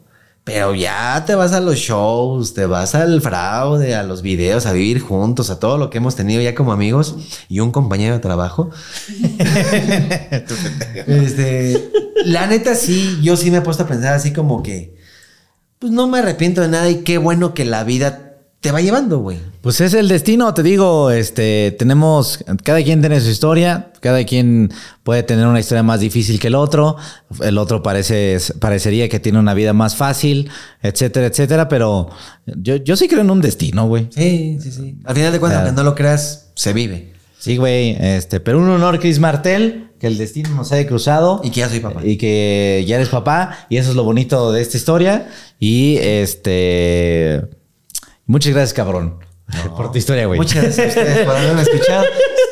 pero ya te vas a los shows, te vas al fraude, a los videos, a vivir juntos, a todo lo que hemos tenido ya como amigos y un compañero de trabajo. [laughs] [laughs] este, la neta sí, yo sí me he puesto a pensar así como que, pues no me arrepiento de nada y qué bueno que la vida te va llevando, güey. Pues es el destino, te digo, este, tenemos, cada quien tiene su historia, cada quien puede tener una historia más difícil que el otro, el otro parece, parecería que tiene una vida más fácil, etcétera, etcétera, pero yo, yo sí creo en un destino, güey. Sí, sí, sí. Al final de cuentas, aunque no lo creas, se vive. Sí, güey, este, pero un honor, Chris Martel, que el destino nos haya cruzado. Y que ya soy papá. Y que ya eres papá, y eso es lo bonito de esta historia. Y este. Muchas gracias, cabrón, [laughs] por tu historia, güey. Muchas gracias a ustedes por haberme escuchado.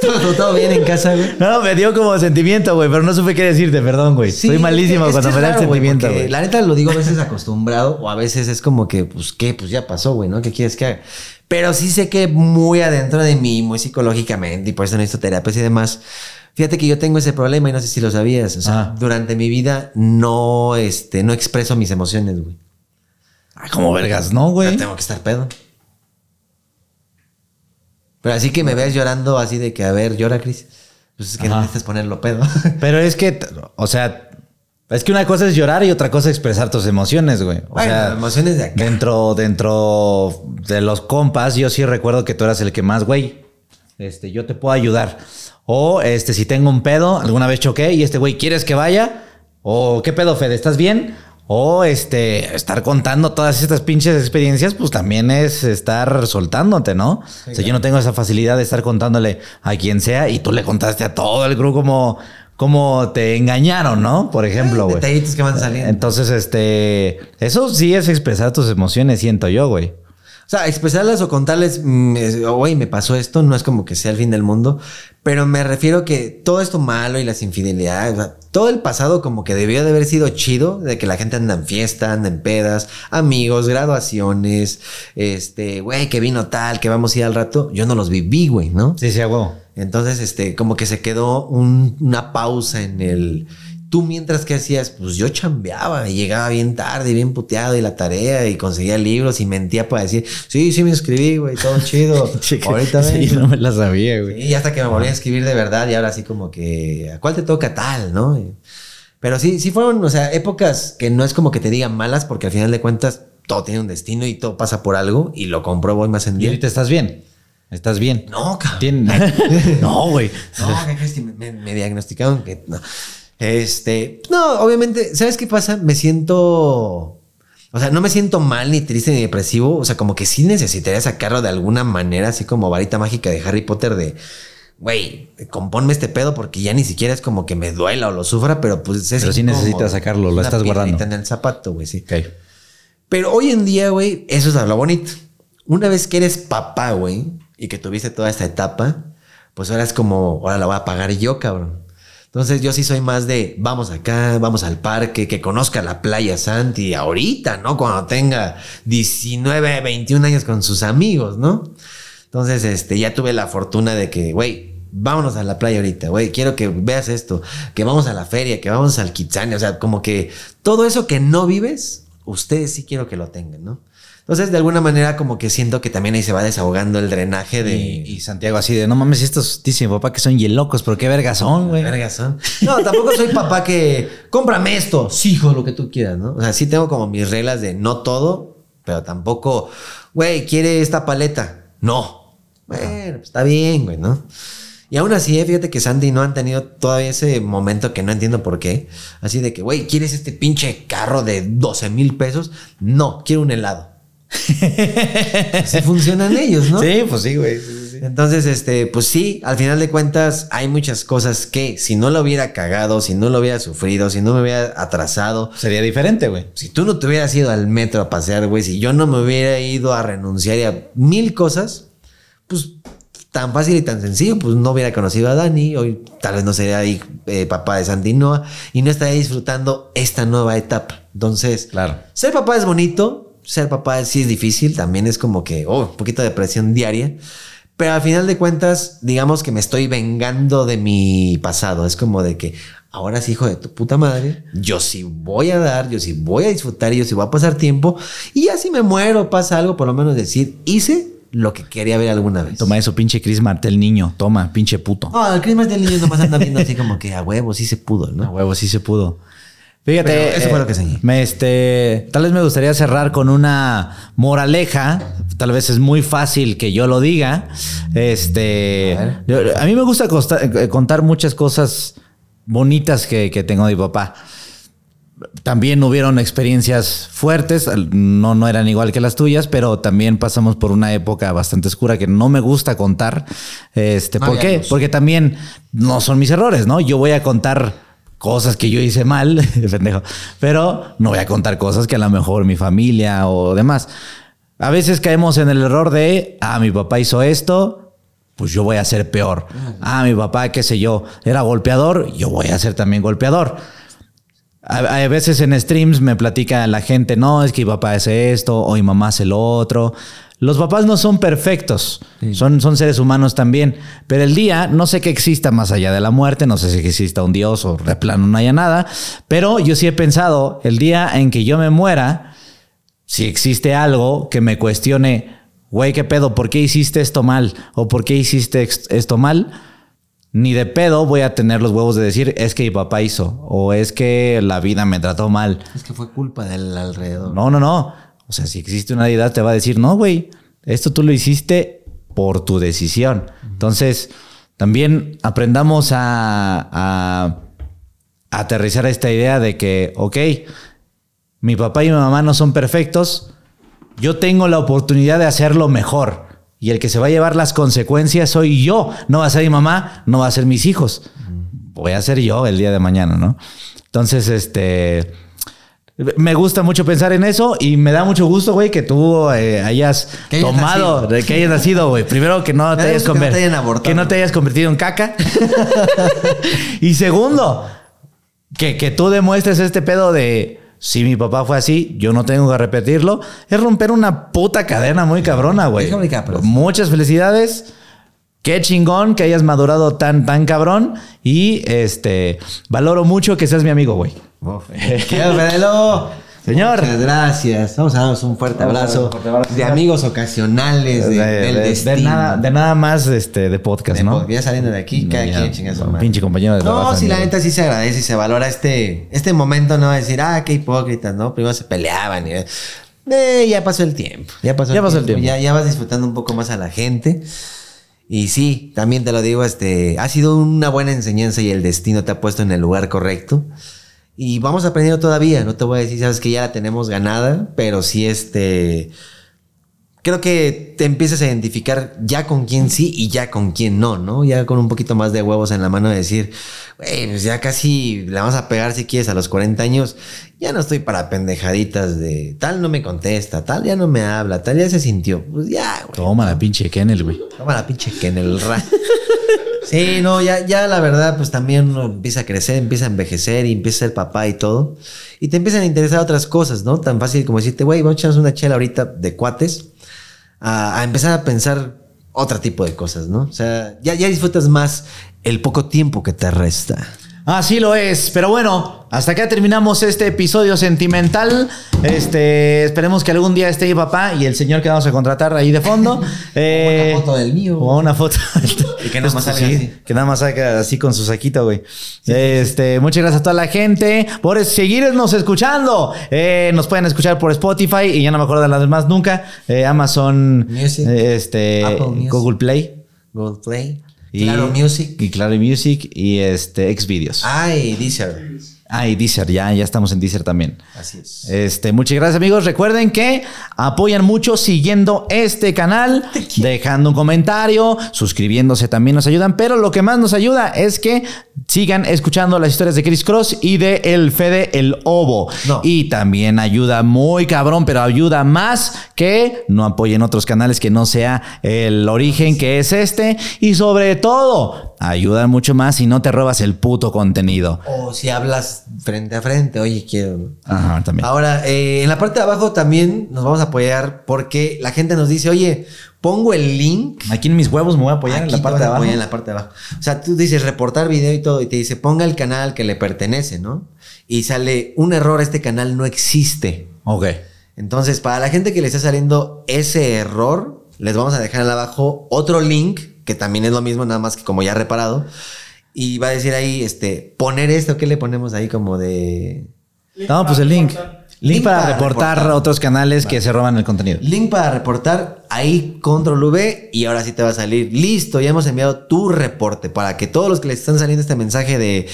¿Todo, todo bien en casa, güey. No, me dio como sentimiento, güey, pero no supe qué decirte, perdón, güey. Sí, Soy malísimo es cuando es me da el sentimiento, güey. La neta lo digo a veces acostumbrado o a veces es como que, pues, ¿qué? Pues ya pasó, güey, ¿no? ¿Qué quieres que haga? Pero sí sé que muy adentro de mí, muy psicológicamente, y por eso necesito terapias y demás. Fíjate que yo tengo ese problema y no sé si lo sabías. O sea, Ah. durante mi vida no, este, no expreso mis emociones, güey. Ah, como vergas, ¿no, Ya güey? tengo que estar pedo. Pero así que me veas llorando así de que, a ver, llora, Cris. Pues es que Ajá. necesitas ponerlo pedo. Pero es que, o sea, es que una cosa es llorar y otra cosa es expresar tus emociones, güey. O Bueno, sea, emociones de acá. dentro, dentro de los compas, yo sí recuerdo que tú eras el que más, güey, este, yo te puedo ayudar. O, este, si tengo un pedo, alguna vez choqué y este güey, ¿quieres que vaya? O, ¿qué pedo, Fede? ¿Estás bien? O, este, estar contando todas estas pinches experiencias, pues también es estar soltándote, ¿no? o sea, yo no tengo esa facilidad de estar contándole a quien sea y tú le contaste a todo el grupo como, como te engañaron, ¿no? Por ejemplo, güey. Detallitos que van saliendo. Entonces, este, eso sí es expresar tus emociones, siento yo, güey. O sea, expresarlas o contarles, mm, güey, me pasó esto, no es como que sea el fin del mundo, pero me refiero que todo esto malo y las infidelidades, o sea, todo el pasado como que debió de haber sido chido, de que la gente anda en fiesta, anda en pedas, amigos, graduaciones, este, güey, que vino tal, que vamos a ir al rato, yo no los viví, güey, ¿no? Sí, sí, a huevo. Entonces, este, como que se quedó un- una pausa en el. Tú mientras que hacías, pues yo chambeaba y llegaba bien tarde y bien puteado y la tarea y conseguía libros y mentía para decir, sí, sí me inscribí, güey, todo chido. [laughs] Ahorita sí, vengo". no me la sabía, güey. Y hasta que me volví a escribir de verdad y ahora así como que, ¿a cuál te toca tal, no? Y- Pero sí, sí fueron, o sea, épocas que no es como que te digan malas porque al final de cuentas todo tiene un destino y todo pasa por algo y lo compruebo hoy más en Y día. ahorita estás bien. Estás bien. No, cabrón. [laughs] No, güey. [laughs] No, ¿qué crees que me, me- me diagnosticaron que no? Este, no, obviamente, ¿sabes qué pasa? Me siento, o sea, no me siento mal, ni triste, ni depresivo. O sea, como que sí necesitaría sacarlo de alguna manera, así como varita mágica de Harry Potter de, güey, compónme este pedo porque ya ni siquiera es como que me duela o lo sufra, pero pues es Pero sí necesitas sacarlo, lo estás guardando. en el zapato, güey, sí. Pero hoy en día, güey, eso es lo bonito. Una vez que eres papá, güey, y que tuviste toda esta etapa, pues ahora es como, ahora la voy a pagar yo, cabrón. Entonces yo sí soy más de, vamos acá, vamos al parque, que conozca la playa Santi ahorita, ¿no? Cuando tenga 19, 21 años con sus amigos, ¿no? Entonces, este, ya tuve la fortuna de que, güey, vámonos a la playa ahorita, güey, quiero que veas esto, que vamos a la feria, que vamos al Kitsania, o sea, como que todo eso que no vives, ustedes sí quiero que lo tengan, ¿no? Entonces, de alguna manera, como que siento que también ahí se va desahogando el drenaje de... Y, y Santiago así de, no mames, estos dicen papá que son hielocos, pero qué vergas son, güey. Vergas son. No, tampoco soy papá que cómprame esto, sí, hijo, lo que tú quieras, ¿no? O sea, sí tengo como mis reglas de no todo, pero tampoco, güey, quiere esta paleta. No. Bueno, pues está bien, güey, ¿no? Y aún así, eh, fíjate que Sandy no han tenido todavía ese momento que no entiendo por qué. Así de que, güey, ¿quieres este pinche carro de 12 mil pesos? No, quiero un helado. [laughs] Así funcionan ellos, ¿no? Sí, pues sí, güey. sí, sí, sí. Entonces, este, pues sí, al final de cuentas hay muchas cosas que si no lo hubiera cagado, si no lo hubiera sufrido, si no me hubiera atrasado, Sería diferente, güey. si tú no te hubieras ido al metro a pasear, güey, si yo no me hubiera ido a renunciar y a mil cosas, pues tan fácil y tan sencillo, pues no hubiera conocido a Dani, hoy tal vez no sería ahí, eh, papá de Santinoa y no estaría disfrutando esta nueva etapa. Entonces, Claro. ser papá es bonito, ser papá sí es difícil, también es como que, oh, un poquito de presión diaria. Pero al final de cuentas, digamos que me estoy vengando de mi pasado. Es como de que ahora sí, hijo de tu puta madre, yo sí voy a dar, yo sí voy a disfrutar, yo sí voy a pasar tiempo. Y ya si me muero, pasa algo, por lo menos decir, hice lo que quería ver alguna vez. Toma eso, pinche Chris Martel niño. Toma, pinche puto. No, el crimen del niño nomás anda viendo así como que a huevo, sí se pudo, A ¿no? huevo, sí se pudo. Fíjate. Pero eso fue lo que enseñé. Me, este, tal vez me gustaría cerrar con una moraleja. Tal vez es muy fácil que yo lo diga. Este. A yo- A, mí me gusta costa- eh, contar muchas cosas bonitas que, que tengo de mi papá. También hubieron experiencias fuertes, no, no eran igual que las tuyas, pero también pasamos por una época bastante oscura que no me gusta contar. Este, ¿Por qué? Porque también no son mis errores, ¿no? Yo voy a contar cosas que yo hice mal, [laughs] pendejo, pero no voy a contar cosas que a lo mejor mi familia o demás. A veces caemos en el error de, ah, mi papá hizo esto, pues yo voy a ser peor. Ah, mi papá, qué sé yo, era golpeador, yo voy a ser también golpeador. A, veces en streams me platica la gente, no, es que mi papá hace esto o mi mamá hace lo otro. Los papás no son perfectos, son, son seres humanos también, pero el día no sé que exista más allá de la muerte, no sé si exista un Dios o de plano no haya nada, pero yo sí he pensado, el día en que yo me muera, si existe algo que me cuestione, güey, ¿qué pedo? ¿Por qué hiciste esto mal? ¿O por qué hiciste esto mal? Ni de pedo voy a tener los huevos de decir, es que mi papá hizo, o es que la vida me trató mal. Es que fue culpa del alrededor. No, no, no. O sea, si existe una deidad, te va a decir, no, güey, esto tú lo hiciste por tu decisión. Entonces, también aprendamos a, a aterrizar esta idea de que, ok, mi papá y mi mamá no son perfectos, yo tengo la oportunidad de hacerlo mejor. Y el que se va a llevar las consecuencias soy yo. No va a ser mi mamá, no va a ser mis hijos. Voy a ser yo el día de mañana, ¿no? Entonces, este... Me gusta mucho pensar en eso y me da mucho gusto, güey, que tú eh, hayas Que hayas tomado, nacido. que hayas nacido, güey. Primero que no [laughs] te hayas que no conver- te hayan abortado. que no te hayas convertido en caca. [laughs] y segundo, que, que tú demuestres este pedo de si mi papá fue así, yo no tengo que repetirlo. Es romper una puta cadena muy cabrona, güey. Muchas felicidades. Qué chingón que hayas madurado tan, tan cabrón. Y este valoro mucho que seas mi amigo, güey. [laughs] Señor. Muchas gracias. Vamos a darnos un fuerte abrazo. un fuerte abrazo. De amigos ocasionales, de, De, del de- de destino. nada, de nada más este, de podcast, ¿no? ya saliendo de aquí, cada Ya, quien chinga su madre. Pinche compañero de trabajo. No, sí, la amigo. neta sí se agradece y se valora este, este momento, no decir, ah, qué hipócritas, ¿no? Primero se peleaban y. Eh, ya pasó el tiempo. Ya pasó, Ya pasó el tiempo. Ya, ya vas disfrutando un poco más a la gente. Y sí, también te lo digo, este, ha sido una buena enseñanza y el destino te ha puesto en el lugar correcto. Y vamos aprendiendo todavía. No te voy a decir, sabes que ya la tenemos ganada, pero sí, este. Creo que te empiezas a identificar ya con quién sí y ya con quién no, ¿no? Ya con un poquito más de huevos en la mano de decir, güey, pues ya casi le vamos a pegar si quieres a los 40 años. Ya no estoy para pendejaditas de tal no me contesta, tal ya no me habla, tal ya se sintió. Pues ya, güey. Toma la pinche Kennel, güey. Toma la pinche que en el ra. [laughs] Sí, no, ya, ya la verdad, pues también uno empieza a crecer, empieza a envejecer y empieza a ser papá y todo. Y te empiezan a interesar otras cosas, ¿no? Tan fácil como decirte, güey, vamos a echarnos una chela ahorita de cuates. A, a empezar a pensar otro tipo de cosas, ¿no? O sea, ya, ya disfrutas más el poco tiempo que te resta. Así lo es. Pero bueno, hasta acá terminamos este episodio sentimental. Este, esperemos que algún día esté mi papá y el señor que vamos a contratar ahí de fondo. [laughs] Eh, foto del mío. O una foto. Y que nada más salga Sí, así. Que nada más salga así con su saquito, güey. Este, muchas gracias a toda la gente por seguirnos escuchando. Eh, nos pueden escuchar por Spotify y ya no me acuerdo de las demás nunca. Eh, Amazon, Music. eh, este, Apple Music. Google Play. Google Play. Y, claro, Music. Y Claro Music y este, Xvideos. Ay, Deezer. Ah, y Deezer, ya, ya estamos en Deezer también. Así es. Este, muchas gracias amigos. Recuerden que apoyan mucho siguiendo este canal, dejando un comentario, suscribiéndose también nos ayudan, pero lo que más nos ayuda es que sigan escuchando las historias de Chris Cross y de El Fede el Obo. No. Y también ayuda muy cabrón, pero ayuda más que no apoyen otros canales que no sea el origen que es este. Y sobre todo, ayudan mucho más si no te robas el puto contenido. O si hablas frente a frente, oye, quiero. Ajá, también. Ahora, eh, en la parte de abajo también nos vamos a apoyar porque la gente nos dice, oye, pongo el link. Aquí en mis huevos me voy a apoyar en la te parte de a abajo. apoyar en la parte de abajo. O sea, tú dices reportar video y todo, y te dice ponga el canal que le pertenece, ¿no? Y sale un error, este canal no existe. Ok. Entonces, para la gente que le está saliendo ese error, les vamos a dejar abajo otro link, que también es lo mismo, nada más que como ya reparado. Y va a decir ahí, este, poner esto, ¿qué le ponemos ahí como de... No, pues el link. Link, Link para, para reportar, reportar. otros canales que se roban el contenido. Link para reportar, ahí control V y ahora sí te va a salir. Listo, ya hemos enviado tu reporte para que todos los que les están saliendo este mensaje de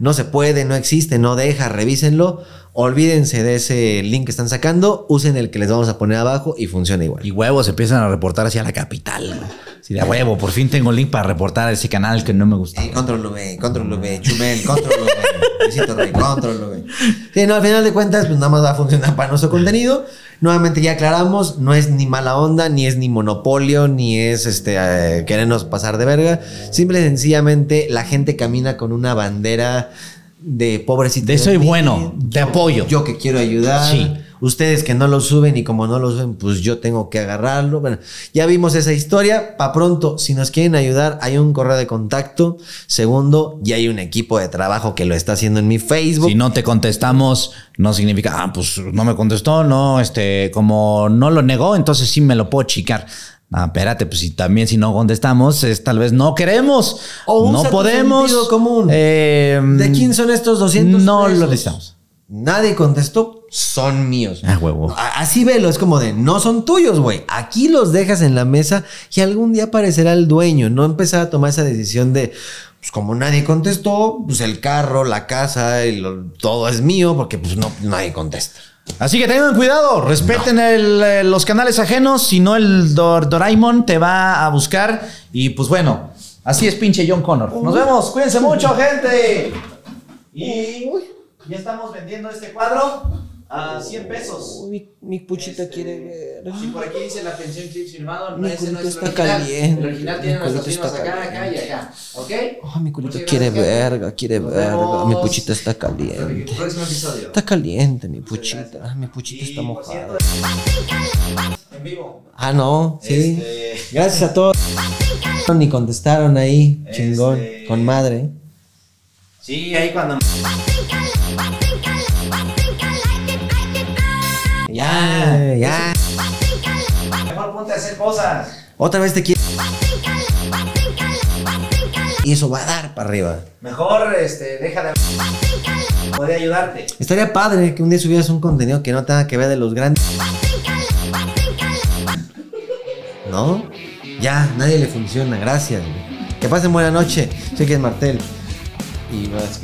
no se puede, no existe, no deja, revísenlo. Olvídense de ese link que están sacando, usen el que les vamos a poner abajo y funciona igual. Y huevos empiezan a reportar hacia la capital. güey. Así de "A huevo, por fin tengo link para reportar ese canal que no me gusta. Eh, control V, control V, Chumel, control V, Luisito Rey, control V. Sí, no, al final de cuentas, pues nada más va a funcionar para nuestro contenido. Nuevamente ya aclaramos, no es ni mala onda, ni es ni monopolio, ni es este eh, querernos pasar de verga. Simple y sencillamente la gente camina con una bandera de pobrecito. De soy mí, bueno, te yo- apoyo. Yo que quiero ayudar. Sí. Ustedes que no lo suben y como no lo suben, pues yo tengo que agarrarlo. Bueno, ya vimos esa historia. Pa' pronto, si nos quieren ayudar, hay un correo de contacto. Segundo, ya hay un equipo de trabajo que lo está haciendo en mi Facebook. Si no te contestamos, no significa, ah, pues no me contestó, no, este, como no lo negó, entonces sí me lo puedo chicar. Ah, espérate, pues si también si no contestamos, es tal vez no queremos, O no podemos. común. Eh, ¿De quién son estos 200 No pesos? lo necesitamos. Nadie contestó, son míos. Ah, huevo. Así velo, es como de, no son tuyos, güey. Aquí los dejas en la mesa y algún día aparecerá el dueño. No empezar a tomar esa decisión de, pues como nadie contestó, pues el carro, la casa, y lo- todo es mío porque pues no, nadie contesta. Así que tengan cuidado, respeten el, eh, los canales ajenos, si no el Dor- Doraemon te va a buscar. Y pues bueno, así es pinche John Connor. Nos vemos, cuídense mucho, [laughs] gente. Y ya estamos vendiendo este cuadro a 100 pesos. Mi, mi puchita Este, quiere ver. Si por aquí dice la pensión clip firmado, Mi ese no es el está original. caliente. El original tiene nuestras firmas está acá, acá y acá. ¿Ok? Oh, mi culito Muchas quiere gracias, verga, quiere Nos verga. vemos. Mi puchita está caliente. Próximo episodio. Está caliente mi puchita. Ah, mi puchita está Y, por mojada. En vivo. Ah, no, sí. Este- Gracias a todos. Ni contestaron ahí, chingón, Este- con madre. Sí, ahí cuando. Ya, ya. Mejor ponte a hacer cosas. Otra vez te quiero. Y eso va a dar para arriba. Mejor, este, deja de. Puede ayudarte. Estaría padre que un día subieras un contenido que no tenga que ver de los grandes. ¿No? Ya, nadie le funciona, gracias. güey. Que pasen buena noche. Sé que es Martel. Y vas.